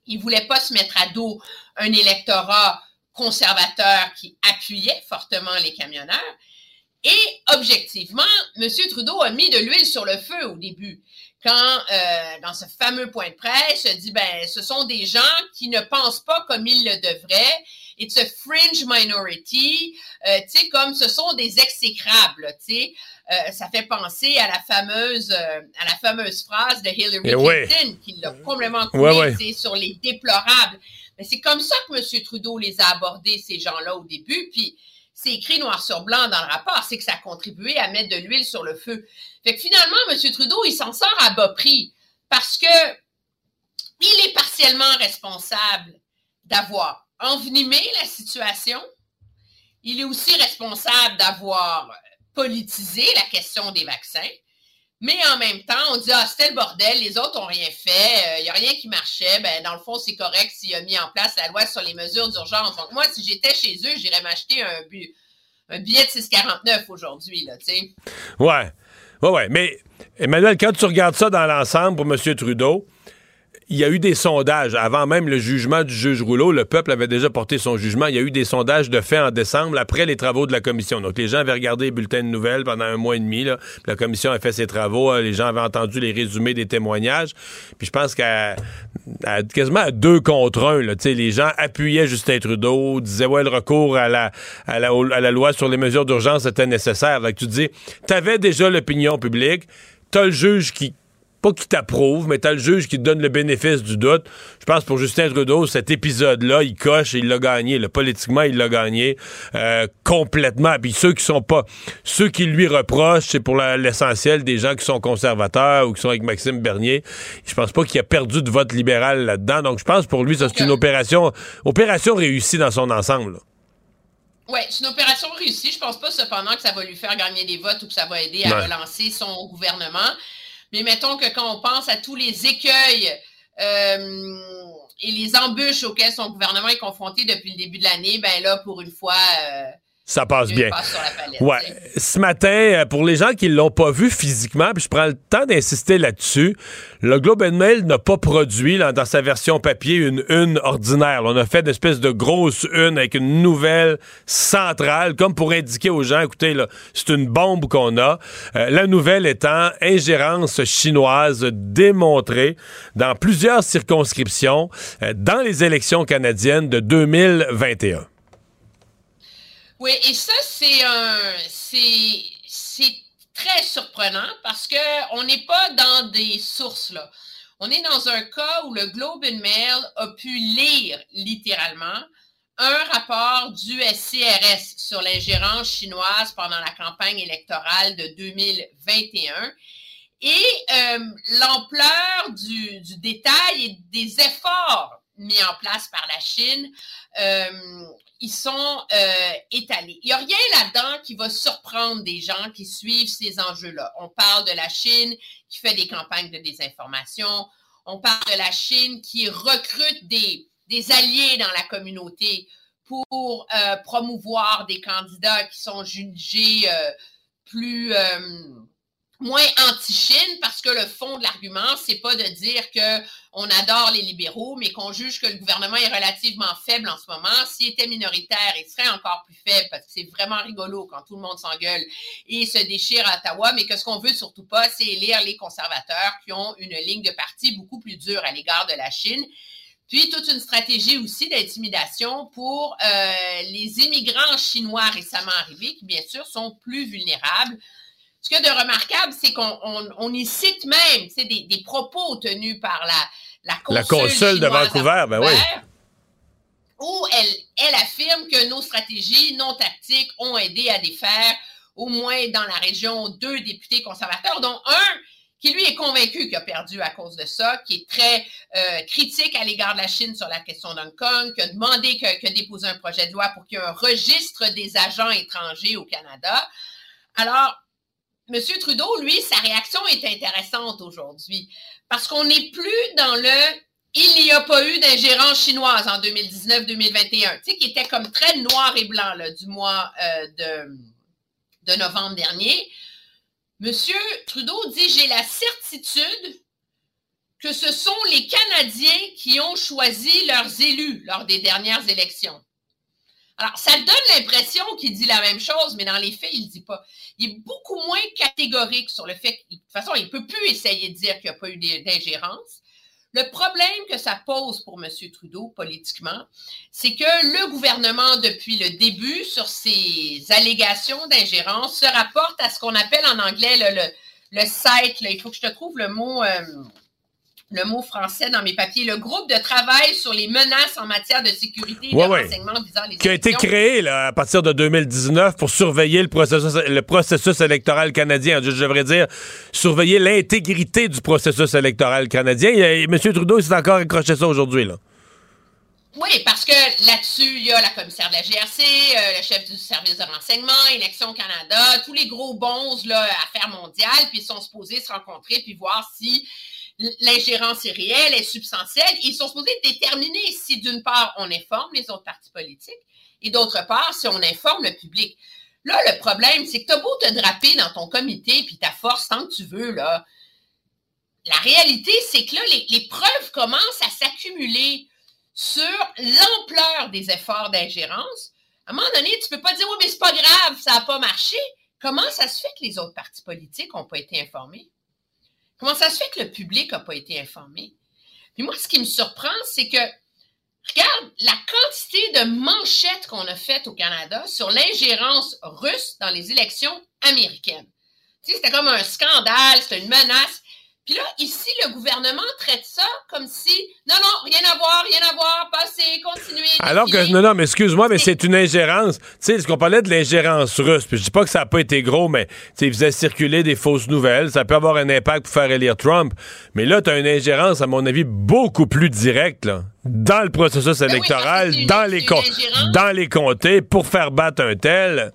Il voulait pas se mettre à dos un électorat conservateur qui appuyait fortement les camionneurs. Et objectivement, M. Trudeau a mis de l'huile sur le feu au début quand, euh, dans ce fameux point de presse, dit, ben, ce sont des gens qui ne pensent pas comme ils le devraient. It's a fringe minority. Euh, tu sais, comme ce sont des exécrables, tu sais. Euh, ça fait penser à la fameuse, à la fameuse phrase de Hillary eh Clinton, qui l'a complètement coulé, sur les déplorables. Mais c'est comme ça que M. Trudeau les a abordés, ces gens-là, au début. Puis, c'est écrit noir sur blanc dans le rapport, c'est que ça a contribué à mettre de l'huile sur le feu. Fait que finalement, M. Trudeau, il s'en sort à bas prix parce que il est partiellement responsable d'avoir envenimé la situation. Il est aussi responsable d'avoir politisé la question des vaccins. Mais en même temps, on dit Ah, c'était le bordel, les autres n'ont rien fait, il euh, n'y a rien qui marchait. Ben, dans le fond, c'est correct s'il a mis en place la loi sur les mesures d'urgence. Donc, moi, si j'étais chez eux, j'irais m'acheter un, un billet de 6,49 aujourd'hui, là, tu sais. Ouais. Ouais, ouais. Mais, Emmanuel, quand tu regardes ça dans l'ensemble pour M. Trudeau, il y a eu des sondages. Avant même le jugement du juge Rouleau, le peuple avait déjà porté son jugement. Il y a eu des sondages de fait en décembre, après les travaux de la commission. Donc, les gens avaient regardé les bulletins de nouvelles pendant un mois et demi. La commission a fait ses travaux. Euh, les gens avaient entendu les résumés des témoignages. Puis je pense qu'à quasiment deux contre un, là, les gens appuyaient Justin Trudeau, disaient, ouais, le recours à la, loi sur les mesures d'urgence était nécessaire. Donc, tu dis, tu avais déjà l'opinion publique, tu as le juge qui pas qui t'approuve, mais t'as le juge qui te donne le bénéfice du doute. Je pense pour Justin Trudeau, cet épisode-là, il coche et il l'a gagné. politiquement, il l'a gagné euh, complètement. Puis ceux qui sont pas, ceux qui lui reprochent, c'est pour l'essentiel des gens qui sont conservateurs ou qui sont avec Maxime Bernier. Je pense pas qu'il a perdu de vote libéral là-dedans. Donc je pense pour lui, ça c'est une opération, opération réussie dans son ensemble. Oui, c'est une opération réussie. Je pense pas cependant que ça va lui faire gagner des votes ou que ça va aider à relancer son gouvernement. Mais mettons que quand on pense à tous les écueils euh, et les embûches auxquelles son gouvernement est confronté depuis le début de l'année, ben là, pour une fois, euh, Ça passe bien. passe sur la palette, Ouais. Ce matin, euh, pour les gens qui l'ont pas vu physiquement, puis je prends le temps d'insister là-dessus, le Globe and Mail n'a pas produit là, dans sa version papier une une ordinaire. là. On a fait une espèce de grosse une avec une nouvelle centrale, comme pour indiquer aux gens, écoutez, là, c'est une bombe qu'on a. Euh, la nouvelle étant ingérence chinoise démontrée dans plusieurs circonscriptions euh, dans les élections canadiennes de 2021. Oui, et ça, c'est un. C'est, très surprenant parce qu'on n'est pas dans des sources, là. On est dans un cas où le Globe and Mail a pu lire littéralement un rapport du SCRS sur l'ingérence chinoise pendant la campagne électorale de 2021 et euh, l'ampleur du, du détail et des efforts mis en place par la Chine, euh, sont euh, étalés. Il n'y a rien là-dedans qui va surprendre des gens qui suivent ces enjeux-là. On parle de la Chine qui fait des campagnes de désinformation. On parle de la Chine qui recrute des, alliés dans la communauté pour euh, promouvoir des candidats qui sont jugés euh, plus moins anti-Chine parce que le fond de l'argument, c'est pas de dire que on adore les libéraux, mais qu'on juge que le gouvernement est relativement faible en ce moment. S'il était minoritaire, il serait encore plus faible parce que c'est vraiment rigolo quand tout le monde s'engueule et se déchire à Ottawa, mais que ce qu'on veut surtout pas, c'est élire les conservateurs qui ont une ligne de parti beaucoup plus dure à l'égard de la Chine. Puis toute une stratégie aussi d'intimidation pour euh, les immigrants chinois récemment arrivés, qui bien sûr sont plus vulnérables. Ce qu'il y a de remarquable, c'est qu'on on, on y cite même des, des propos tenus par la, la consul, La consul de Vancouver, ben oui. où elle, elle affirme que nos stratégies non tactiques ont aidé à défaire au moins dans la région deux députés conservateurs, dont un qui lui est convaincu qu'il a perdu à cause de ça, qui est très euh, critique à l'égard de la Chine sur la question d'Hong Kong, qui a demandé que, que déposer un projet de loi pour qu'il y ait un registre des agents étrangers au Canada. Alors, M. Trudeau, lui, sa réaction est intéressante aujourd'hui parce qu'on n'est plus dans le il n'y a pas eu d'ingérence chinoise en 2019-2021, tu sais, qui était comme très noir et blanc là, du mois euh, de, de novembre dernier. Monsieur Trudeau dit J'ai la certitude que ce sont les Canadiens qui ont choisi leurs élus lors des dernières élections. Alors, ça donne l'impression qu'il dit la même chose, mais dans les faits, il ne dit pas. Il est beaucoup moins catégorique sur le fait que, de toute façon, il ne peut plus essayer de dire qu'il n'y a pas eu d'ingérence. Le problème que ça pose pour M. Trudeau politiquement, c'est que le gouvernement, depuis le début, sur ces allégations d'ingérence, se rapporte à ce qu'on appelle en anglais le, le, le site, là, il faut que je te trouve le mot, euh, le mot français dans mes papiers, le groupe de travail sur les menaces en matière de sécurité et Ouais, de ouais. renseignement visant les qui a été créé là, à partir de 2019 pour surveiller le processus, le processus électoral canadien. Je, je devrais dire surveiller l'intégrité du processus électoral canadien. A- M. Trudeau s'est encore accroché ça aujourd'hui. là. Oui, parce que là-dessus, il y a la commissaire de la GRC, euh, le chef du service de renseignement, Élections Canada, tous les gros bons là, affaires mondiales, puis ils sont supposés se rencontrer puis voir si l'ingérence est réelle, est substantielle. Ils sont supposés déterminer si, d'une part, on informe les autres partis politiques et d'autre part, si on informe le public. Là, le problème, c'est que tu as beau te draper dans ton comité puis ta force tant que tu veux, là. La réalité, c'est que là, les, preuves commencent à s'accumuler sur l'ampleur des efforts d'ingérence. À un moment donné, tu peux pas dire, oui, mais c'est pas grave, ça n'a pas marché. Comment ça se fait que les autres partis politiques n'ont pas été informés? Comment ça se fait que le public n'a pas été informé? Puis moi, ce qui me surprend, c'est que, regarde la quantité de manchettes qu'on a faites au Canada sur l'ingérence russe dans les élections américaines. Tu sais, c'était comme un scandale, c'était une menace. Puis là, ici, le gouvernement traite ça comme si, non, non, rien à voir, rien à voir, passez, continuez. Alors que, non, non, mais excuse-moi, mais c'est une ingérence. Tu sais, ce qu'on parlait de l'ingérence russe, puis je dis pas que ça n'a pas été gros, mais tu sais, ils faisaient circuler des fausses nouvelles. Ça peut avoir un impact pour faire élire Trump. Mais là, tu as une ingérence, à mon avis, beaucoup plus directe, là, dans le processus électoral, c'est une- dans, les dans les comtés, pour faire battre un tel.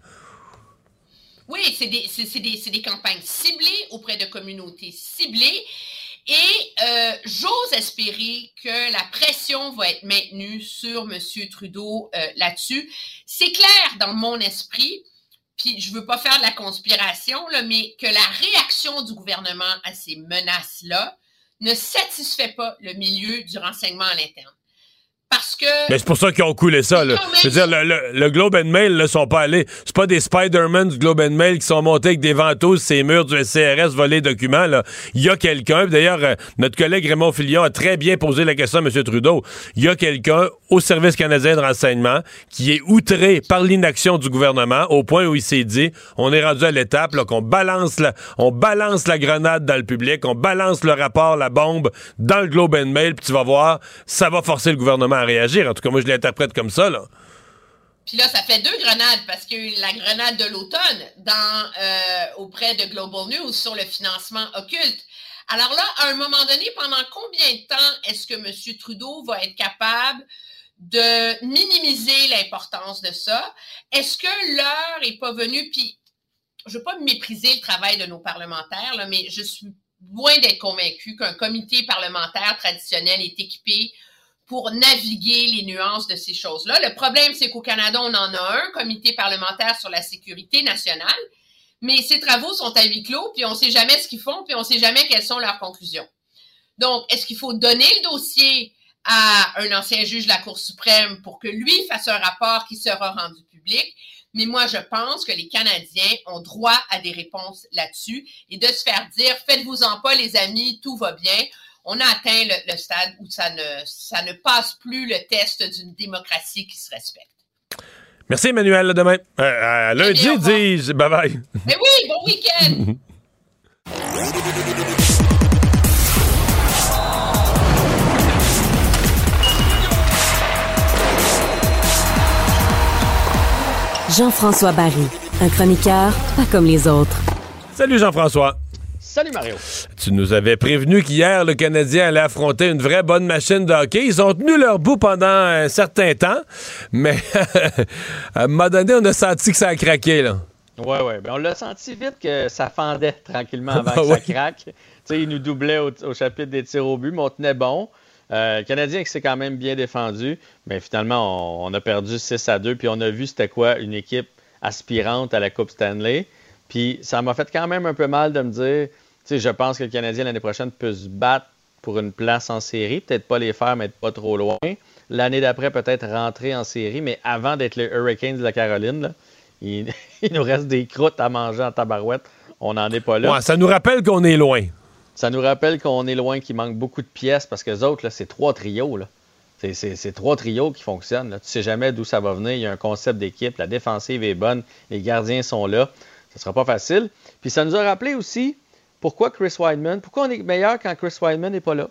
Oui, c'est des, campagnes ciblées auprès de communautés ciblées. Et euh, j'ose espérer que la pression va être maintenue sur M. Trudeau euh, là-dessus. C'est clair dans mon esprit, puis je veux pas faire de la conspiration, là, mais que la réaction du gouvernement à ces menaces-là ne satisfait pas le milieu du renseignement à l'interne. Parce que. Mais c'est pour ça qu'ils ont coulé ça, là. Je veux dire, le, le- le Globe and Mail, là, sont pas allés. C'est pas des Spider-Man du Globe and Mail qui sont montés avec des ventouses, ces murs du SCRS volés documents, là. Il y a quelqu'un, d'ailleurs, euh, notre collègue Raymond Filion a très bien posé la question à M. Trudeau. Il y a quelqu'un au Service canadien de renseignement qui est outré par l'inaction du gouvernement au point où il s'est dit, on est rendu à l'étape, là, qu'on balance la, on balance la grenade dans le public, on balance le rapport, la bombe dans le Globe and Mail, puis tu vas voir, ça va forcer le gouvernement réagir. En tout cas, moi, je l'interprète comme ça, là. Puis là, ça fait deux grenades parce qu'il la grenade de l'automne dans, euh, auprès de Global News sur le financement occulte. Alors là, à un moment donné, pendant combien de temps est-ce que M. Trudeau va être capable de minimiser l'importance de ça? Est-ce que l'heure n'est pas venue? Puis, je ne veux pas mépriser le travail de nos parlementaires, là, mais je suis loin d'être convaincu qu'un comité parlementaire traditionnel est équipé pour naviguer les nuances de ces choses-là. Le problème, c'est qu'au Canada, on en a un, comité parlementaire sur la sécurité nationale, mais ces travaux sont à huis clos, puis on ne sait jamais ce qu'ils font, puis on ne sait jamais quelles sont leurs conclusions. Donc, est-ce qu'il faut donner le dossier à un ancien juge de la Cour suprême pour que lui fasse un rapport qui sera rendu public? Mais moi, je pense que les Canadiens ont droit à des réponses là-dessus et de se faire dire, faites-vous-en pas, les amis, tout va bien on a atteint le, le stade où ça ne, ça ne passe plus le test d'une démocratie qui se respecte. Merci, Emmanuel. À demain. Euh, à lundi, dis Bye bye. Mais oui, bon week-end! Jean-François Barry, un chroniqueur pas comme les autres. Salut, Jean-François. Salut Mario. Tu nous avais prévenu qu'hier, le Canadien allait affronter une vraie bonne machine de hockey. Ils ont tenu leur bout pendant un certain temps, mais à un moment donné, on a senti que ça a craqué. Là. Oui, oui. Ben, on l'a senti vite que ça fendait tranquillement avant que Ouais. ça craque. Tu sais, ils nous doublaient au, au chapitre des tirs au but, mais on tenait bon. Euh, le Canadien qui s'est quand même bien défendu, mais finalement, on, on a perdu 6 à 2, puis on a vu c'était quoi une équipe aspirante à la Coupe Stanley. Puis ça m'a fait quand même un peu mal de me dire, sais, je pense que le Canadien l'année prochaine peut se battre pour une place en série, peut-être pas les faire, mais être pas trop loin. L'année d'après, peut-être rentrer en série, mais avant d'être les Hurricanes de la Caroline, là, il, il nous reste des croûtes à manger en tabarouette. On n'en est pas là. Ouais, ça nous rappelle qu'on est loin. Ça nous rappelle qu'on est loin, qu'il manque beaucoup de pièces parce que les autres, c'est trois trios. Là. C'est, trois trios qui fonctionnent. Là. Tu sais jamais d'où ça va venir. Il y a un concept d'équipe. La défensive est bonne. Les gardiens sont là. Ce sera pas facile. Puis ça nous a rappelé aussi pourquoi Chris Weidman, pourquoi on est meilleur quand Chris Weidman n'est pas là?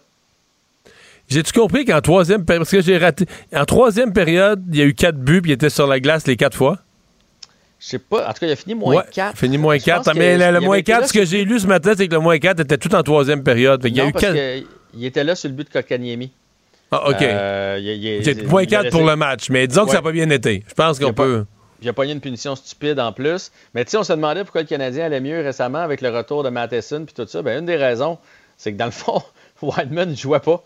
J'ai-tu compris qu'en troisième période, parce que j'ai raté, en troisième période, il y a eu quatre buts, puis il était sur la glace les quatre fois? Je sais pas. En tout cas, il a fini moins Ouais, 4. Fini moins Je 4. pense Mais que le, le il moins avait été 4, là ce que j'ai lu ce matin, c'est que le moins 4 était tout en troisième période. Y a eu parce quatre- qu'il était là sur le but de Kotkaniemi. Ah, OK. Euh, il- il- il- moins il 4 pour le match, mais disons que ça n'a pas bien été. Je pense Il qu'on peut. Il a pogné une punition stupide en plus. Mais tu sais, on se demandait pourquoi le Canadien allait mieux récemment avec le retour de Matheson puis tout ça. Ben, une des raisons, c'est que dans le fond, Whiteman ne jouait pas.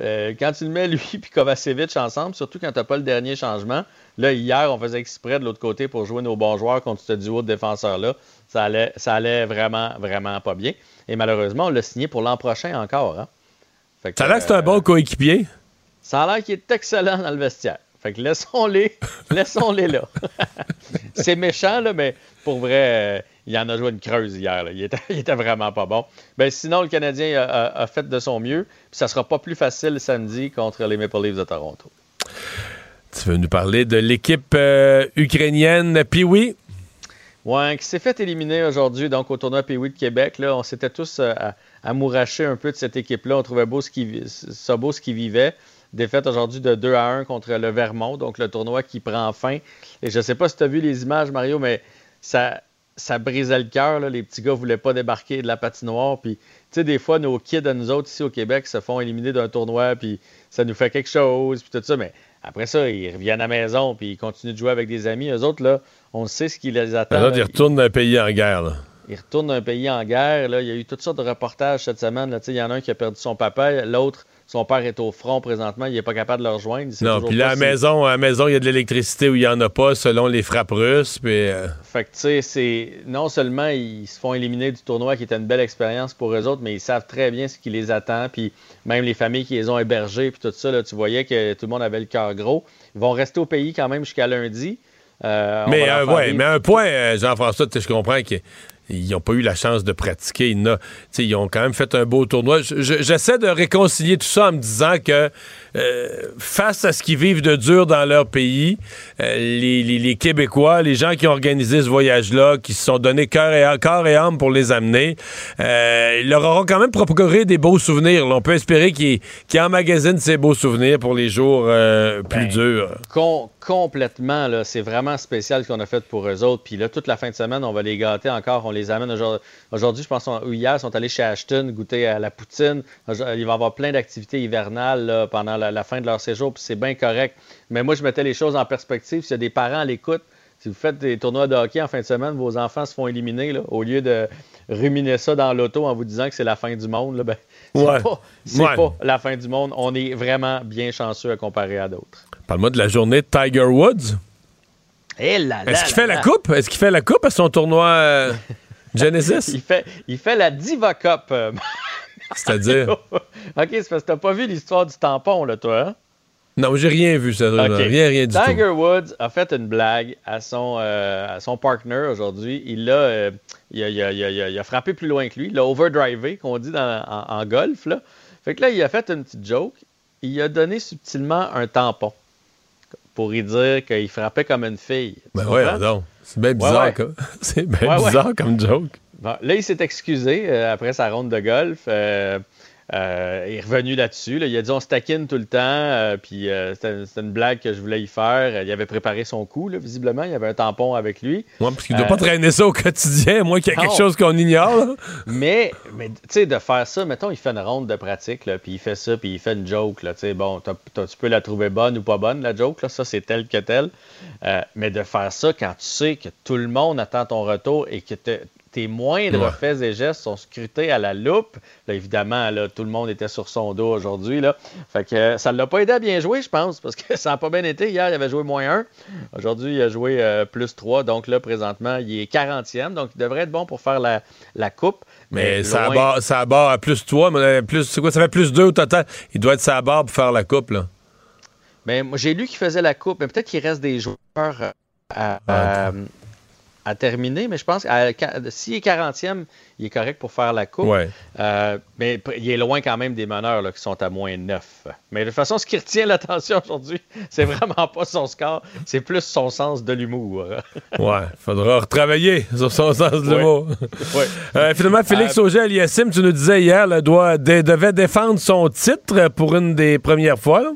Euh, quand tu le mets lui et Kovacevic ensemble, surtout quand tu n'as pas le dernier changement, là, hier, on faisait exprès de l'autre côté pour jouer nos bons joueurs contre ce duo de défenseurs-là. Ça allait, ça allait vraiment, vraiment pas bien. Et malheureusement, on l'a signé pour l'an prochain encore. hein. Que, Ça a l'air que c'est un euh, bon coéquipier. ça a l'air qu'il est excellent dans le vestiaire. Fait que laissons-les, laissons-les là. c'est méchant, là, mais pour vrai, euh, il en a joué une creuse hier. là. Il, était, il était vraiment pas bon. Ben, sinon, le Canadien a, a- a fait de son mieux. Puis ça sera pas plus facile samedi contre les Maple Leafs de Toronto. Tu veux nous parler de l'équipe euh, ukrainienne, puis oui. Qui s'est fait éliminer aujourd'hui donc au tournoi Pee-Wee de Québec. Là, on s'était tous euh, amourachés un peu de cette équipe-là. On trouvait beau ce qui, ça beau ce qui vivait. Défaite aujourd'hui de 2 à 1 contre le Vermont, donc le tournoi qui prend fin. Et je sais pas si tu as vu les images, Mario, mais ça, ça brisait le cœur. Les petits gars voulaient pas débarquer de la patinoire. Puis, tu sais, des fois, nos kids à nous autres ici au Québec se font éliminer d'un tournoi, puis ça nous fait quelque chose, puis tout ça. Mais après ça, ils reviennent à la maison, puis ils continuent de jouer avec des amis. Eux autres, là, on sait ce qui les attend. Là. ils retournent d'un pays en guerre. là. il retourne d'un pays en guerre. Là. Il y a eu toutes sortes de reportages cette semaine. Là. Il y en a un qui a perdu son papa, l'autre, son père est au front présentement, il n'est pas capable de le rejoindre. Non, puis là, à la si- maison, à la maison, il y a de l'électricité où il n'y en a pas, selon les frappes russes. Puis, euh, Fait que, tu sais, c'est. Non seulement ils se font éliminer du tournoi, qui était une belle expérience pour eux autres, mais ils savent très bien ce qui les attend. Puis même les familles qui les ont hébergés, puis tout ça, là, tu voyais que tout le monde avait le cœur gros. Ils vont rester au pays quand même jusqu'à lundi. Euh, mais, euh, ouais, mais un point, euh, Jean-François, je comprends qu'ils n'ont pas eu la chance de pratiquer. Ils ont quand même fait un beau tournoi. Je- je- J'essaie de réconcilier tout ça en me disant que euh, face à ce qu'ils vivent de dur dans leur pays, euh, les, les- les Québécois, les gens qui ont organisé ce voyage-là, qui se sont donnés cœur et, corps et âme pour les amener, euh, ils leur auront quand même procuré des beaux souvenirs. là. On peut espérer qu'ils emmagasinent ces beaux souvenirs pour les jours plus Ben, durs. Com- complètement. C'est vraiment spécial ce qu'on a fait pour eux autres. Puis là, toute la fin de semaine, on va les gâter encore. On les amène aujourd'hui. Je pense, hier, ils sont allés chez Ashton goûter à la poutine. Il va y avoir plein d'activités hivernales là, pendant la, la fin de leur séjour, puis c'est bien correct. Mais moi, je mettais les choses en perspective. S'il y a des parents à l'écoute, si vous faites des tournois de hockey en fin de semaine, vos enfants se font éliminer, là, au lieu de ruminer ça dans l'auto en vous disant que c'est la fin du monde, ben, c'est Ouais. pas, Ouais. pas la fin du monde. On est vraiment bien chanceux à comparer à d'autres. Parle-moi de la journée de Tiger Woods. Eh Est-ce qu'il fait la coupe? Est-ce qu'il fait la coupe à son tournoi euh, Genesis? il, fait, il fait la Diva Cup. euh, C'est-à-dire? OK, c'est parce que t'as pas vu l'histoire du tampon, là, toi, hein? Non, j'ai rien vu, ça. OK. Rien, rien du Tiger tout. Woods a fait une blague à son, euh, à son partner aujourd'hui. Il l'a euh, il a, il a- il a- a- a frappé plus loin que lui. Il l'a overdrivé, qu'on dit dans- en, en golf. Là. Fait que là, il a fait une petite joke. Il a donné subtilement un tampon pour y dire qu'il frappait comme une fille. Ben ouais, non. C'est bien bizarre, ouais. quoi. C'est bien ouais. bizarre comme joke. Bon, là, il s'est excusé euh, après sa ronde de golf. Euh, euh, il est revenu là-dessus. là. Il a dit on se taquine tout le temps. euh, puis euh, c'était une blague que je voulais y faire. Il avait préparé son coup, là, visiblement. Il avait un tampon avec lui. Moi, parce qu'il ne doit pas traîner ça au quotidien, moi, qu'il y a quelque chose qu'on ignore. Mais, mais tu sais, de faire ça, mettons, il fait une ronde de pratique, là, puis il fait ça, puis il fait une joke, là, tu bon, tu peux la trouver bonne ou pas bonne, la joke, là, ça, c'est tel que tel. Mais de faire ça quand tu sais que tout le monde attend ton retour et que te- tes moindres Ouais. faits et gestes sont scrutés à la loupe, là, évidemment, là, tout le monde était sur son dos aujourd'hui, là. Fait que euh, ça ne l'a pas aidé à bien jouer, je pense, parce que ça n'a pas bien été. Hier, il avait joué moins 1. Aujourd'hui, il a joué euh, plus 3. Donc là, présentement, il est 40e. Donc, il devrait être bon pour faire la, la coupe. Mais ça barre, ça barre à plus 3, mais euh, plus, c'est quoi? Ça fait plus 2 au total. Il doit être sa barre pour faire la coupe, là. Mais moi, j'ai lu qu'il faisait la coupe, mais peut-être qu'il reste des joueurs à, à- à terminer, mais je pense que s'il est 40e, il est correct pour faire la coupe. Ouais. Euh, mais il est loin quand même des meneurs là, qui sont à moins 9. Mais de toute façon, ce qui retient l'attention aujourd'hui, c'est vraiment pas son score, c'est plus son sens de l'humour. Ouais, faudra retravailler sur son sens de l'humour. Ouais. Euh, finalement, Félix Euh, Auger-Aliassime, tu nous disais hier, là, doit, devait défendre son titre pour une des premières fois. là.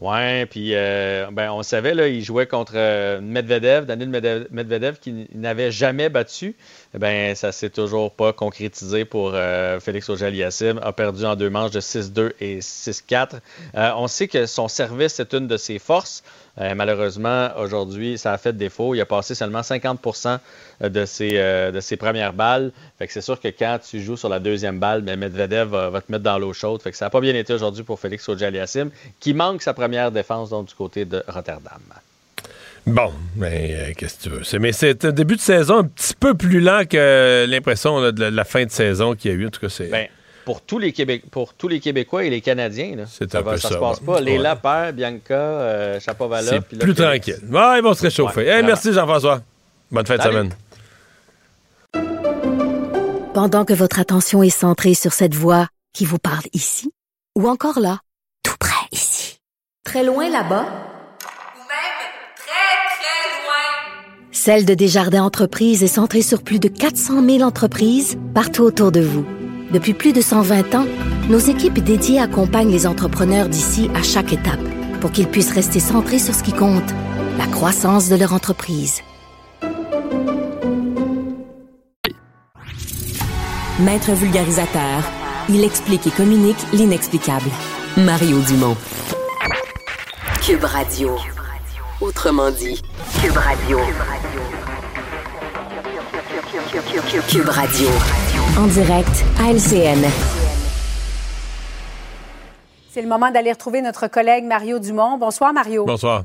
Ouais, puis euh, ben, on savait, là, il jouait contre euh, Medvedev, Daniel Medvedev, qui n'avait jamais battu. Ben, ça s'est toujours pas concrétisé pour euh, Félix Auger-Aliassime. A perdu en deux manches de 6-2 et 6-4. Euh, on sait que son service est une de ses forces. Euh, malheureusement, aujourd'hui, ça a fait défaut. Il a passé seulement 50 de ses, euh, de ses premières balles. Fait que c'est sûr que quand tu joues sur la deuxième balle, ben Medvedev va, va te mettre dans l'eau chaude. Fait que ça n'a pas bien été aujourd'hui pour Félix Auger-Aliassime, qui manque sa première défense donc, du côté de Rotterdam. Bon, mais euh, qu'est-ce que tu veux? C'est- mais c'est un début de saison un petit peu plus lent que l'impression là, de la, de la fin de saison qu'il y a eu. En tout cas, c'est. Ben, pour tous les Québec, pour tous les Québécois et les Canadiens, là, C'est ça, un va, peu ça ça, se passe pas. Les Ouais. Lapère, Bianca, euh, Chapovalov. c'est puis plus tranquille. Ouais, ils vont se réchauffer. Ouais, Hey, vraiment. merci Jean-François. Bonne fin de semaine. Pendant que votre attention est centrée sur cette voix qui vous parle ici, ou encore là, tout près ici, très loin là-bas, Celle de Desjardins Entreprises est centrée sur plus de 400 000 entreprises partout autour de vous. Depuis plus de 120 ans, nos équipes dédiées accompagnent les entrepreneurs d'ici à chaque étape pour qu'ils puissent rester centrés sur ce qui compte, la croissance de leur entreprise. Maître vulgarisateur, il explique et communique l'inexplicable. Mario Dumont. Cube Radio. Autrement dit. Cube Radio. Cube Radio. En direct à LCN. C'est le moment d'aller retrouver notre collègue Mario Dumont. Bonsoir, Mario. Bonsoir.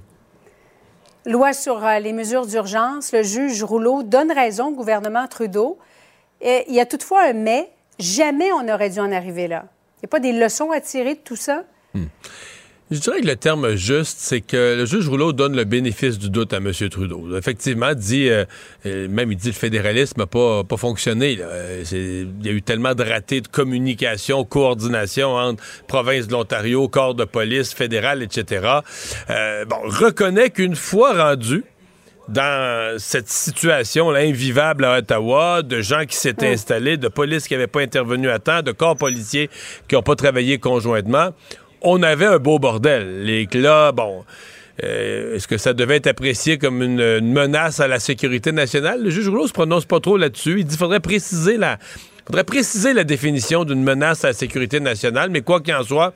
Loi sur euh, les mesures d'urgence. Le juge Rouleau donne raison au gouvernement Trudeau. Et il y a toutefois un mais. Jamais on n'aurait dû en arriver là. Il n'y a pas des leçons à tirer de tout ça? Je dirais que le terme juste, c'est que le juge Rouleau donne le bénéfice du doute à M. Trudeau. Effectivement, dit, euh, euh, même il dit le fédéralisme n'a pas, pas fonctionné. là. Euh, Il y a eu tellement de ratés de communication, coordination entre province de l'Ontario, corps de police fédéral, etc. Euh, bon, reconnaît qu'une fois rendu, dans cette situation là, invivable à Ottawa, de gens qui s'étaient installés, de police qui n'avaient pas intervenu à temps, de corps policiers qui n'ont pas travaillé conjointement, on avait un beau bordel. Les là, bon, euh, est-ce que ça devait être apprécié comme une, menace à la sécurité nationale? Le juge Rouleau se prononce pas trop là-dessus. Il dit qu'il faudrait préciser la définition d'une menace à la sécurité nationale, mais quoi qu'il en soit,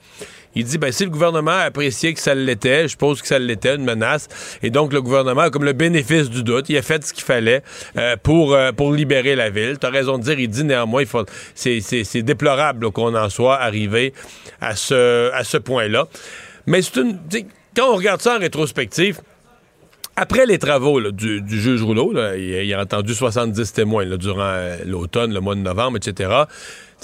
il dit, ben, si le gouvernement a apprécié que ça l'était, je suppose que ça l'était, une menace, et donc le gouvernement a comme le bénéfice du doute, il a fait ce qu'il fallait euh, pour, euh, pour libérer la ville. Tu as raison de dire, il dit néanmoins, il faut, c'est, déplorable qu'on en soit arrivé à ce, à ce point-là. Mais c'est une, quand on regarde ça en rétrospective, après les travaux du, juge Rouleau, il, a entendu 70 témoins durant euh, l'automne, le mois de novembre, etc.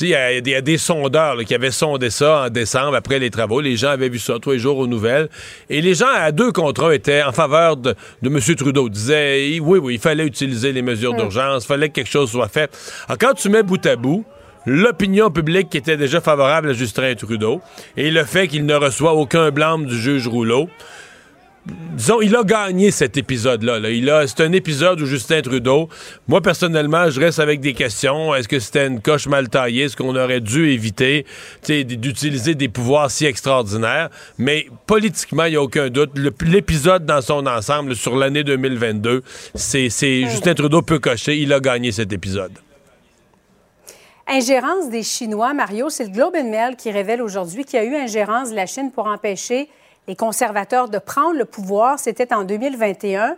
Il y, a- il y a des sondeurs là, qui avaient sondé ça en décembre après les travaux. Les gens avaient vu ça tous les jours aux nouvelles. Et les gens, à deux contre un, étaient en faveur de, de M. Trudeau. Ils disaient, oui, oui, il fallait utiliser les mesures d'urgence, il fallait que quelque chose soit fait. Alors, quand tu mets bout à bout, l'opinion publique qui était déjà favorable à Justin Trudeau et le fait qu'il ne reçoit aucun blâme du juge Rouleau, disons, il a gagné cet épisode-là. là. Il a, c'est un épisode où Justin Trudeau, moi personnellement, je reste avec des questions. Est-ce que c'était une coche mal taillée? Est-ce qu'on aurait dû éviter d'utiliser des pouvoirs si extraordinaires? Mais politiquement, il n'y a aucun doute. Le- l'épisode dans son ensemble sur l'année 2022, c'est, c'est Justin Trudeau peut cocher. Il a gagné cet épisode. Ingérence des Chinois, Mario, c'est le Globe and Mail qui révèle aujourd'hui qu'il y a eu ingérence de la Chine pour empêcher les conservateurs de prendre le pouvoir. C'était en 2021.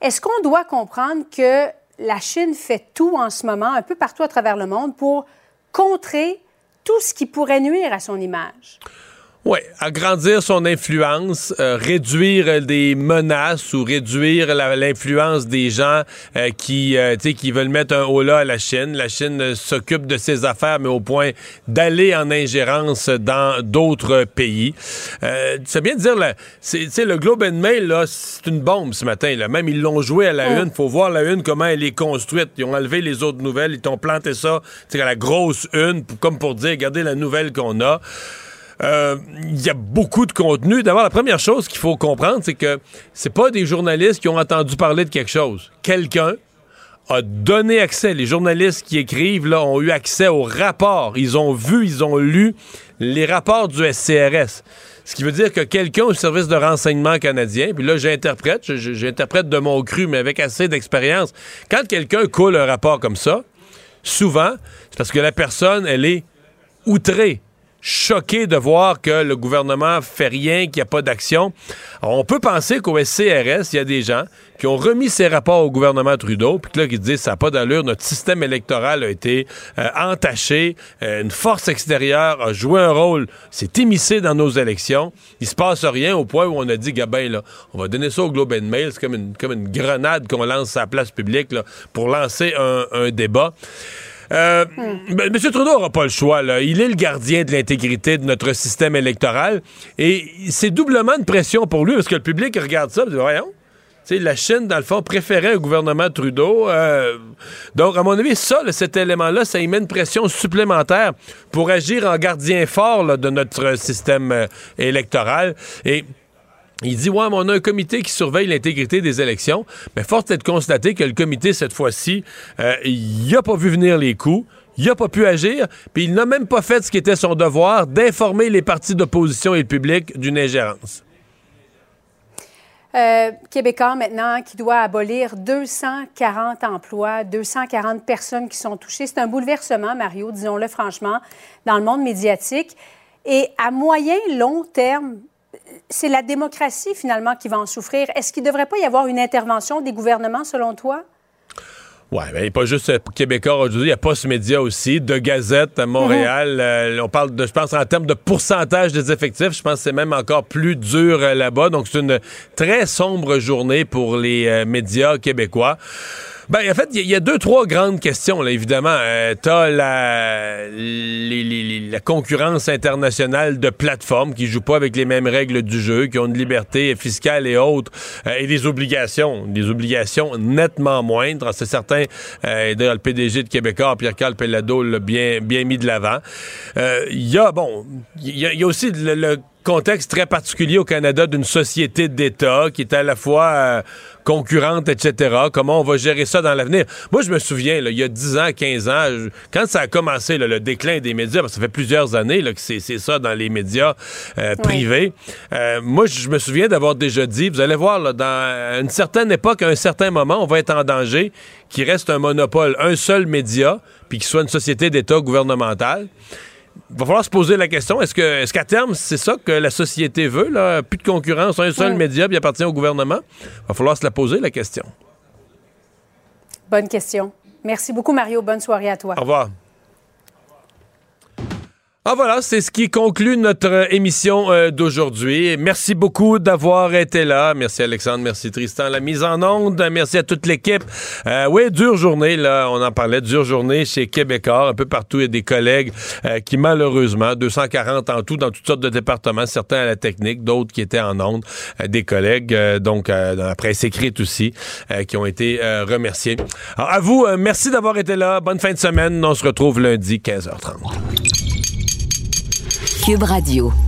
Est-ce qu'on doit comprendre que la Chine fait tout en ce moment, un peu partout à travers le monde, pour contrer tout ce qui pourrait nuire à son image? Oui, agrandir son influence, euh, réduire euh, des menaces ou réduire l'influence des gens euh, qui, euh, tu sais, qui veulent mettre un haut là à la Chine. La Chine s'occupe de ses affaires, mais au point d'aller en ingérence dans d'autres pays. Euh, c'est bien de dire, là, c'est, tu sais, le Globe and Mail, là, c'est une bombe ce matin. Là. Même ils l'ont joué à la Oh. une. faut voir la une, comment elle est construite. Ils ont enlevé les autres nouvelles, ils t'ont planté ça tu sais, à la grosse une, comme pour dire, regardez la nouvelle qu'on a. Euh, il y a beaucoup de contenu. D'abord, la première chose qu'il faut comprendre, c'est que c'est pas des journalistes qui ont entendu parler de quelque chose. Quelqu'un a donné accès. Les journalistes qui écrivent là, ont eu accès aux rapports. Ils ont vu, ils ont lu les rapports du SCRS. Ce qui veut dire que quelqu'un au service de renseignement canadien, puis là j'interprète, j'interprète de mon cru, mais avec assez d'expérience. Quand quelqu'un coule un rapport comme ça, souvent, c'est parce que la personne, elle est outrée, choquée de voir que le gouvernement fait rien, qu'il n'y a pas d'action. On peut penser qu'au SCRS, il y a des gens qui ont remis ces rapports au gouvernement Trudeau, puis là, qui disent ça n'a pas d'allure, notre système électoral a été euh, entaché, euh, une force extérieure a joué un rôle, s'est immiscé dans nos élections, il se passe rien au point où on a dit, Gabin, là, on va donner ça au Globe and Mail, c'est comme une, comme une grenade qu'on lance à la place publique là, pour lancer un, un débat. Euh, ben, M. Trudeau n'aura pas le choix. Là. Il est le gardien de l'intégrité de notre système électoral. Et c'est doublement de pression pour lui parce que le public regarde ça et dit Voyons. La Chine, dans le fond, préférait un gouvernement Trudeau. Euh, donc, à mon avis, ça, là, cet élément-là, ça y met une pression supplémentaire pour agir en gardien fort là, de notre système euh, électoral. Et il dit, ouais, mais on a un comité qui surveille l'intégrité des élections. Mais force est de constater que le comité, cette fois-ci, euh, il n'a pas vu venir les coups. Il n'a pas pu agir, puis il n'a même pas fait ce qui était son devoir d'informer les partis d'opposition et le public d'une ingérence. Euh, Québécois maintenant qui doit abolir 240 emplois, 240 personnes qui sont touchées. C'est un bouleversement, Mario, disons-le franchement, dans le monde médiatique. Et à moyen, long terme, c'est la démocratie finalement qui va en souffrir. Est-ce qu'il ne devrait pas y avoir une intervention des gouvernements selon toi? Oui, mais pas juste euh, Québécois aujourd'hui, il y a Post Média aussi, de Gazette à Montréal. Mhm. Euh, on parle de, je pense, en termes de pourcentage des effectifs, je pense que c'est même encore plus dur euh, là-bas. Donc, c'est une très sombre journée pour les euh, médias québécois. Ben, en fait, il y, a deux, trois grandes questions, là, évidemment. Euh, T'as la, la concurrence internationale de plateformes qui jouent pas avec les mêmes règles du jeu, qui ont une liberté fiscale et autres, euh, et des obligations, des obligations nettement moindres. C'est certain, euh, d'ailleurs, le PDG de Québécois, Pierre-Carl Pellado, l'a bien, bien mis de l'avant. Euh, Il y a, bon, il y, y a aussi le, le contexte très particulier au Canada d'une société d'État qui est à la fois euh, concurrente, etc. Comment on va gérer ça dans l'avenir? Moi, je me souviens, là, il y a 10 ans, 15 ans, je- quand ça a commencé, là, le déclin des médias, parce que ça fait plusieurs années là, que c'est c'est ça dans les médias euh, privés, euh, moi, je me souviens d'avoir déjà dit, vous allez voir, là, dans une certaine époque, à un certain moment, on va être en danger qu'il reste un monopole, un seul média, puis qu'il soit une société d'État gouvernementale va falloir se poser la question est-ce que est-ce qu'à terme c'est ça que la société veut là? Plus de concurrence un seul média puis il appartient au gouvernement va falloir se la poser la question Bonne question. Merci beaucoup, Mario. Bonne soirée à toi. au revoir Ah voilà, c'est ce qui conclut notre euh, émission euh, d'aujourd'hui. Merci beaucoup d'avoir été là. Merci Alexandre, merci Tristan, la mise en onde. Merci à toute l'équipe. Euh, oui, dure journée, là, on en parlait, dure journée chez Québécois. Un peu partout, il y a des collègues qui, malheureusement, 240 en tout dans toutes sortes de départements, certains à la technique, d'autres qui étaient en onde, des collègues, donc dans la presse écrite aussi, qui ont été remerciés. À vous, merci d'avoir été là. Bonne fin de semaine. On se retrouve lundi, 15h30. Cube Radio.